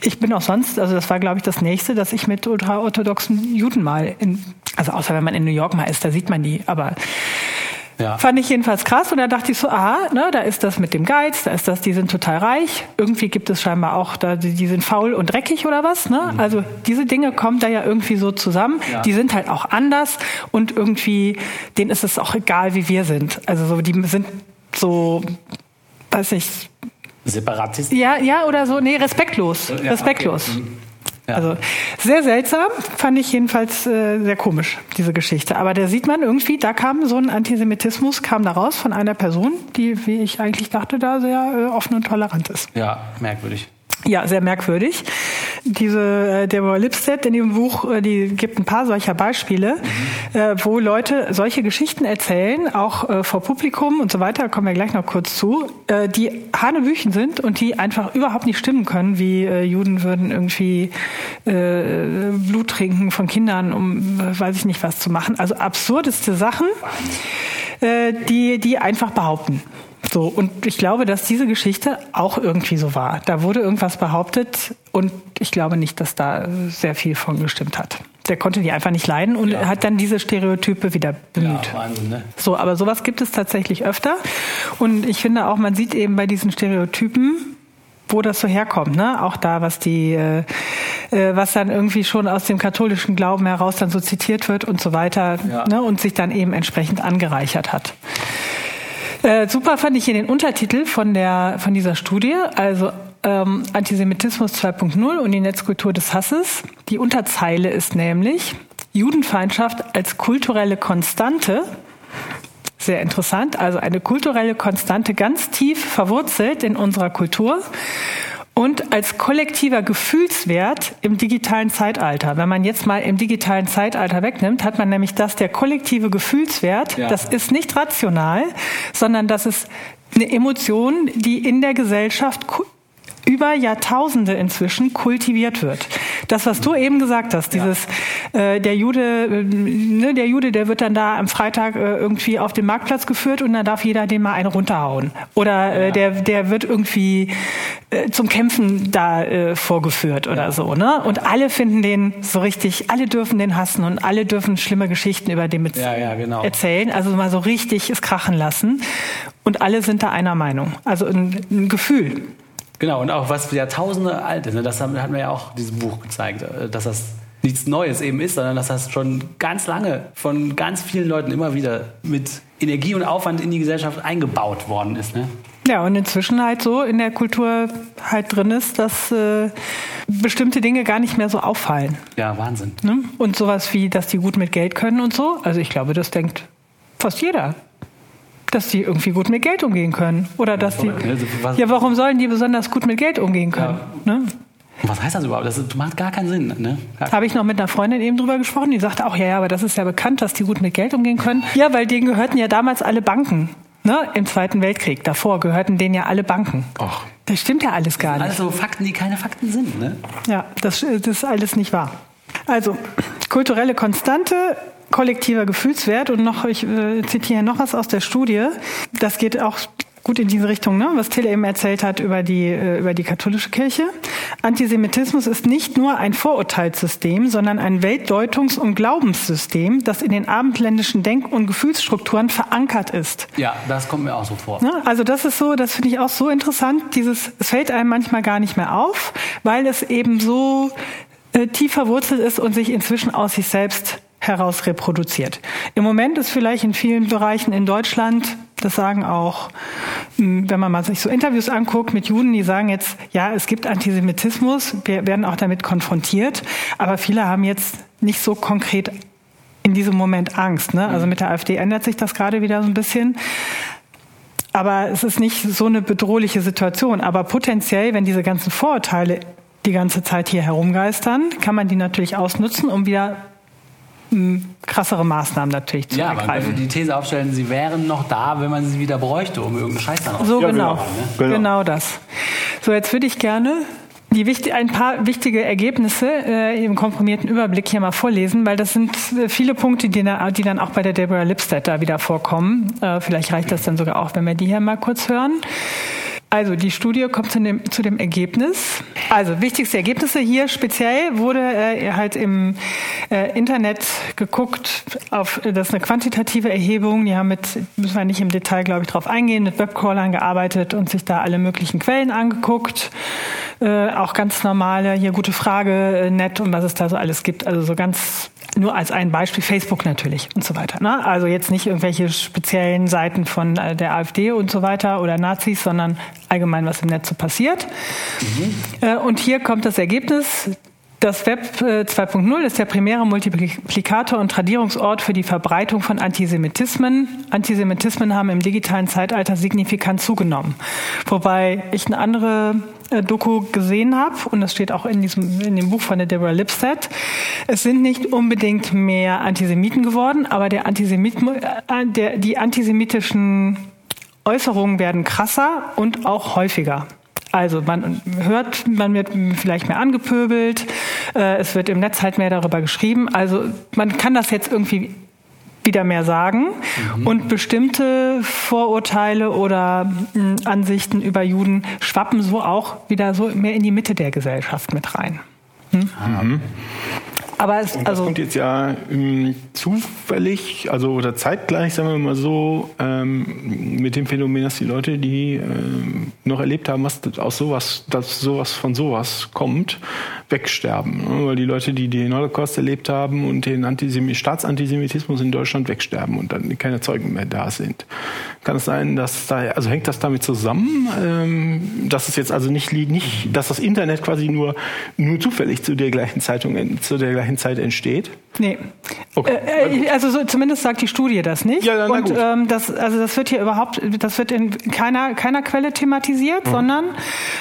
ich bin auch sonst, also das war, glaube ich, das nächste, dass ich mit ultraorthodoxen Juden mal in, also außer wenn man in New York mal ist, da sieht man die, aber ja. Fand ich jedenfalls krass und da dachte ich so, aha, ne, da ist das mit dem Geiz, da ist das, die sind total reich. Irgendwie gibt es scheinbar auch, da, die sind faul und dreckig oder was. Ne? Mhm. Also diese Dinge kommen da ja irgendwie so zusammen. Ja. Die sind halt auch anders und irgendwie, denen ist es auch egal, wie wir sind. Also so, die sind so, weiß ich, Separatist? Ja, ja, oder so. Nee, respektlos. Ja, respektlos. Okay. Mhm. Ja. Also sehr seltsam, fand ich jedenfalls äh, sehr komisch, diese Geschichte. Aber da sieht man irgendwie, da kam so ein Antisemitismus, kam da raus von einer Person, die, wie ich eigentlich dachte, da sehr äh, offen und tolerant ist. Ja, merkwürdig. Ja, sehr merkwürdig. Diese äh, Deborah Lipstead in ihrem Buch, äh, die gibt ein paar solcher Beispiele, mhm. äh, wo Leute solche Geschichten erzählen, auch vor Publikum und so weiter, kommen wir gleich noch kurz zu, die Hanebüchen sind und die einfach überhaupt nicht stimmen können, wie Juden würden irgendwie Blut trinken von Kindern, um weiß ich nicht was zu machen. Also absurdeste Sachen, die, die einfach behaupten. So, und ich glaube, dass diese Geschichte auch irgendwie so war. Da wurde irgendwas behauptet und ich glaube nicht, dass da sehr viel von gestimmt hat. Der konnte die einfach nicht leiden und ja. hat dann diese Stereotype wieder bemüht. Ja, Wahnsinn, ne? So, aber sowas gibt es tatsächlich öfter. Und ich finde auch, man sieht eben bei diesen Stereotypen, wo das so herkommt, ne? Auch da, was die, äh, äh, was dann irgendwie schon aus dem katholischen Glauben heraus dann so zitiert wird und so weiter, ja. ne? Und sich dann eben entsprechend angereichert hat. Äh, super fand ich hier den Untertitel von der von dieser Studie, also ähm, Antisemitismus 2.0 und die Netzkultur des Hasses. Die Unterzeile ist nämlich Judenfeindschaft als kulturelle Konstante. Sehr interessant, also eine kulturelle Konstante ganz tief verwurzelt in unserer Kultur und als kollektiver Gefühlswert im digitalen Zeitalter. Wenn man jetzt mal im digitalen Zeitalter wegnimmt, hat man nämlich das, der kollektive Gefühlswert, ja. das ist nicht rational, sondern das ist eine Emotion, die in der Gesellschaft über Jahrtausende inzwischen kultiviert wird. Das, was du eben gesagt hast, dieses ja. äh, der Jude, äh, ne, der Jude, der wird dann da am Freitag äh, irgendwie auf den Marktplatz geführt und dann darf jeder den mal einen runterhauen. Oder äh, ja. der, der wird irgendwie äh, zum Kämpfen da äh, vorgeführt oder ja. so. Ne? Und alle finden den so richtig, alle dürfen den hassen und alle dürfen schlimme Geschichten über den genau. erzählen. Also mal so richtig es krachen lassen. Und alle sind da einer Meinung. Also ein, ein Gefühl. Genau, und auch was Jahrtausende alt ist. Ne? Das hat mir ja auch dieses Buch gezeigt, äh, dass das nichts Neues eben ist, sondern dass das schon ganz lange von ganz vielen Leuten immer wieder mit Energie und Aufwand in die Gesellschaft eingebaut worden ist. Ne? Ja, und inzwischen halt so in der Kultur halt drin ist, dass äh, bestimmte Dinge gar nicht mehr so auffallen. Ja, Wahnsinn. Ne? Und sowas wie, dass die gut mit Geld können und so. Also ich glaube, das denkt fast jeder dass die irgendwie gut mit Geld umgehen können. Oder dass die. Ja, warum sollen die besonders gut mit Geld umgehen können? Ja. Ne? Was heißt das überhaupt? Das macht gar keinen Sinn. Ne? Habe ich noch mit einer Freundin eben drüber gesprochen, die sagte auch, ja, ja, aber das ist ja bekannt, dass die gut mit Geld umgehen können. Ja, weil denen gehörten ja damals alle Banken. Ne? Im Zweiten Weltkrieg. Davor gehörten denen ja alle Banken. Ach. Das stimmt ja alles gar nicht. Alles so Fakten, die keine Fakten sind. Ne? Ja, das, das ist alles nicht wahr. Also, kulturelle Konstante kollektiver Gefühlswert und noch, ich äh, zitiere noch was aus der Studie. Das geht auch gut in diese Richtung, ne? was Till eben erzählt hat über die, äh, über die katholische Kirche. Antisemitismus ist nicht nur ein Vorurteilssystem, sondern ein Weltdeutungs- und Glaubenssystem, das in den abendländischen Denk- und Gefühlsstrukturen verankert ist. Ja, das kommt mir auch so vor. Ne? Also das ist so, das finde ich auch so interessant. Dieses, es fällt einem manchmal gar nicht mehr auf, weil es eben so äh, tief verwurzelt ist und sich inzwischen aus sich selbst heraus reproduziert. Im Moment ist vielleicht in vielen Bereichen in Deutschland, das sagen auch, hm, wenn man mal sich so Interviews anguckt mit Juden, die sagen jetzt, ja, es gibt Antisemitismus, wir werden auch damit konfrontiert, aber viele haben jetzt nicht so konkret in diesem Moment Angst. Ne? Also mit der AfD ändert sich das gerade wieder so ein bisschen. Aber es ist nicht so eine bedrohliche Situation. Aber potenziell, wenn diese ganzen Vorurteile die ganze Zeit hier herumgeistern, kann man die natürlich ausnutzen, um wieder krassere Maßnahmen natürlich zu ja, ergreifen. Ja, man die These aufstellen, sie wären noch da, wenn man sie wieder bräuchte, um irgendeinen Scheiß dann So ja, genau. Genau. genau. genau das. So, jetzt würde ich gerne die wichtig, ein paar wichtige Ergebnisse äh, im komprimierten Überblick hier mal vorlesen, weil das sind äh, viele Punkte, die, die dann auch bei der Deborah Lipstadt da wieder vorkommen. Äh, vielleicht reicht das dann sogar auch, wenn wir die hier mal kurz hören. Also die Studie kommt zu dem, zu dem Ergebnis. Also wichtigste Ergebnisse hier speziell wurde äh, halt im äh, Internet geguckt auf das ist eine quantitative Erhebung. Die haben mit müssen wir nicht im Detail glaube ich drauf eingehen mit Webcrawlern gearbeitet und sich da alle möglichen Quellen angeguckt. Äh, auch ganz normale hier gute Frage äh, net und was es da so alles gibt. Also so ganz nur als ein Beispiel Facebook natürlich und so weiter. Ne? Also jetzt nicht irgendwelche speziellen Seiten von äh, der AfD und so weiter oder Nazis, sondern allgemein, was im Netz so passiert. Mhm. Und hier kommt das Ergebnis. Das Web 2.0 ist der primäre Multiplikator und Tradierungsort für die Verbreitung von Antisemitismen. Antisemitismen haben im digitalen Zeitalter signifikant zugenommen. Wobei ich eine andere äh, Doku gesehen habe, und das steht auch in, diesem, in dem Buch von der Deborah Lipstadt, es sind nicht unbedingt mehr Antisemiten geworden, aber der Antisemit, äh, der, die antisemitischen Äußerungen werden krasser und auch häufiger. Also man hört, man wird vielleicht mehr angepöbelt, äh, es wird im Netz halt mehr darüber geschrieben. Also man kann das jetzt irgendwie wieder mehr sagen mhm. und bestimmte Vorurteile oder äh, Ansichten über Juden schwappen so auch wieder so mehr in die Mitte der Gesellschaft mit rein. Hm? Mhm. Aber es, das also kommt jetzt ja ähm, zufällig, also oder zeitgleich, sagen wir mal so, ähm, mit dem Phänomen, dass die Leute, die ähm, noch erlebt haben, was aus sowas, dass sowas von sowas kommt, wegsterben. Ne? Weil die Leute, die den Holocaust erlebt haben und den Antisem Staatsantisemitismus in Deutschland wegsterben und dann keine Zeugen mehr da sind. Kann es sein, dass da, also hängt das damit zusammen, ähm, dass es jetzt also nicht, nicht, dass das Internet quasi nur, nur zufällig zu der gleichen Zeitung, zu der gleichen Zeit entsteht? Nee. Okay. Äh, äh also so, zumindest sagt die Studie das nicht. Ja, na, Und ähm, das, also das wird hier überhaupt, das wird in keiner, keiner Quelle thematisiert, mhm. sondern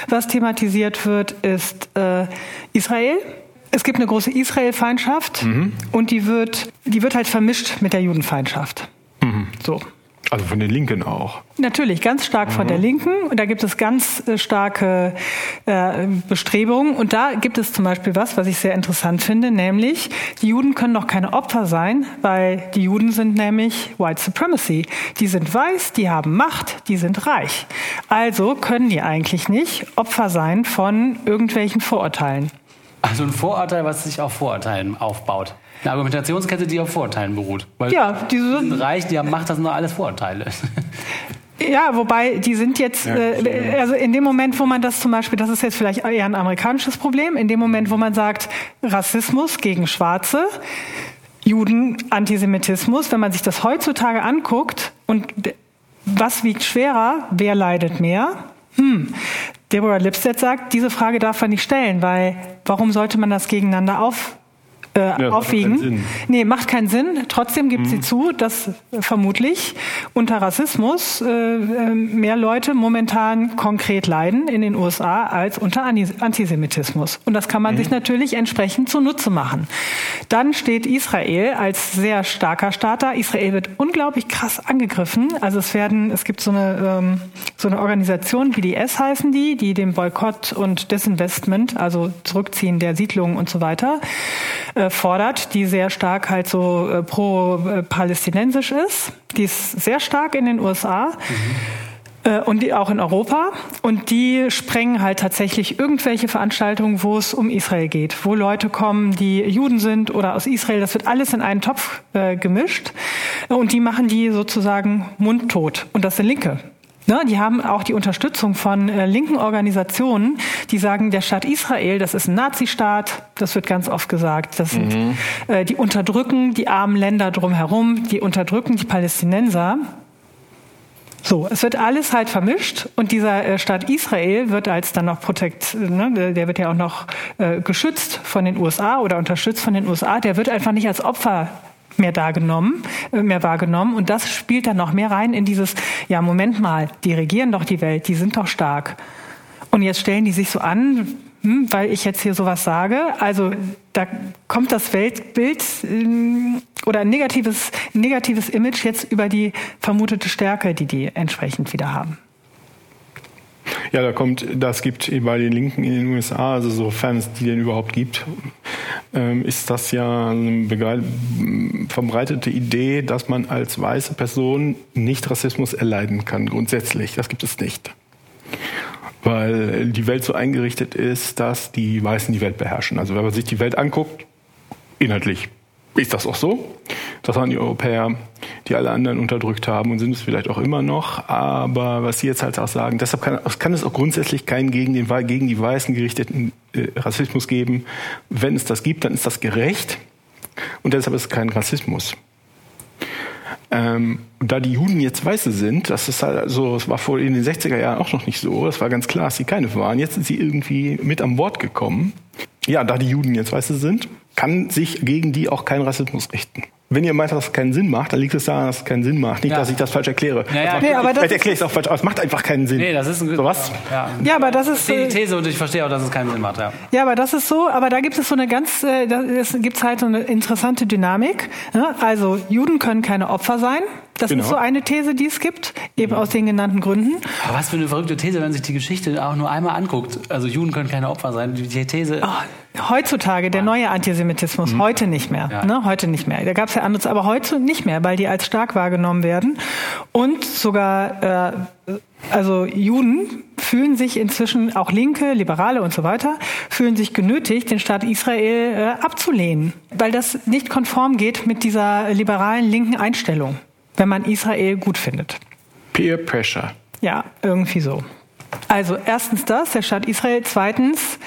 was thematisiert wird, ist äh, Israel. Es gibt eine große Israel-Feindschaft mhm. und die wird, die wird halt vermischt mit der Judenfeindschaft. Mhm. So. Also von den Linken auch. Natürlich, ganz stark mhm. von der mhm. Linken. Und da gibt es ganz äh, starke äh, Bestrebungen. Und da gibt es zum Beispiel was, was ich sehr interessant finde, nämlich die Juden können doch keine Opfer sein, weil die Juden sind nämlich White Supremacy. Die sind weiß, die haben Macht, die sind reich. Also können die eigentlich nicht Opfer sein von irgendwelchen Vorurteilen. Also ein Vorurteil, was sich auf Vorurteilen aufbaut. Eine Argumentationskette, die auf Vorurteilen beruht. Weil ja, diese sind reich, die haben Macht, das sind doch alles Vorurteile. Ja, wobei die sind jetzt, äh, also in dem Moment, wo man das zum Beispiel, das ist jetzt vielleicht eher ein amerikanisches Problem, in dem Moment, wo man sagt, Rassismus gegen Schwarze, Juden, Antisemitismus, wenn man sich das heutzutage anguckt und was wiegt schwerer, wer leidet mehr? Hm. Deborah Lipstead sagt, diese Frage darf man nicht stellen, weil warum sollte man das gegeneinander auf, äh, ja, aufwiegen. Macht nee, macht keinen Sinn. Trotzdem gibt mhm. sie zu, dass vermutlich unter Rassismus äh, äh, mehr Leute momentan konkret leiden in den USA als unter Antisemitismus. Und das kann man mhm. sich natürlich entsprechend zunutze machen. Dann steht Israel als sehr starker Staat da. Israel wird unglaublich krass angegriffen. Also es werden, es gibt so eine, ähm, so eine Organisation, BDS heißen die, die den Boykott und Disinvestment, also Zurückziehen der Siedlungen und so weiter, äh, fordert, die sehr stark halt so äh, pro-palästinensisch ist. Die ist sehr stark in den USA. Mhm. Äh, und die auch in Europa. Und die sprengen halt tatsächlich irgendwelche Veranstaltungen, wo es um Israel geht, wo Leute kommen, die Juden sind oder aus Israel. Das wird alles in einen Topf äh, gemischt. Und die machen die sozusagen mundtot. Und das sind Linke. Ne, die haben auch die Unterstützung von äh, linken Organisationen, die sagen, der Staat Israel, das ist ein Nazistaat, das wird ganz oft gesagt. Das sind, mhm. äh, die unterdrücken die armen Länder drumherum, die unterdrücken die Palästinenser. So, es wird alles halt vermischt und dieser äh, Staat Israel wird als dann noch protekt, ne, der wird ja auch noch äh, geschützt von den USA oder unterstützt von den USA, der wird einfach nicht als Opfer mehr wahrgenommen, äh, mehr wahrgenommen. Und das spielt dann noch mehr rein in dieses, ja, Moment mal, die regieren doch die Welt, die sind doch stark. Und jetzt stellen die sich so an, hm, weil ich jetzt hier sowas sage. Also da kommt das Weltbild ähm, oder ein negatives, negatives Image jetzt über die vermutete Stärke, die die entsprechend wieder haben. Ja, da kommt, das gibt bei den Linken in den USA, also sofern es die denn überhaupt gibt, ähm, ist das ja eine verbreitete Idee, dass man als weiße Person nicht Rassismus erleiden kann, grundsätzlich. Das gibt es nicht. Weil die Welt so eingerichtet ist, dass die Weißen die Welt beherrschen. Also wenn man sich die Welt anguckt, inhaltlich ist das auch so. Das waren die Europäer, die alle anderen unterdrückt haben und sind es vielleicht auch immer noch. Aber was Sie jetzt halt auch sagen, deshalb kann, kann es auch grundsätzlich keinen gegen, den, gegen die Weißen gerichteten äh, Rassismus geben. Wenn es das gibt, dann ist das gerecht und deshalb ist es kein Rassismus. Ähm, da die Juden jetzt Weiße sind, das ist halt so, es war vor in den 60er Jahren auch noch nicht so, das war ganz klar, dass sie keine waren. Jetzt sind sie irgendwie mit an Bord gekommen. ja, da die Juden jetzt Weiße sind, kann sich gegen die auch kein Rassismus richten. Wenn ihr meint, dass es keinen Sinn macht, dann liegt es daran, dass es keinen Sinn macht. Nicht, Ja. dass ich das falsch erkläre. Ja, ja. Das macht- Nee, aber das Vielleicht ist- erkläre ich es auch falsch, aber es macht einfach keinen Sinn. Nee, das ist ein So was? Ja. Ja, aber das ist Die äh, These und ich verstehe auch, dass es keinen Sinn macht. Ja. Ja, aber das ist so, aber da gibt es so eine ganz, äh, da es gibt's halt so eine interessante Dynamik. Ne? Also Juden können keine Opfer sein. Das Genau. ist so eine These, die es gibt, eben aus den genannten Gründen. Aber was für eine verrückte These, wenn man sich die Geschichte auch nur einmal anguckt. Also Juden können keine Opfer sein. Die die These. Heutzutage der neue Antisemitismus, heute nicht mehr. Ja. Ne? Heute nicht mehr. Da gab es ja anderes, aber heute nicht mehr, weil die als stark wahrgenommen werden. Und sogar, äh, also Juden fühlen sich inzwischen, auch Linke, Liberale und so weiter, fühlen sich genötigt, den Staat Israel äh, abzulehnen, weil das nicht konform geht mit dieser liberalen linken Einstellung, wenn man Israel gut findet. Peer Pressure. Ja, irgendwie so. Also erstens das, der Staat Israel. Zweitens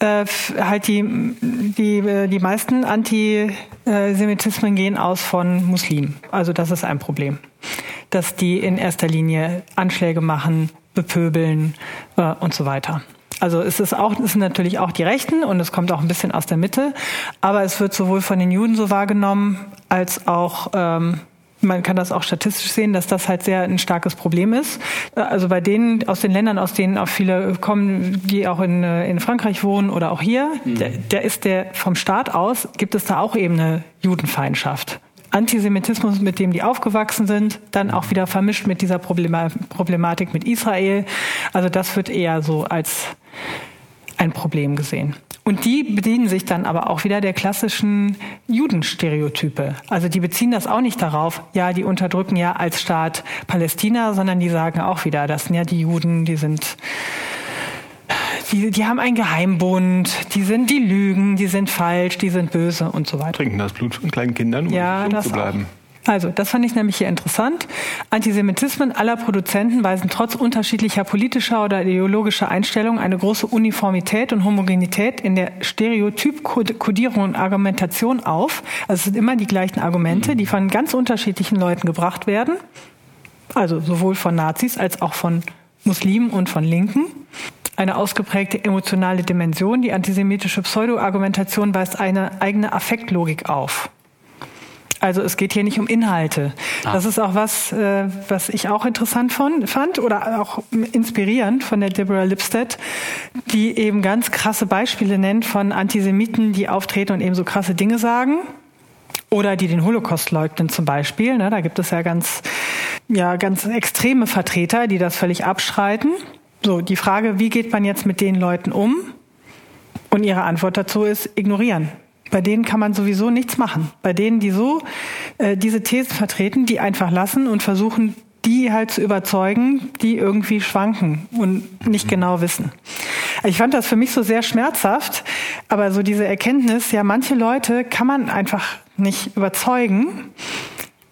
äh, halt die, die, äh, die meisten Antisemitismen gehen aus von Muslimen. Also das ist ein Problem. Dass die in erster Linie Anschläge machen, bepöbeln äh, und so weiter. Also es ist auch, es sind natürlich auch die Rechten und es kommt auch ein bisschen aus der Mitte, aber es wird sowohl von den Juden so wahrgenommen als auch ähm, man kann das auch statistisch sehen, dass das halt sehr ein starkes Problem ist. Also bei denen aus den Ländern, aus denen auch viele kommen, die auch in, äh, in Frankreich wohnen oder auch hier, der, der ist der vom Staat aus, gibt es da auch eben eine Judenfeindschaft. Antisemitismus, mit dem die aufgewachsen sind, dann auch wieder vermischt mit dieser Problema Problematik mit Israel. Also das wird eher so als ein Problem gesehen. Und die bedienen sich dann aber auch wieder der klassischen Judenstereotype. Also die beziehen das auch nicht darauf, ja, die unterdrücken ja als Staat Palästina, sondern die sagen auch wieder, das sind ja die Juden, die sind, die, die haben einen Geheimbund, die sind, die lügen, die sind falsch, die sind böse und so weiter. Trinken das Blut von kleinen Kindern, um Ja, das zu bleiben. Auch. Also, das fand ich nämlich hier interessant. Antisemitismen aller Produzenten weisen trotz unterschiedlicher politischer oder ideologischer Einstellungen eine große Uniformität und Homogenität in der Stereotypkodierung und Argumentation auf. Also es sind immer die gleichen Argumente, die von ganz unterschiedlichen Leuten gebracht werden. Also sowohl von Nazis als auch von Muslimen und von Linken. Eine ausgeprägte emotionale Dimension. Die antisemitische Pseudo-Argumentation weist eine eigene Affektlogik auf. Also es geht hier nicht um Inhalte. Das ist auch was, äh, was ich auch interessant von, fand oder auch inspirierend von der Deborah Lipstadt, die eben ganz krasse Beispiele nennt von Antisemiten, die auftreten und eben so krasse Dinge sagen. Oder die den Holocaust leugnen zum Beispiel. Ne, da gibt es ja ganz, ja, ganz extreme Vertreter, die das völlig abschreiten. So, die Frage, wie geht man jetzt mit den Leuten um? Und ihre Antwort dazu ist ignorieren. Bei denen kann man sowieso nichts machen. Bei denen, die so äh, diese Thesen vertreten, die einfach lassen und versuchen, die halt zu überzeugen, die irgendwie schwanken und nicht genau wissen. Ich fand das für mich so sehr schmerzhaft, aber so diese Erkenntnis, ja, manche Leute kann man einfach nicht überzeugen.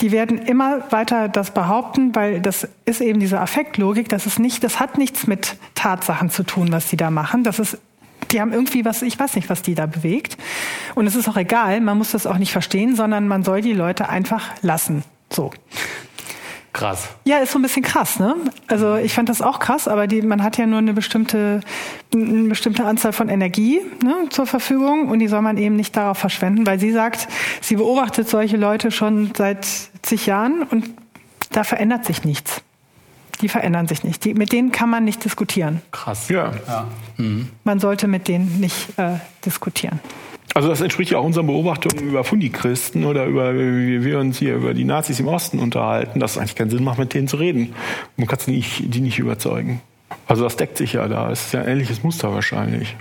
Die werden immer weiter das behaupten, weil das ist eben diese Affektlogik, das ist nicht, das hat nichts mit Tatsachen zu tun, was die da machen. Das ist die haben irgendwie was, ich weiß nicht, was die da bewegt. Und es ist auch egal, man muss das auch nicht verstehen, sondern man soll die Leute einfach lassen. So. Krass. Ja, ist so ein bisschen krass, ne? Also ich fand das auch krass, aber die, man hat ja nur eine bestimmte, eine bestimmte Anzahl von Energie ne, zur Verfügung und die soll man eben nicht darauf verschwenden, weil sie sagt, sie beobachtet solche Leute schon seit zig Jahren und da verändert sich nichts. Die verändern sich nicht. Die, mit denen kann man nicht diskutieren. Krass. Ja. ja. Man sollte mit denen nicht äh, diskutieren. Also das entspricht ja auch unseren Beobachtungen über Fundichristen oder über wie wir uns hier über die Nazis im Osten unterhalten, dass es eigentlich keinen Sinn macht, mit denen zu reden. Man kann nicht, die nicht überzeugen. Also das deckt sich ja da. Es ist ja ein ähnliches Muster wahrscheinlich.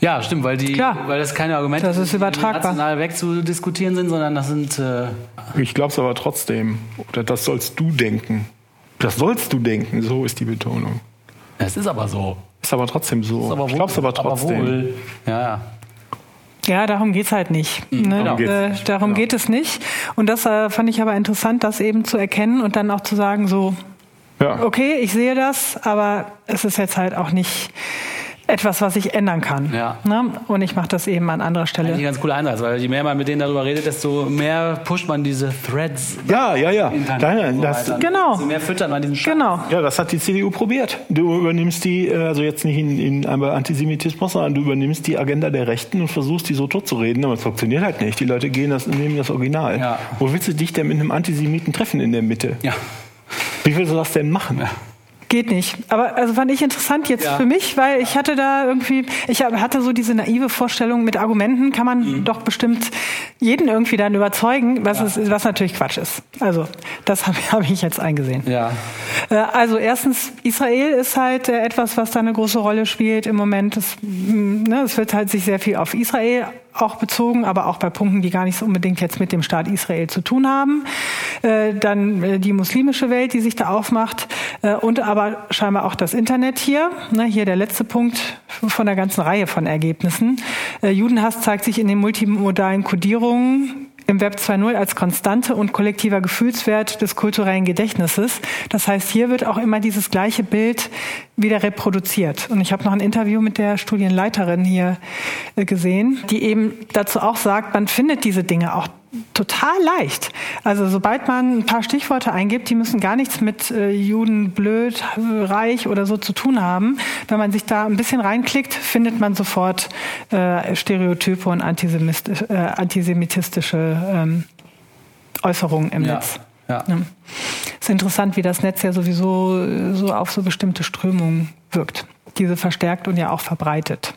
Ja, stimmt, weil die, Klar. weil das keine Argumente Das ist die übertragbar. national wegzudiskutieren sind, sondern das sind äh, Ich glaube es aber trotzdem. Oder das sollst du denken. Das sollst du denken, so ist die Betonung. es ist aber so. Ist aber trotzdem so. Ist aber ich glaube es aber trotzdem. wohl. Ja, ja. Ja, darum geht's halt nicht. Ne? darum geht's äh, nicht. darum Genau. geht es nicht. Und das äh, fand ich aber interessant, das eben zu erkennen und dann auch zu sagen, so, Ja. okay, ich sehe das, aber es ist jetzt halt auch nicht etwas, was ich ändern kann. Ja. Ne? Und ich mache das eben an anderer Stelle. Ein ganz cooler Ansatz, weil je mehr man mit denen darüber redet, desto mehr pusht man diese Threads. Ja, ja, ja. Nein, so das. Genau. Desto mehr füttert man diesen Scheiß. Genau. Ja, das hat die CDU probiert. Du übernimmst die, äh, also jetzt nicht in, in einmal Antisemitismus, sondern du übernimmst die Agenda der Rechten und versuchst, die so totzureden, aber es funktioniert halt nicht. Die Leute gehen das, nehmen das Original. Ja. Wo willst du dich denn mit einem Antisemiten treffen in der Mitte? Ja. Wie willst du das denn machen? Geht nicht. Aber also fand ich interessant jetzt Ja. für mich, weil ich hatte da irgendwie, ich hatte so diese naive Vorstellung, mit Argumenten kann man Mhm. doch bestimmt jeden irgendwie dann überzeugen, was, es, was natürlich Quatsch ist. Also das habe hab ich jetzt eingesehen. Ja. Äh, Also erstens, Israel ist halt äh, etwas, was da eine große Rolle spielt im Moment. Es, mm, ne, es wird halt sich sehr viel auf Israel auch bezogen, aber auch bei Punkten, die gar nicht so unbedingt jetzt mit dem Staat Israel zu tun haben. Äh, Dann äh, die muslimische Welt, die sich da aufmacht äh, und aber scheinbar auch das Internet hier. Ne, Hier der letzte Punkt von der ganzen Reihe von Ergebnissen. Äh, Judenhass zeigt sich in den multimodalen Kodierungen im Web 2.0 als konstante und kollektiver Gefühlswert des kulturellen Gedächtnisses. Das heißt, hier wird auch immer dieses gleiche Bild wieder reproduziert. Und ich habe noch ein Interview mit der Studienleiterin hier äh, gesehen, die eben dazu auch sagt, man findet diese Dinge auch total leicht. Also sobald man ein paar Stichworte eingibt, die müssen gar nichts mit äh, Juden blöd, reich oder so zu tun haben. Wenn man sich da ein bisschen reinklickt, findet man sofort äh, Stereotype und äh, antisemitistische ähm, Äußerungen im Ja. Netz. Ja. Ja. Ist interessant, wie das Netz ja sowieso äh, so auf so bestimmte Strömungen wirkt. Diese verstärkt und ja auch verbreitet.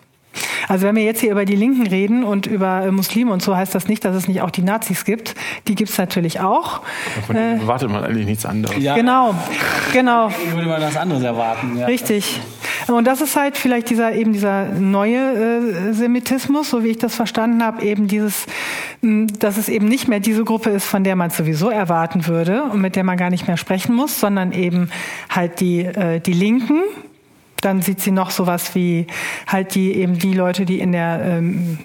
Also wenn wir jetzt hier über die Linken reden und über äh, Muslime und so, heißt das nicht, dass es nicht auch die Nazis gibt. Die gibt es natürlich auch. Von denen erwartet man eigentlich nichts anderes. Ja. Genau, genau. Deswegen würde man was anderes erwarten. Ja. Richtig. Und das ist halt vielleicht dieser eben dieser neue äh, Semitismus, so wie ich das verstanden habe, eben dieses, mh, dass es eben nicht mehr diese Gruppe ist, von der man sowieso erwarten würde und mit der man gar nicht mehr sprechen muss, sondern eben halt die äh, die Linken. Dann sieht sie noch sowas wie halt die eben die Leute, die in der ähm,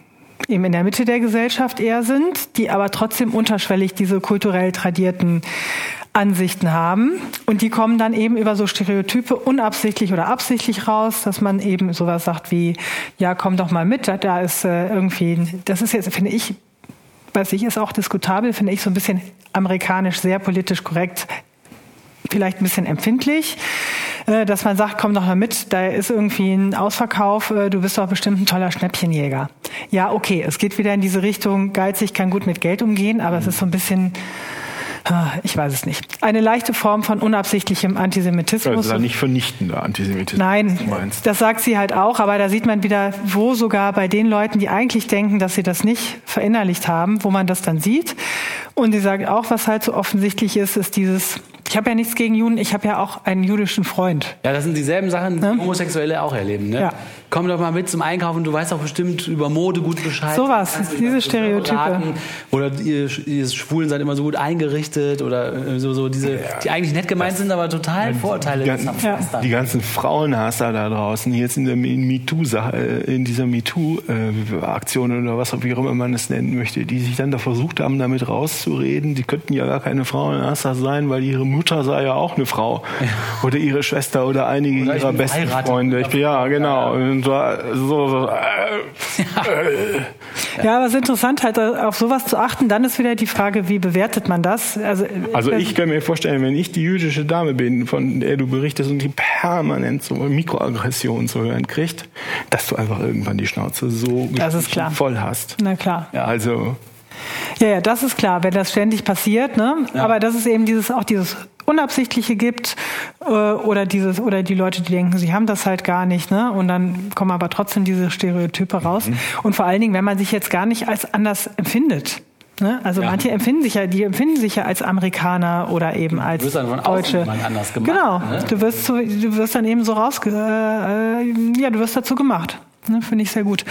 eben in der Mitte der Gesellschaft eher sind, die aber trotzdem unterschwellig diese kulturell tradierten Ansichten haben. Und die kommen dann eben über so Stereotype unabsichtlich oder absichtlich raus, dass man eben sowas sagt wie, ja, komm doch mal mit, da, ist äh, irgendwie, das ist jetzt, finde ich, weiß ich, ist auch diskutabel, finde ich so ein bisschen amerikanisch sehr politisch korrekt, vielleicht ein bisschen empfindlich, äh, dass man sagt, komm doch mal mit, da ist irgendwie ein Ausverkauf, äh, du bist doch bestimmt ein toller Schnäppchenjäger. Ja, okay, es geht wieder in diese Richtung, geizig kann gut mit Geld umgehen, aber es ist so ein bisschen, ich weiß es nicht, eine leichte Form von unabsichtlichem Antisemitismus. Also nicht vernichtender Antisemitismus. Nein, das sagt sie halt auch, aber da sieht man wieder, wo sogar bei den Leuten, die eigentlich denken, dass sie das nicht verinnerlicht haben, wo man das dann sieht. Und sie sagt auch, was halt so offensichtlich ist, ist dieses, ich habe ja nichts gegen Juden, ich habe ja auch einen jüdischen Freund. Ja, das sind dieselben Sachen, die Homosexuelle auch erleben. Ne? Ja. Komm doch mal mit zum Einkaufen, du weißt auch bestimmt über Mode gut Bescheid. Sowas, diese Stereotype. Oder ihr, ihr Schwulen seid immer so gut eingerichtet oder äh, so, so diese, die eigentlich nett gemeint sind, aber total Vorurteile Die ganzen, haben. die ganzen Frauenhasser da draußen, jetzt in der MeToo-Sache, äh, in dieser MeToo-Aktion oder was auch immer man es nennen möchte, die sich dann da versucht haben, damit rauszureden, die könnten ja gar keine Frauenhasser sein, weil ihre Mutter sei ja auch eine Frau. Oder ihre Schwester oder einige Oder ihrer besten verheiratet. Freunde. Ich bin, ja, genau. Und so, so, äh, Ja, aber es ist interessant, halt auf sowas zu achten. Dann ist wieder die Frage, wie bewertet man das? Also, Also ich kann mir vorstellen, wenn ich die jüdische Dame bin, von der du berichtest und die permanent so Mikroaggressionen zu hören kriegt, dass du einfach irgendwann die Schnauze so Das ist klar. voll hast. Na klar. Ja, also Ja, ja, das ist klar, wenn das ständig passiert, ne? Aber dass es eben dieses auch dieses Unabsichtliche gibt äh, oder dieses oder die Leute, die denken, sie haben das halt gar nicht, ne? Und dann kommen aber trotzdem diese Stereotype raus. Mhm. Und vor allen Dingen, wenn man sich jetzt gar nicht als anders empfindet. Ne? Also Ja. manche empfinden sich ja, die empfinden sich ja als Amerikaner oder eben als wirst dann von außen Deutsche. mal anders gemacht, Genau, ne? du wirst so, du wirst dann eben so rausge, äh, äh, ja, du wirst dazu gemacht. Ne, Finde ich sehr gut.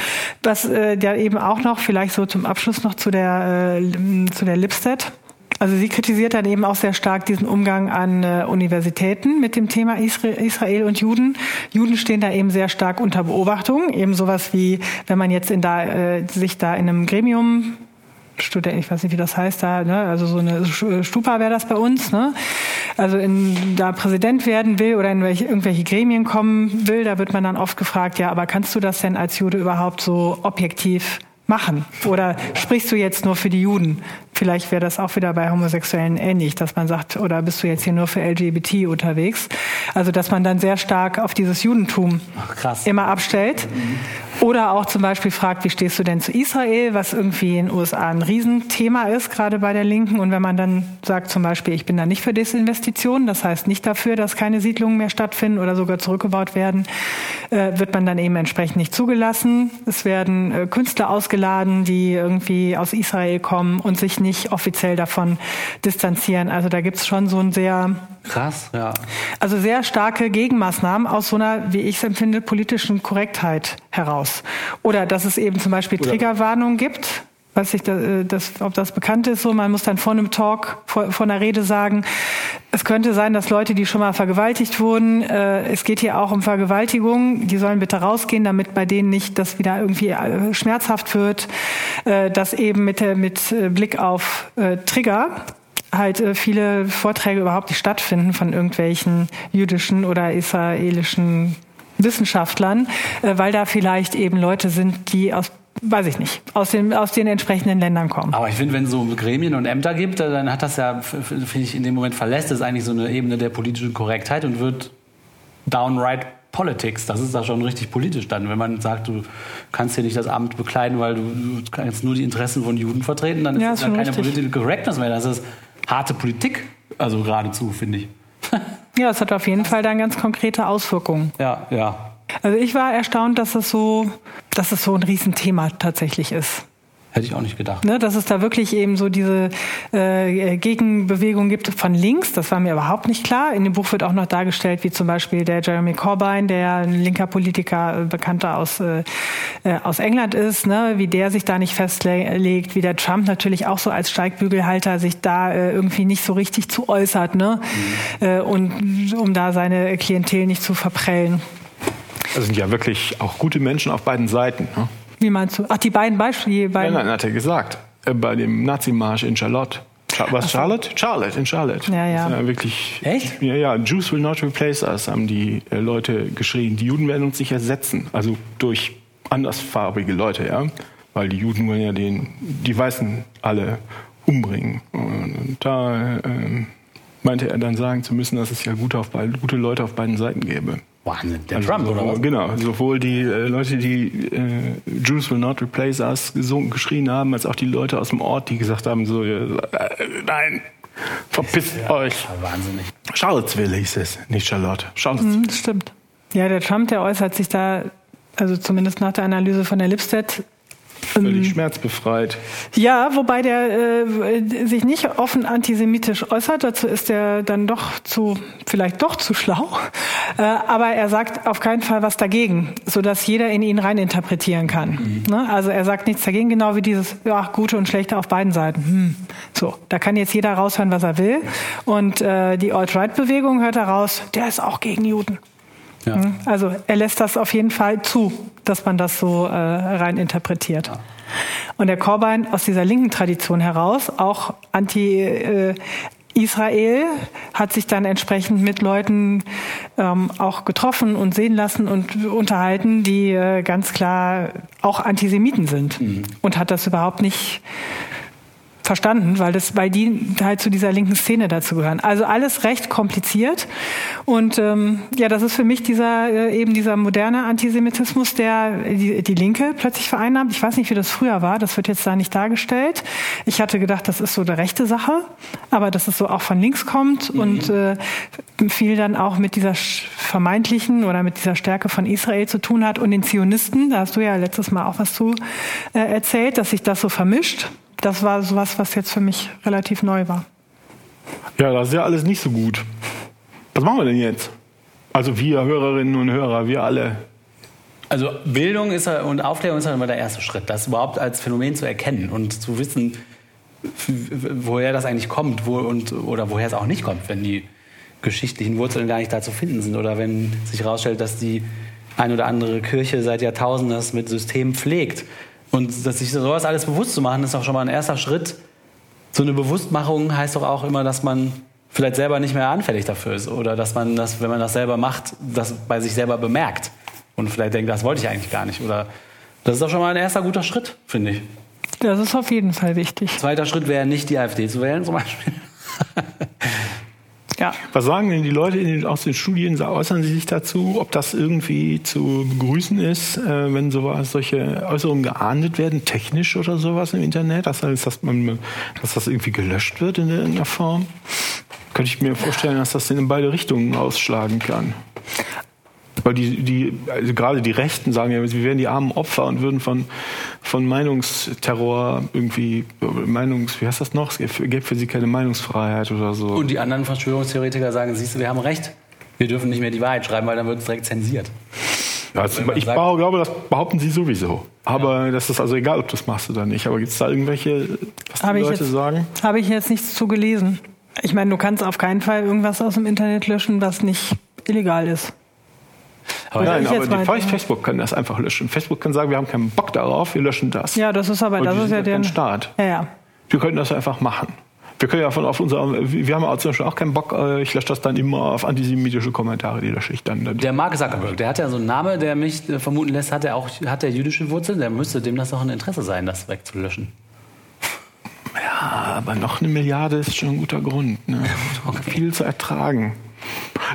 Was äh, ja eben auch noch, vielleicht so zum Abschluss noch zu der, äh, zu der Lipstadt. Also sie kritisiert dann eben auch sehr stark diesen Umgang an äh, Universitäten mit dem Thema Isra Israel und Juden. Juden stehen da eben sehr stark unter Beobachtung. Eben sowas wie, wenn man jetzt in da, äh, sich da in einem Gremium Student, ich weiß nicht, wie das heißt da, ne? also so eine Stupa wäre das bei uns, ne? also in, da Präsident werden will oder in welche, irgendwelche Gremien kommen will, da wird man dann oft gefragt, ja, aber kannst du das denn als Jude überhaupt so objektiv machen? Oder sprichst du jetzt nur für die Juden? Vielleicht wäre das auch wieder bei Homosexuellen ähnlich, dass man sagt, oder bist du jetzt hier nur für LGBT unterwegs? Also, dass man dann sehr stark auf dieses Judentum Ach, immer abstellt. Oder auch zum Beispiel fragt, wie stehst du denn zu Israel, was irgendwie in den USA ein Riesenthema ist, gerade bei der Linken. Und wenn man dann sagt zum Beispiel, ich bin da nicht für Desinvestitionen, das heißt nicht dafür, dass keine Siedlungen mehr stattfinden oder sogar zurückgebaut werden, äh, wird man dann eben entsprechend nicht zugelassen. Es werden äh, Künstler ausgeladen, die irgendwie aus Israel kommen und sich nicht offiziell davon distanzieren. Also da gibt's schon so ein sehr krass, ja. Also sehr starke Gegenmaßnahmen aus so einer, wie ich es empfinde, politischen Korrektheit heraus. Oder dass es eben zum Beispiel Triggerwarnungen gibt. Weiß ich, das, ob das bekannt ist, so man muss dann vor einem Talk, vor, vor einer Rede sagen, es könnte sein, dass Leute, die schon mal vergewaltigt wurden, äh, es geht hier auch um Vergewaltigung, die sollen bitte rausgehen, damit bei denen nicht das wieder irgendwie äh, schmerzhaft wird, äh, dass eben mit, mit äh, Blick auf äh, Trigger halt äh, viele Vorträge überhaupt nicht stattfinden von irgendwelchen jüdischen oder israelischen Wissenschaftlern, äh, weil da vielleicht eben Leute sind, die aus weiß ich nicht, aus den, aus den entsprechenden Ländern kommen. Aber ich finde, wenn es so Gremien und Ämter gibt, dann hat das ja, finde ich, in dem Moment verlässt es eigentlich so eine Ebene der politischen Korrektheit und wird downright Politics. Das ist da schon richtig politisch dann. Wenn man sagt, du kannst hier nicht das Amt bekleiden, weil du, kannst nur die Interessen von Juden vertreten, dann ist ja, das dann keine politische Correctness mehr. Das ist harte Politik, also geradezu, finde ich. ja, es hat auf jeden Fall dann ganz konkrete Auswirkungen. Ja, ja. Also ich war erstaunt, dass es so, dass es so ein Riesenthema tatsächlich ist. Hätte ich auch nicht gedacht. Ne, dass es da wirklich eben so diese äh, Gegenbewegung gibt von links, das war mir überhaupt nicht klar. In dem Buch wird auch noch dargestellt, wie zum Beispiel der Jeremy Corbyn, der ein linker Politiker, äh, bekannter aus, äh, äh, aus England ist, ne, wie der sich da nicht festlegt, wie der Trump natürlich auch so als Steigbügelhalter sich da äh, irgendwie nicht so richtig zu äußert, ne? Mhm. Äh, und um da seine Klientel nicht zu verprellen. Das sind ja wirklich auch gute Menschen auf beiden Seiten. Ne? Wie meinst du? Ach, die beiden Beispiele. Beiden. Ja, nein, hat er gesagt. Äh, bei dem Nazimarsch in Charlotte. Was, so. Charlotte? Charlotte, in Charlotte. Ja, ja. ja wirklich, Echt? Ja, ja. Jews will not replace us, haben die äh, Leute geschrien. Die Juden werden uns nicht ersetzen. Also durch andersfarbige Leute, ja. Weil die Juden wollen ja den, die Weißen alle umbringen. Und da äh, meinte er dann sagen zu müssen, dass es ja gute, auf gute Leute auf beiden Seiten gäbe. Wahnsinn, der also Trump, oder was? Genau, sowohl die äh, Leute, die äh, Jews will not replace us gesungen, geschrien haben, als auch die Leute aus dem Ort, die gesagt haben, so, äh, nein, verpisst ja, euch. Wahnsinnig. Charlottesville hieß es, nicht Charlotte. Charlottesville. Mhm, stimmt. Ja, der Trump, der äußert sich da, also zumindest nach der Analyse von der Lipstadt, Völlig ähm, schmerzbefreit. Ja, wobei der äh, sich nicht offen antisemitisch äußert. Dazu ist er dann doch zu, vielleicht doch zu schlau. Äh, aber er sagt auf keinen Fall was dagegen, sodass jeder in ihn reininterpretieren kann. Mhm. Ne? Also er sagt nichts dagegen, genau wie dieses, ja, gute und schlechte auf beiden Seiten. Hm. So, da kann jetzt jeder raushören, was er will. Und äh, die Alt-Right-Bewegung hört heraus, der ist auch gegen Juden. Ja. Hm? Also er lässt das auf jeden Fall zu, dass man das so äh, rein interpretiert. Ja. Und der Corbyn aus dieser linken Tradition heraus, auch anti äh, Israel hat sich dann entsprechend mit Leuten ähm, auch getroffen und sehen lassen und unterhalten, die äh, ganz klar auch Antisemiten sind mhm. und hat das überhaupt nicht verstanden, weil das, weil die halt zu dieser linken Szene dazu gehören. Also alles recht kompliziert und ähm, ja, das ist für mich dieser äh, eben dieser moderne Antisemitismus, der die, die Linke plötzlich vereinnahmt. Ich weiß nicht, wie das früher war. Das wird jetzt da nicht dargestellt. Ich hatte gedacht, das ist so eine rechte Sache, aber dass es so auch von links kommt mhm. und äh, viel dann auch mit dieser vermeintlichen oder mit dieser Stärke von Israel zu tun hat und den Zionisten. Da hast du ja letztes Mal auch was zu äh, erzählt, dass sich das so vermischt das war sowas, was jetzt für mich relativ neu war. Ja, das ist ja alles nicht so gut. Was machen wir denn jetzt? Also wir Hörerinnen und Hörer, wir alle. Also Bildung ist und Aufklärung ist halt immer der erste Schritt, das überhaupt als Phänomen zu erkennen und zu wissen, woher das eigentlich kommt wo, und, oder woher es auch nicht kommt, wenn die geschichtlichen Wurzeln gar nicht da zu finden sind oder wenn sich herausstellt, dass die ein oder andere Kirche seit Jahrtausenden das mit System pflegt Und dass sich sowas alles bewusst zu machen, ist auch schon mal ein erster Schritt. So eine Bewusstmachung heißt doch auch immer, dass man vielleicht selber nicht mehr anfällig dafür ist oder dass man das, wenn man das selber macht, das bei sich selber bemerkt und vielleicht denkt, das wollte ich eigentlich gar nicht. Oder das ist doch schon mal ein erster guter Schritt, finde ich. Das ist auf jeden Fall wichtig. Zweiter Schritt wäre nicht die AfD zu wählen, zum Beispiel. Ja. Was sagen denn die Leute aus den Studien? Äußern sie sich dazu, ob das irgendwie zu begrüßen ist, äh, wenn sowas, solche Äußerungen geahndet werden, technisch oder sowas im Internet? Das heißt, dass, man, dass das irgendwie gelöscht wird in irgendeiner Form? Könnte ich mir vorstellen, dass das in beide Richtungen ausschlagen kann. Weil die, die also gerade die Rechten sagen ja, wir wären die armen Opfer und würden von, von Meinungsterror irgendwie, Meinungs, wie heißt das noch? Es gäbe für sie keine Meinungsfreiheit oder so. Und die anderen Verschwörungstheoretiker sagen, siehst du, wir haben recht. Wir dürfen nicht mehr die Wahrheit schreiben, weil dann wird es direkt zensiert. Ja, also ich sagt, glaube, das behaupten sie sowieso. Aber ja. das ist also egal, ob du das machst oder nicht. Aber gibt es da irgendwelche, was die Leute jetzt, sagen? Habe ich jetzt nichts zu gelesen. Ich meine, du kannst auf keinen Fall irgendwas aus dem Internet löschen, was nicht illegal ist. Aber Nein, aber die Facebook kann das einfach löschen. Facebook kann sagen, wir haben keinen Bock darauf, wir löschen das. Ja, das ist aber, Und das ist ja der Staat. Ja, ja. Wir könnten das einfach machen. Wir können ja von auf unser, wir haben ja zum Beispiel auch keinen Bock, äh, ich lösche das dann immer auf antisemitische Kommentare, die lösche ich dann. Der Mark Zuckerberg, der hat ja so einen Namen, der mich äh, vermuten lässt, hat er auch, hat er jüdische Wurzeln, der müsste dem das auch ein Interesse sein, das wegzulöschen. Ja, aber noch eine Milliarde ist schon ein guter Grund. Ne? Viel zu ertragen.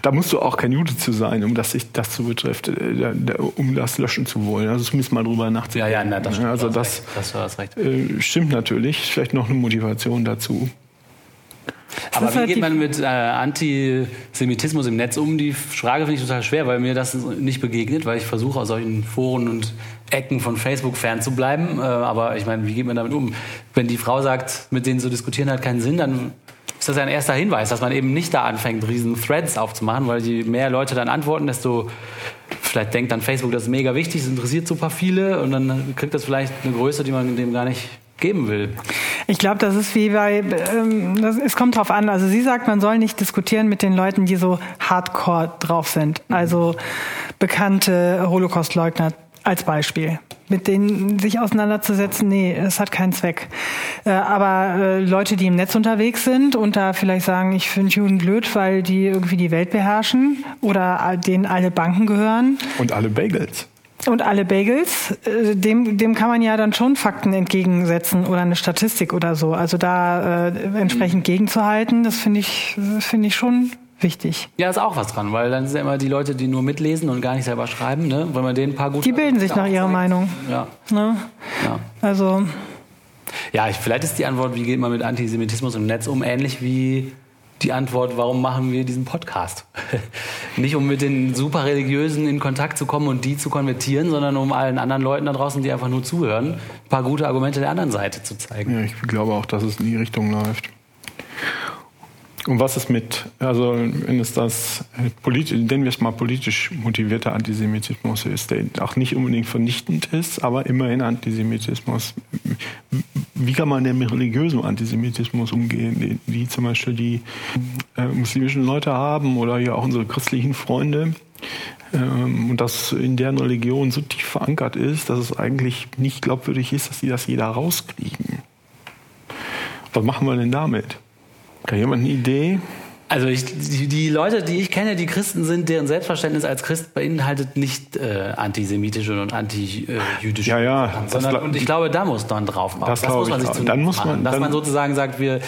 Da musst du auch kein Jude zu sein, um das sich das zu betrifft, äh, um das löschen zu wollen. Also zumindest mal drüber nachzudenken. Ja, ja, na, das stimmt. Also das, das äh, stimmt natürlich. Vielleicht noch eine Motivation dazu. Aber wie halt geht man mit äh, Antisemitismus im Netz um? Die Frage finde ich total schwer, weil mir das nicht begegnet, weil ich versuche aus solchen Foren und Ecken von Facebook fernzubleiben. Äh, aber ich meine, wie geht man damit um? Wenn die Frau sagt, mit denen zu diskutieren hat keinen Sinn, dann ist das ein erster Hinweis, dass man eben nicht da anfängt, riesen Threads aufzumachen, weil je mehr Leute dann antworten, desto vielleicht denkt dann Facebook, das ist mega wichtig, es interessiert super viele und dann kriegt das vielleicht eine Größe, die man dem gar nicht geben will. Ich glaube, das ist wie bei, ähm, das, es kommt drauf an. Also sie sagt, man soll nicht diskutieren mit den Leuten, die so hardcore drauf sind. Also bekannte Holocaust-Leugner als Beispiel. Mit denen sich auseinanderzusetzen, nee, es hat keinen Zweck. Äh, aber äh, Leute, die im Netz unterwegs sind und da vielleicht sagen, ich finde Juden blöd, weil die irgendwie die Welt beherrschen oder denen alle Banken gehören. Und alle Bagels. Und alle Bagels, äh, dem, dem kann man ja dann schon Fakten entgegensetzen oder eine Statistik oder so. Also da äh, entsprechend gegenzuhalten, das finde ich, finde ich schon wichtig. Ja, ist auch was dran, weil dann sind ja immer die Leute, die nur mitlesen und gar nicht selber schreiben, ne? Wenn man denen ein paar gute. Die bilden sich nach ihrer Meinung. Ja. Ne? ja. Also. Ja, ich, vielleicht ist die Antwort, wie geht man mit Antisemitismus im Netz um, ähnlich wie die Antwort, warum machen wir diesen Podcast? Nicht um mit den super Religiösen in Kontakt zu kommen und die zu konvertieren, sondern um allen anderen Leuten da draußen, die einfach nur zuhören, ein paar gute Argumente der anderen Seite zu zeigen. Ja, ich glaube auch, dass es in die Richtung läuft. Und was ist mit, also wenn es das, nennen wir es mal politisch motivierter Antisemitismus ist, der auch nicht unbedingt vernichtend ist, aber immerhin Antisemitismus. Wie kann man denn mit religiösem Antisemitismus umgehen, wie zum Beispiel die äh, muslimischen Leute haben oder ja auch unsere christlichen Freunde? Ähm, und das in deren Religion so tief verankert ist, dass es eigentlich nicht glaubwürdig ist, dass sie das jeder rauskriegen. Was machen wir denn damit? Hat jemand eine Idee? Also ich, die, die, Leute, die ich kenne, die Christen sind, deren Selbstverständnis als Christ beinhaltet nicht äh, antisemitische und antijüdische. Ja, ja. Sondern, und ich glaube, da muss man drauf machen. Das, das muss man sich zu dann muss man, machen. Dass man sozusagen sagt, wir,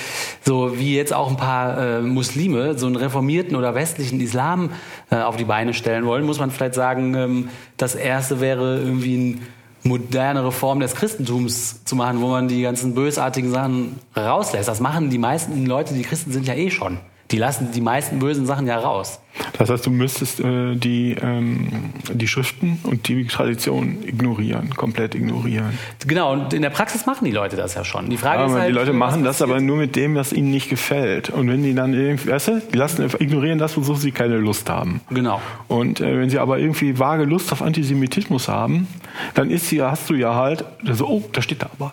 so wie jetzt auch ein paar äh, Muslime so einen reformierten oder westlichen Islam äh, auf die Beine stellen wollen, muss man vielleicht sagen, ähm, das erste wäre irgendwie ein modernere Form des Christentums zu machen, wo man die ganzen bösartigen Sachen rauslässt. Das machen die meisten Leute, die Christen sind ja eh schon. Die lassen die meisten bösen Sachen ja raus. Das heißt, du müsstest äh, die, ähm, die Schriften und die Tradition ignorieren, komplett ignorieren. Genau, und in der Praxis machen die Leute das ja schon. Die Frage ja, ist halt, die Leute machen das aber nur mit dem, was ihnen nicht gefällt. Und wenn die dann irgendwie, weißt du, die lassen, ignorieren das, wozu sie keine Lust haben. Genau. Und äh, wenn sie aber irgendwie vage Lust auf Antisemitismus haben, dann ist sie, hast du ja halt, so, oh, da steht da aber.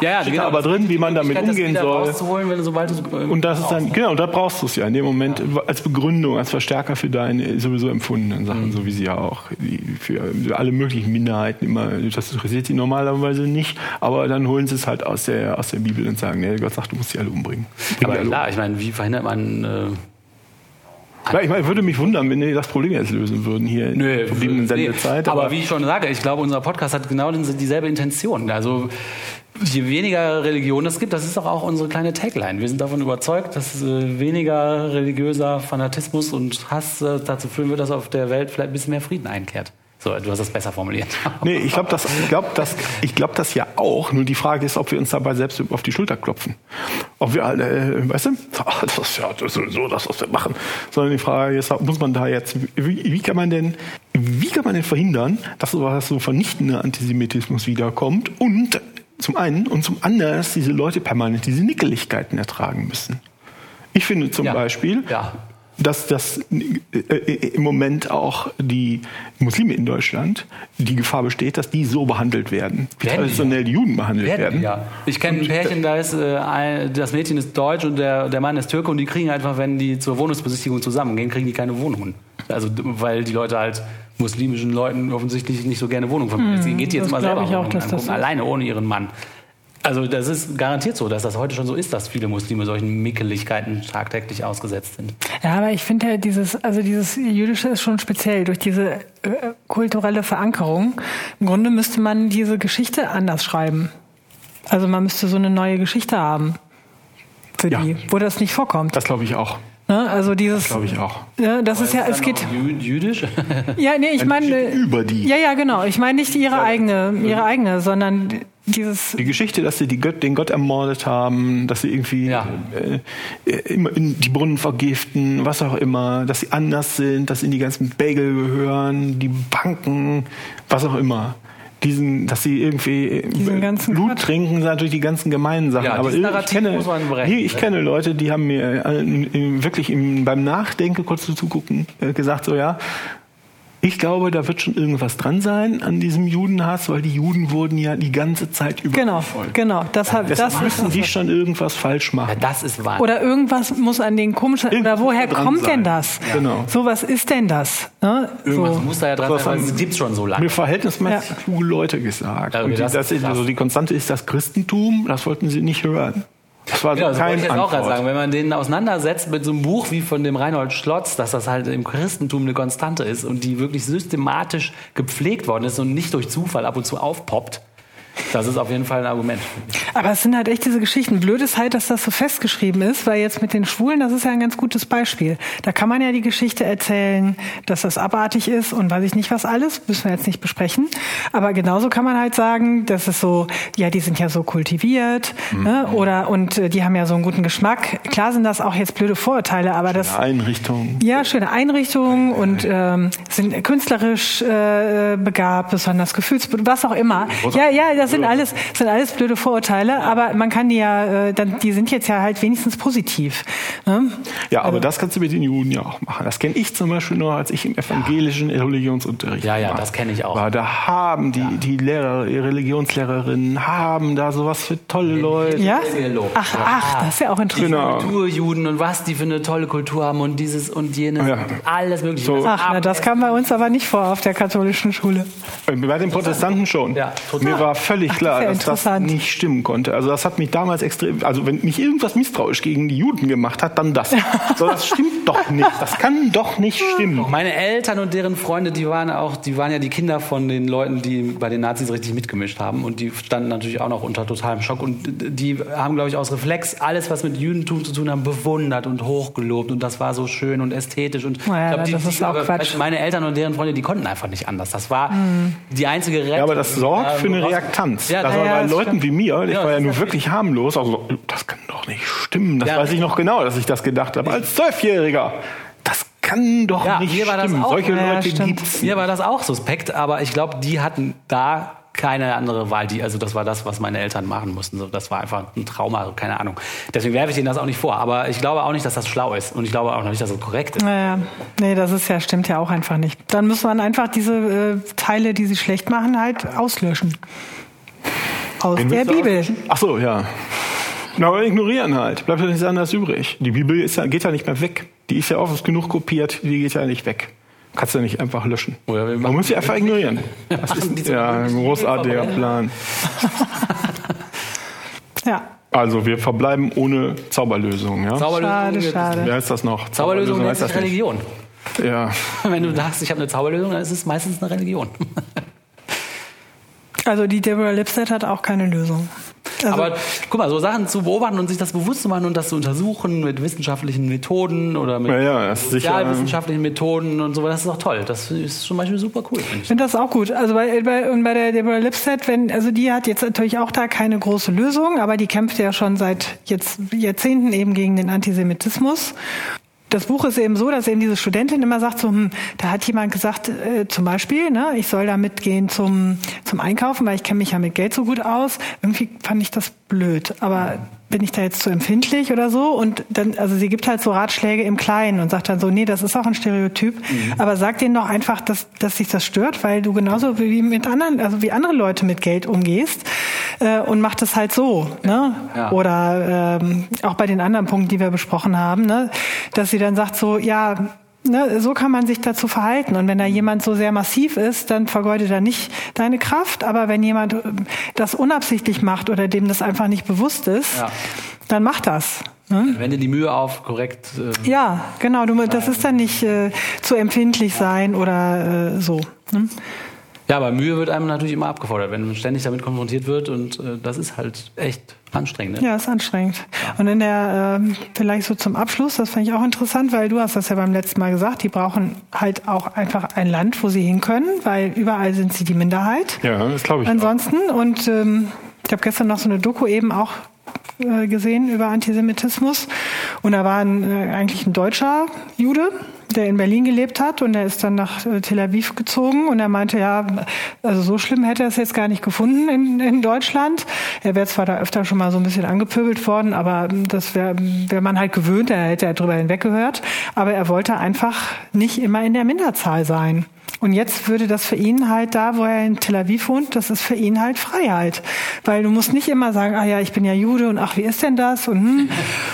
Ja, ja, steht genau. aber drin, wie man damit umgehen soll. rauszuholen, wenn du, sobald du äh, Und das ist dann, genau, da brauchst du es ja in dem Moment als Begründung, als Verstärker für deine sowieso empfundenen Sachen, Mhm. so wie sie ja auch die für alle möglichen Minderheiten immer, das interessiert sie normalerweise nicht, aber dann holen sie es halt aus der, aus der Bring und sagen, nee, Gott sagt, du musst sie alle umbringen. Bring Aber die alle klar, ich meine, wie verhindert man. Äh. Ja, ich meine, würde mich wundern, wenn die das Problem jetzt lösen würden hier in der verbliebenen nee. Sendezeit. Aber, wie ich schon sage, ich glaube, unser Podcast hat genau dieselbe Intention. Also je weniger Religion es gibt, das ist doch auch unsere kleine Tagline. Wir sind davon überzeugt, dass äh, weniger religiöser Fanatismus und Hass äh, dazu führen wird, dass auf der Welt vielleicht ein bisschen mehr Frieden einkehrt. So, du hast das besser formuliert. Nee, ich glaube das, glaub, das, glaub das ja auch. Nur die Frage ist, ob wir uns dabei selbst auf die Schulter klopfen. Ob wir alle, äh, weißt du, ach, das ist ja das sowieso das, was wir machen. Sondern die Frage ist, muss man da jetzt, wie, wie kann man denn, wie kann man denn verhindern, dass sowas so vernichtender Antisemitismus wiederkommt und zum einen und zum anderen, dass diese Leute permanent diese Nickeligkeiten ertragen müssen. Ich finde zum Ja. Beispiel, Ja. dass das äh, äh, im Moment auch die Muslime in Deutschland die Gefahr besteht, dass die so behandelt werden, wie Werden traditionell die Juden behandelt werden. Werden, ja. Ich kenne ein Pärchen, da ist äh, ein, das Mädchen ist deutsch und der, der Mann ist Türke und die kriegen einfach, wenn die zur Wohnungsbesichtigung zusammengehen, kriegen die keine Wohnungen. Also weil die Leute halt muslimischen Leuten offensichtlich nicht so gerne Wohnungen vermitteln. Deswegen geht die jetzt mal selber ich auch, dass das alleine ohne ihren Mann. Also das ist garantiert so, dass das heute schon so ist, dass viele Muslime solchen Mickeligkeiten tagtäglich ausgesetzt sind. Ja, aber ich finde ja dieses, also dieses Jüdische ist schon speziell durch diese äh, kulturelle Verankerung. Im Grunde müsste man diese Geschichte anders schreiben. Also man müsste so eine neue Geschichte haben für Ja. die, wo das nicht vorkommt. Das glaube ich auch. Ne? Also dieses, Glaube ich auch. ja, das ist ja, es geht. Jü- Jüdisch? Ja, nee, ich meine über die. Ja, ja, genau. Ich meine nicht ihre eigene, ihre eigene, sondern dieses. Die Geschichte, dass sie Gott, den Gott ermordet haben, dass sie irgendwie Ja. äh, äh, immer in die Brunnen vergiften, was auch immer, dass sie anders sind, dass sie in die ganzen Bagel gehören, die Banken, was auch immer. Diesen, dass sie irgendwie äh, Diesen ganzen Blut Quatsch. trinken, sind natürlich die ganzen gemeinen Sachen. Ja, Aber ich kenne, muss man berechnen, nee, ich ne? kenne Leute, die haben mir äh, wirklich im, beim Nachdenken kurz zu zugucken äh, gesagt, so ja, ich glaube, da wird schon irgendwas dran sein an diesem Judenhass, weil die Juden wurden ja die ganze Zeit über Genau, genau. Das, Deshalb das müssen die schon irgendwas falsch Ja, machen. das ist Wahnsinn. Oder irgendwas muss an den komischen. Oder Irgendwas woher dran kommt sein. denn das? Genau. So was ist denn das? Ne? Irgendwas So. muss da ja dran sein, weil es gibt schon so lange. Mir verhältnismäßig Ja. kluge Leute gesagt. Ja, Und die, das das also die Konstante ist das Christentum, das wollten sie nicht hören. Das war Genau, das wollte kein ich jetzt auch gerade sagen. Wenn man den auseinandersetzt mit so einem Buch wie von dem Reinhold Schlotz, dass das halt im Christentum eine Konstante ist und die wirklich systematisch gepflegt worden ist und nicht durch Zufall ab und zu aufpoppt, das ist auf jeden Fall ein Argument. Aber es sind halt echt diese Geschichten. Blöd ist halt, dass das so festgeschrieben ist, weil jetzt mit den Schwulen, das ist ja ein ganz gutes Beispiel. Da kann man ja die Geschichte erzählen, dass das abartig ist und weiß ich nicht was alles, müssen wir jetzt nicht besprechen. Aber genauso kann man halt sagen, dass es so, ja, die sind ja so kultiviert, ne? oder und äh, die haben ja so einen guten Geschmack. Klar sind das auch jetzt blöde Vorurteile, aber das Einrichtung. ja, schöne Einrichtungen und ähm, sind künstlerisch äh, begabt, besonders gefühlsbedürftig, was auch immer. Ja, ja, das sind alles, sind alles blöde Vorurteile, aber man kann die ja, äh, dann, die sind jetzt ja halt wenigstens positiv. Ne? Ja, aber das kannst du mit den Juden ja auch machen. Das kenne ich zum Beispiel noch, als ich im evangelischen Religionsunterricht Ja, ja, war. das kenne ich auch. War, da haben die, die Lehrer, die Religionslehrerinnen, haben da sowas für tolle Leute. Ja? Ach, ach, das ist ja auch interessant. Genau. Kulturjuden und was die für eine tolle Kultur haben und dieses und jenes, Ja. alles mögliche. So. Das Ach, na, das kam bei uns aber nicht vor auf der katholischen Schule. Bei den Protestanten schon. Ja, total. Mir war völlig Ach, das klar, ist ja dass das nicht stimmen konnte. Also das hat mich damals extrem, also wenn mich irgendwas misstrauisch gegen die Juden gemacht hat, dann das. So, das stimmt doch nicht. Das kann doch nicht stimmen. Meine Eltern und deren Freunde, die waren auch, die waren ja die Kinder von den Leuten, die bei den Nazis richtig mitgemischt haben und die standen natürlich auch noch unter totalem Schock und die haben, glaube ich, aus Reflex alles, was mit Judentum zu tun haben, bewundert und hochgelobt und das war so schön und ästhetisch und Naja, ich glaub, die, das ist die, auch Quatsch. meine Eltern und deren Freunde, die konnten einfach nicht anders. Das war die einzige Rettung. Ja, aber das sorgt für eine raus- Reaktanz. Ja, also ja, bei ja, das Leuten stimmt. wie mir, ich Ja, war ja das nur wirklich harmlos, also das kann doch nicht stimmen. Das Ja. weiß ich noch genau, dass ich das gedacht habe. Als Zwölfjähriger. Das kann doch Ja, nicht war das stimmen. auch- Solche Ja, Leute gibt's. Mir war das auch suspekt, aber ich glaube, die hatten da keine andere Wahl. Die, also das war das, was meine Eltern machen mussten. So, das war einfach ein Trauma, also keine Ahnung. Deswegen werfe ich denen das auch nicht vor. Aber ich glaube auch nicht, dass das schlau ist. Und ich glaube auch nicht, dass das korrekt ist. Naja, nee, das ist ja, stimmt ja auch einfach nicht. Dann muss man einfach diese äh, Teile, die sie schlecht machen, halt auslöschen. Aus Wen der Bibel. Ach so, ja. Na, aber ignorieren halt. Bleibt ja nichts anderes übrig. Die Bibel ist ja, geht ja nicht mehr weg. Die ist ja oft genug kopiert, die geht ja nicht weg. Kannst du nicht einfach löschen. Oder wir Man muss sie einfach ignorieren. Das ist ja ein großartiger. Plan. Ja, Also wir verbleiben ohne Zauberlösung. Ja? Zauberlösung, schade, schade. Wer heißt das noch? Zauberlösung nennt heißt das. Religion. Ja. Wenn du sagst, ich habe eine Zauberlösung, dann ist es meistens eine Religion. Also die Deborah Lipstadt hat auch keine Lösung. Also, Aber guck mal, so Sachen zu beobachten und sich das bewusst zu machen und das zu untersuchen mit wissenschaftlichen Methoden oder mit Ja, ja, sozialwissenschaftlichen Methoden und so, das ist doch toll. Das ist zum Beispiel super cool. finde ich ich. finde das auch gut. Also bei, bei, und bei der Deborah Lipstadt, wenn, also die hat jetzt natürlich auch da keine große Lösung, aber die kämpft ja schon seit jetzt Jahrzehnten eben gegen den Antisemitismus. Das Buch ist eben so, dass eben diese Studentin immer sagt, so, hm, da hat jemand gesagt, äh, zum Beispiel, ne, ich soll da mitgehen zum, zum Einkaufen, weil ich kenne mich ja mit Geld so gut aus. Irgendwie fand ich das blöd. Aber bin ich da jetzt zu empfindlich oder so? Und dann, also sie gibt halt so Ratschläge im Kleinen und sagt dann so, nee, das ist auch ein Stereotyp. Aber sag denen doch einfach, dass, dass sich das stört, weil du genauso wie mit anderen, also wie andere Leute mit Geld umgehst äh, und mach das halt so, ne? Ja. Oder ähm, auch bei den anderen Punkten, die wir besprochen haben, ne? Dass sie dann sagt so, ja, Ne, so kann man sich dazu verhalten. Und wenn da jemand so sehr massiv ist, dann vergeudet er nicht deine Kraft. Aber wenn jemand äh, das unabsichtlich macht oder dem das einfach nicht bewusst ist, Ja. dann macht das. Ne? Wende die Mühe auf, korrekt. Äh, Ja, genau. Du, das ist dann nicht äh, zu empfindlich sein oder äh, so. Ne? Ja, aber Mühe wird einem natürlich immer abgefordert, wenn man ständig damit konfrontiert wird und äh, das ist halt echt anstrengend. Ne? Ja, ist anstrengend. Und in der, ähm, vielleicht so zum Abschluss, das fand ich auch interessant, weil du hast das ja beim letzten Mal gesagt, die brauchen halt auch einfach ein Land, wo sie hin können, weil überall sind sie die Minderheit. Ja, das glaube ich. auch. Ansonsten, und ähm, ich habe gestern noch so eine Doku eben auch äh, gesehen über Antisemitismus. Und da war ein, äh, eigentlich ein deutscher Jude, der in Berlin gelebt hat und der ist dann nach äh, Tel Aviv gezogen und er meinte, ja, also so schlimm hätte er es jetzt gar nicht gefunden in, in Deutschland. Er wäre zwar da öfter schon mal so ein bisschen angepöbelt worden, aber das wäre wär man halt gewöhnt, da hätte er drüber hinweggehört. Aber er wollte einfach nicht immer in der Minderzahl sein. Und jetzt würde das für ihn halt da, wo er in Tel Aviv wohnt, das ist für ihn halt Freiheit. Weil du musst nicht immer sagen, ah ja, ich bin ja Jude und ach, wie ist denn das? Und, hm,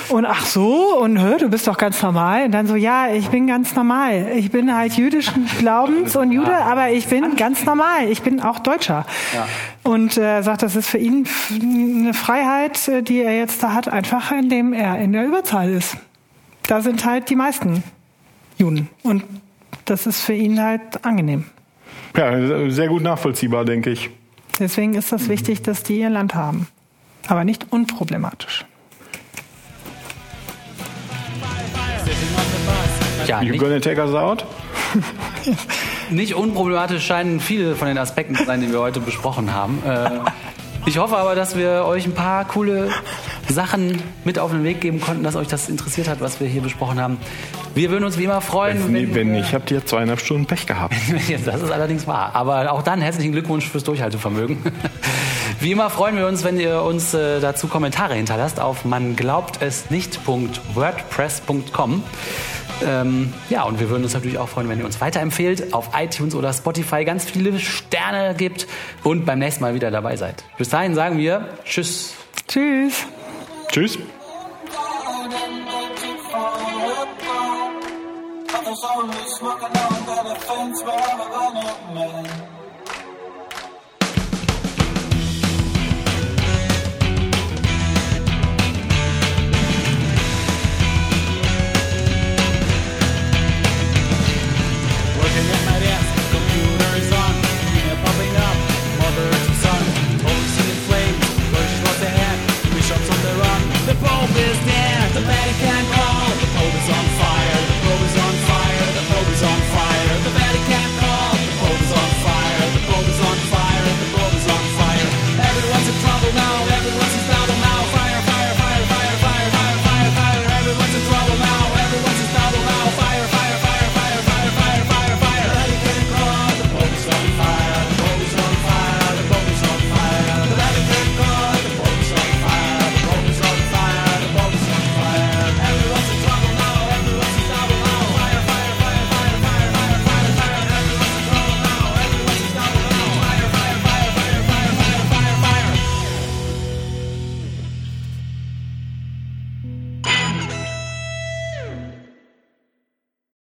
und ach so, und hör, du bist doch ganz normal. Und dann so, ja, ich bin ganz normal. Ich bin halt jüdischen Glaubens und Jude, aber ich bin ganz normal. Ich bin auch Deutscher. Und äh, er sagt, das ist für ihn eine Freiheit, äh, die er jetzt da hat, einfach indem er in der Überzahl ist. Da sind halt die meisten Juden. Und das ist für ihn halt angenehm. Ja, sehr gut nachvollziehbar, denke ich. Deswegen ist das wichtig, dass die ihr Land haben. Aber nicht unproblematisch. Ja, You nicht, gonna take us out? nicht unproblematisch scheinen viele von den Aspekten zu sein, die wir heute besprochen haben. Äh, ich hoffe aber, dass wir euch ein paar coole Sachen mit auf den Weg geben konnten, dass euch das interessiert hat, was wir hier besprochen haben. Wir würden uns wie immer freuen, Nee, wenn nicht, habt ihr zweieinhalb Stunden Pech gehabt. Das ist allerdings wahr. Aber auch dann herzlichen Glückwunsch fürs Durchhaltevermögen. Wie immer freuen wir uns, wenn ihr uns äh, dazu Kommentare hinterlasst auf man glaubt es nicht.wordpress.com. Ähm, ja, und wir würden uns natürlich auch freuen, wenn ihr uns weiterempfehlt, auf iTunes oder Spotify ganz viele Sterne gibt und beim nächsten Mal wieder dabei seid. Bis dahin sagen wir Tschüss. Tschüss. Tschüss. Others only smoking on the fence where I'm running, man.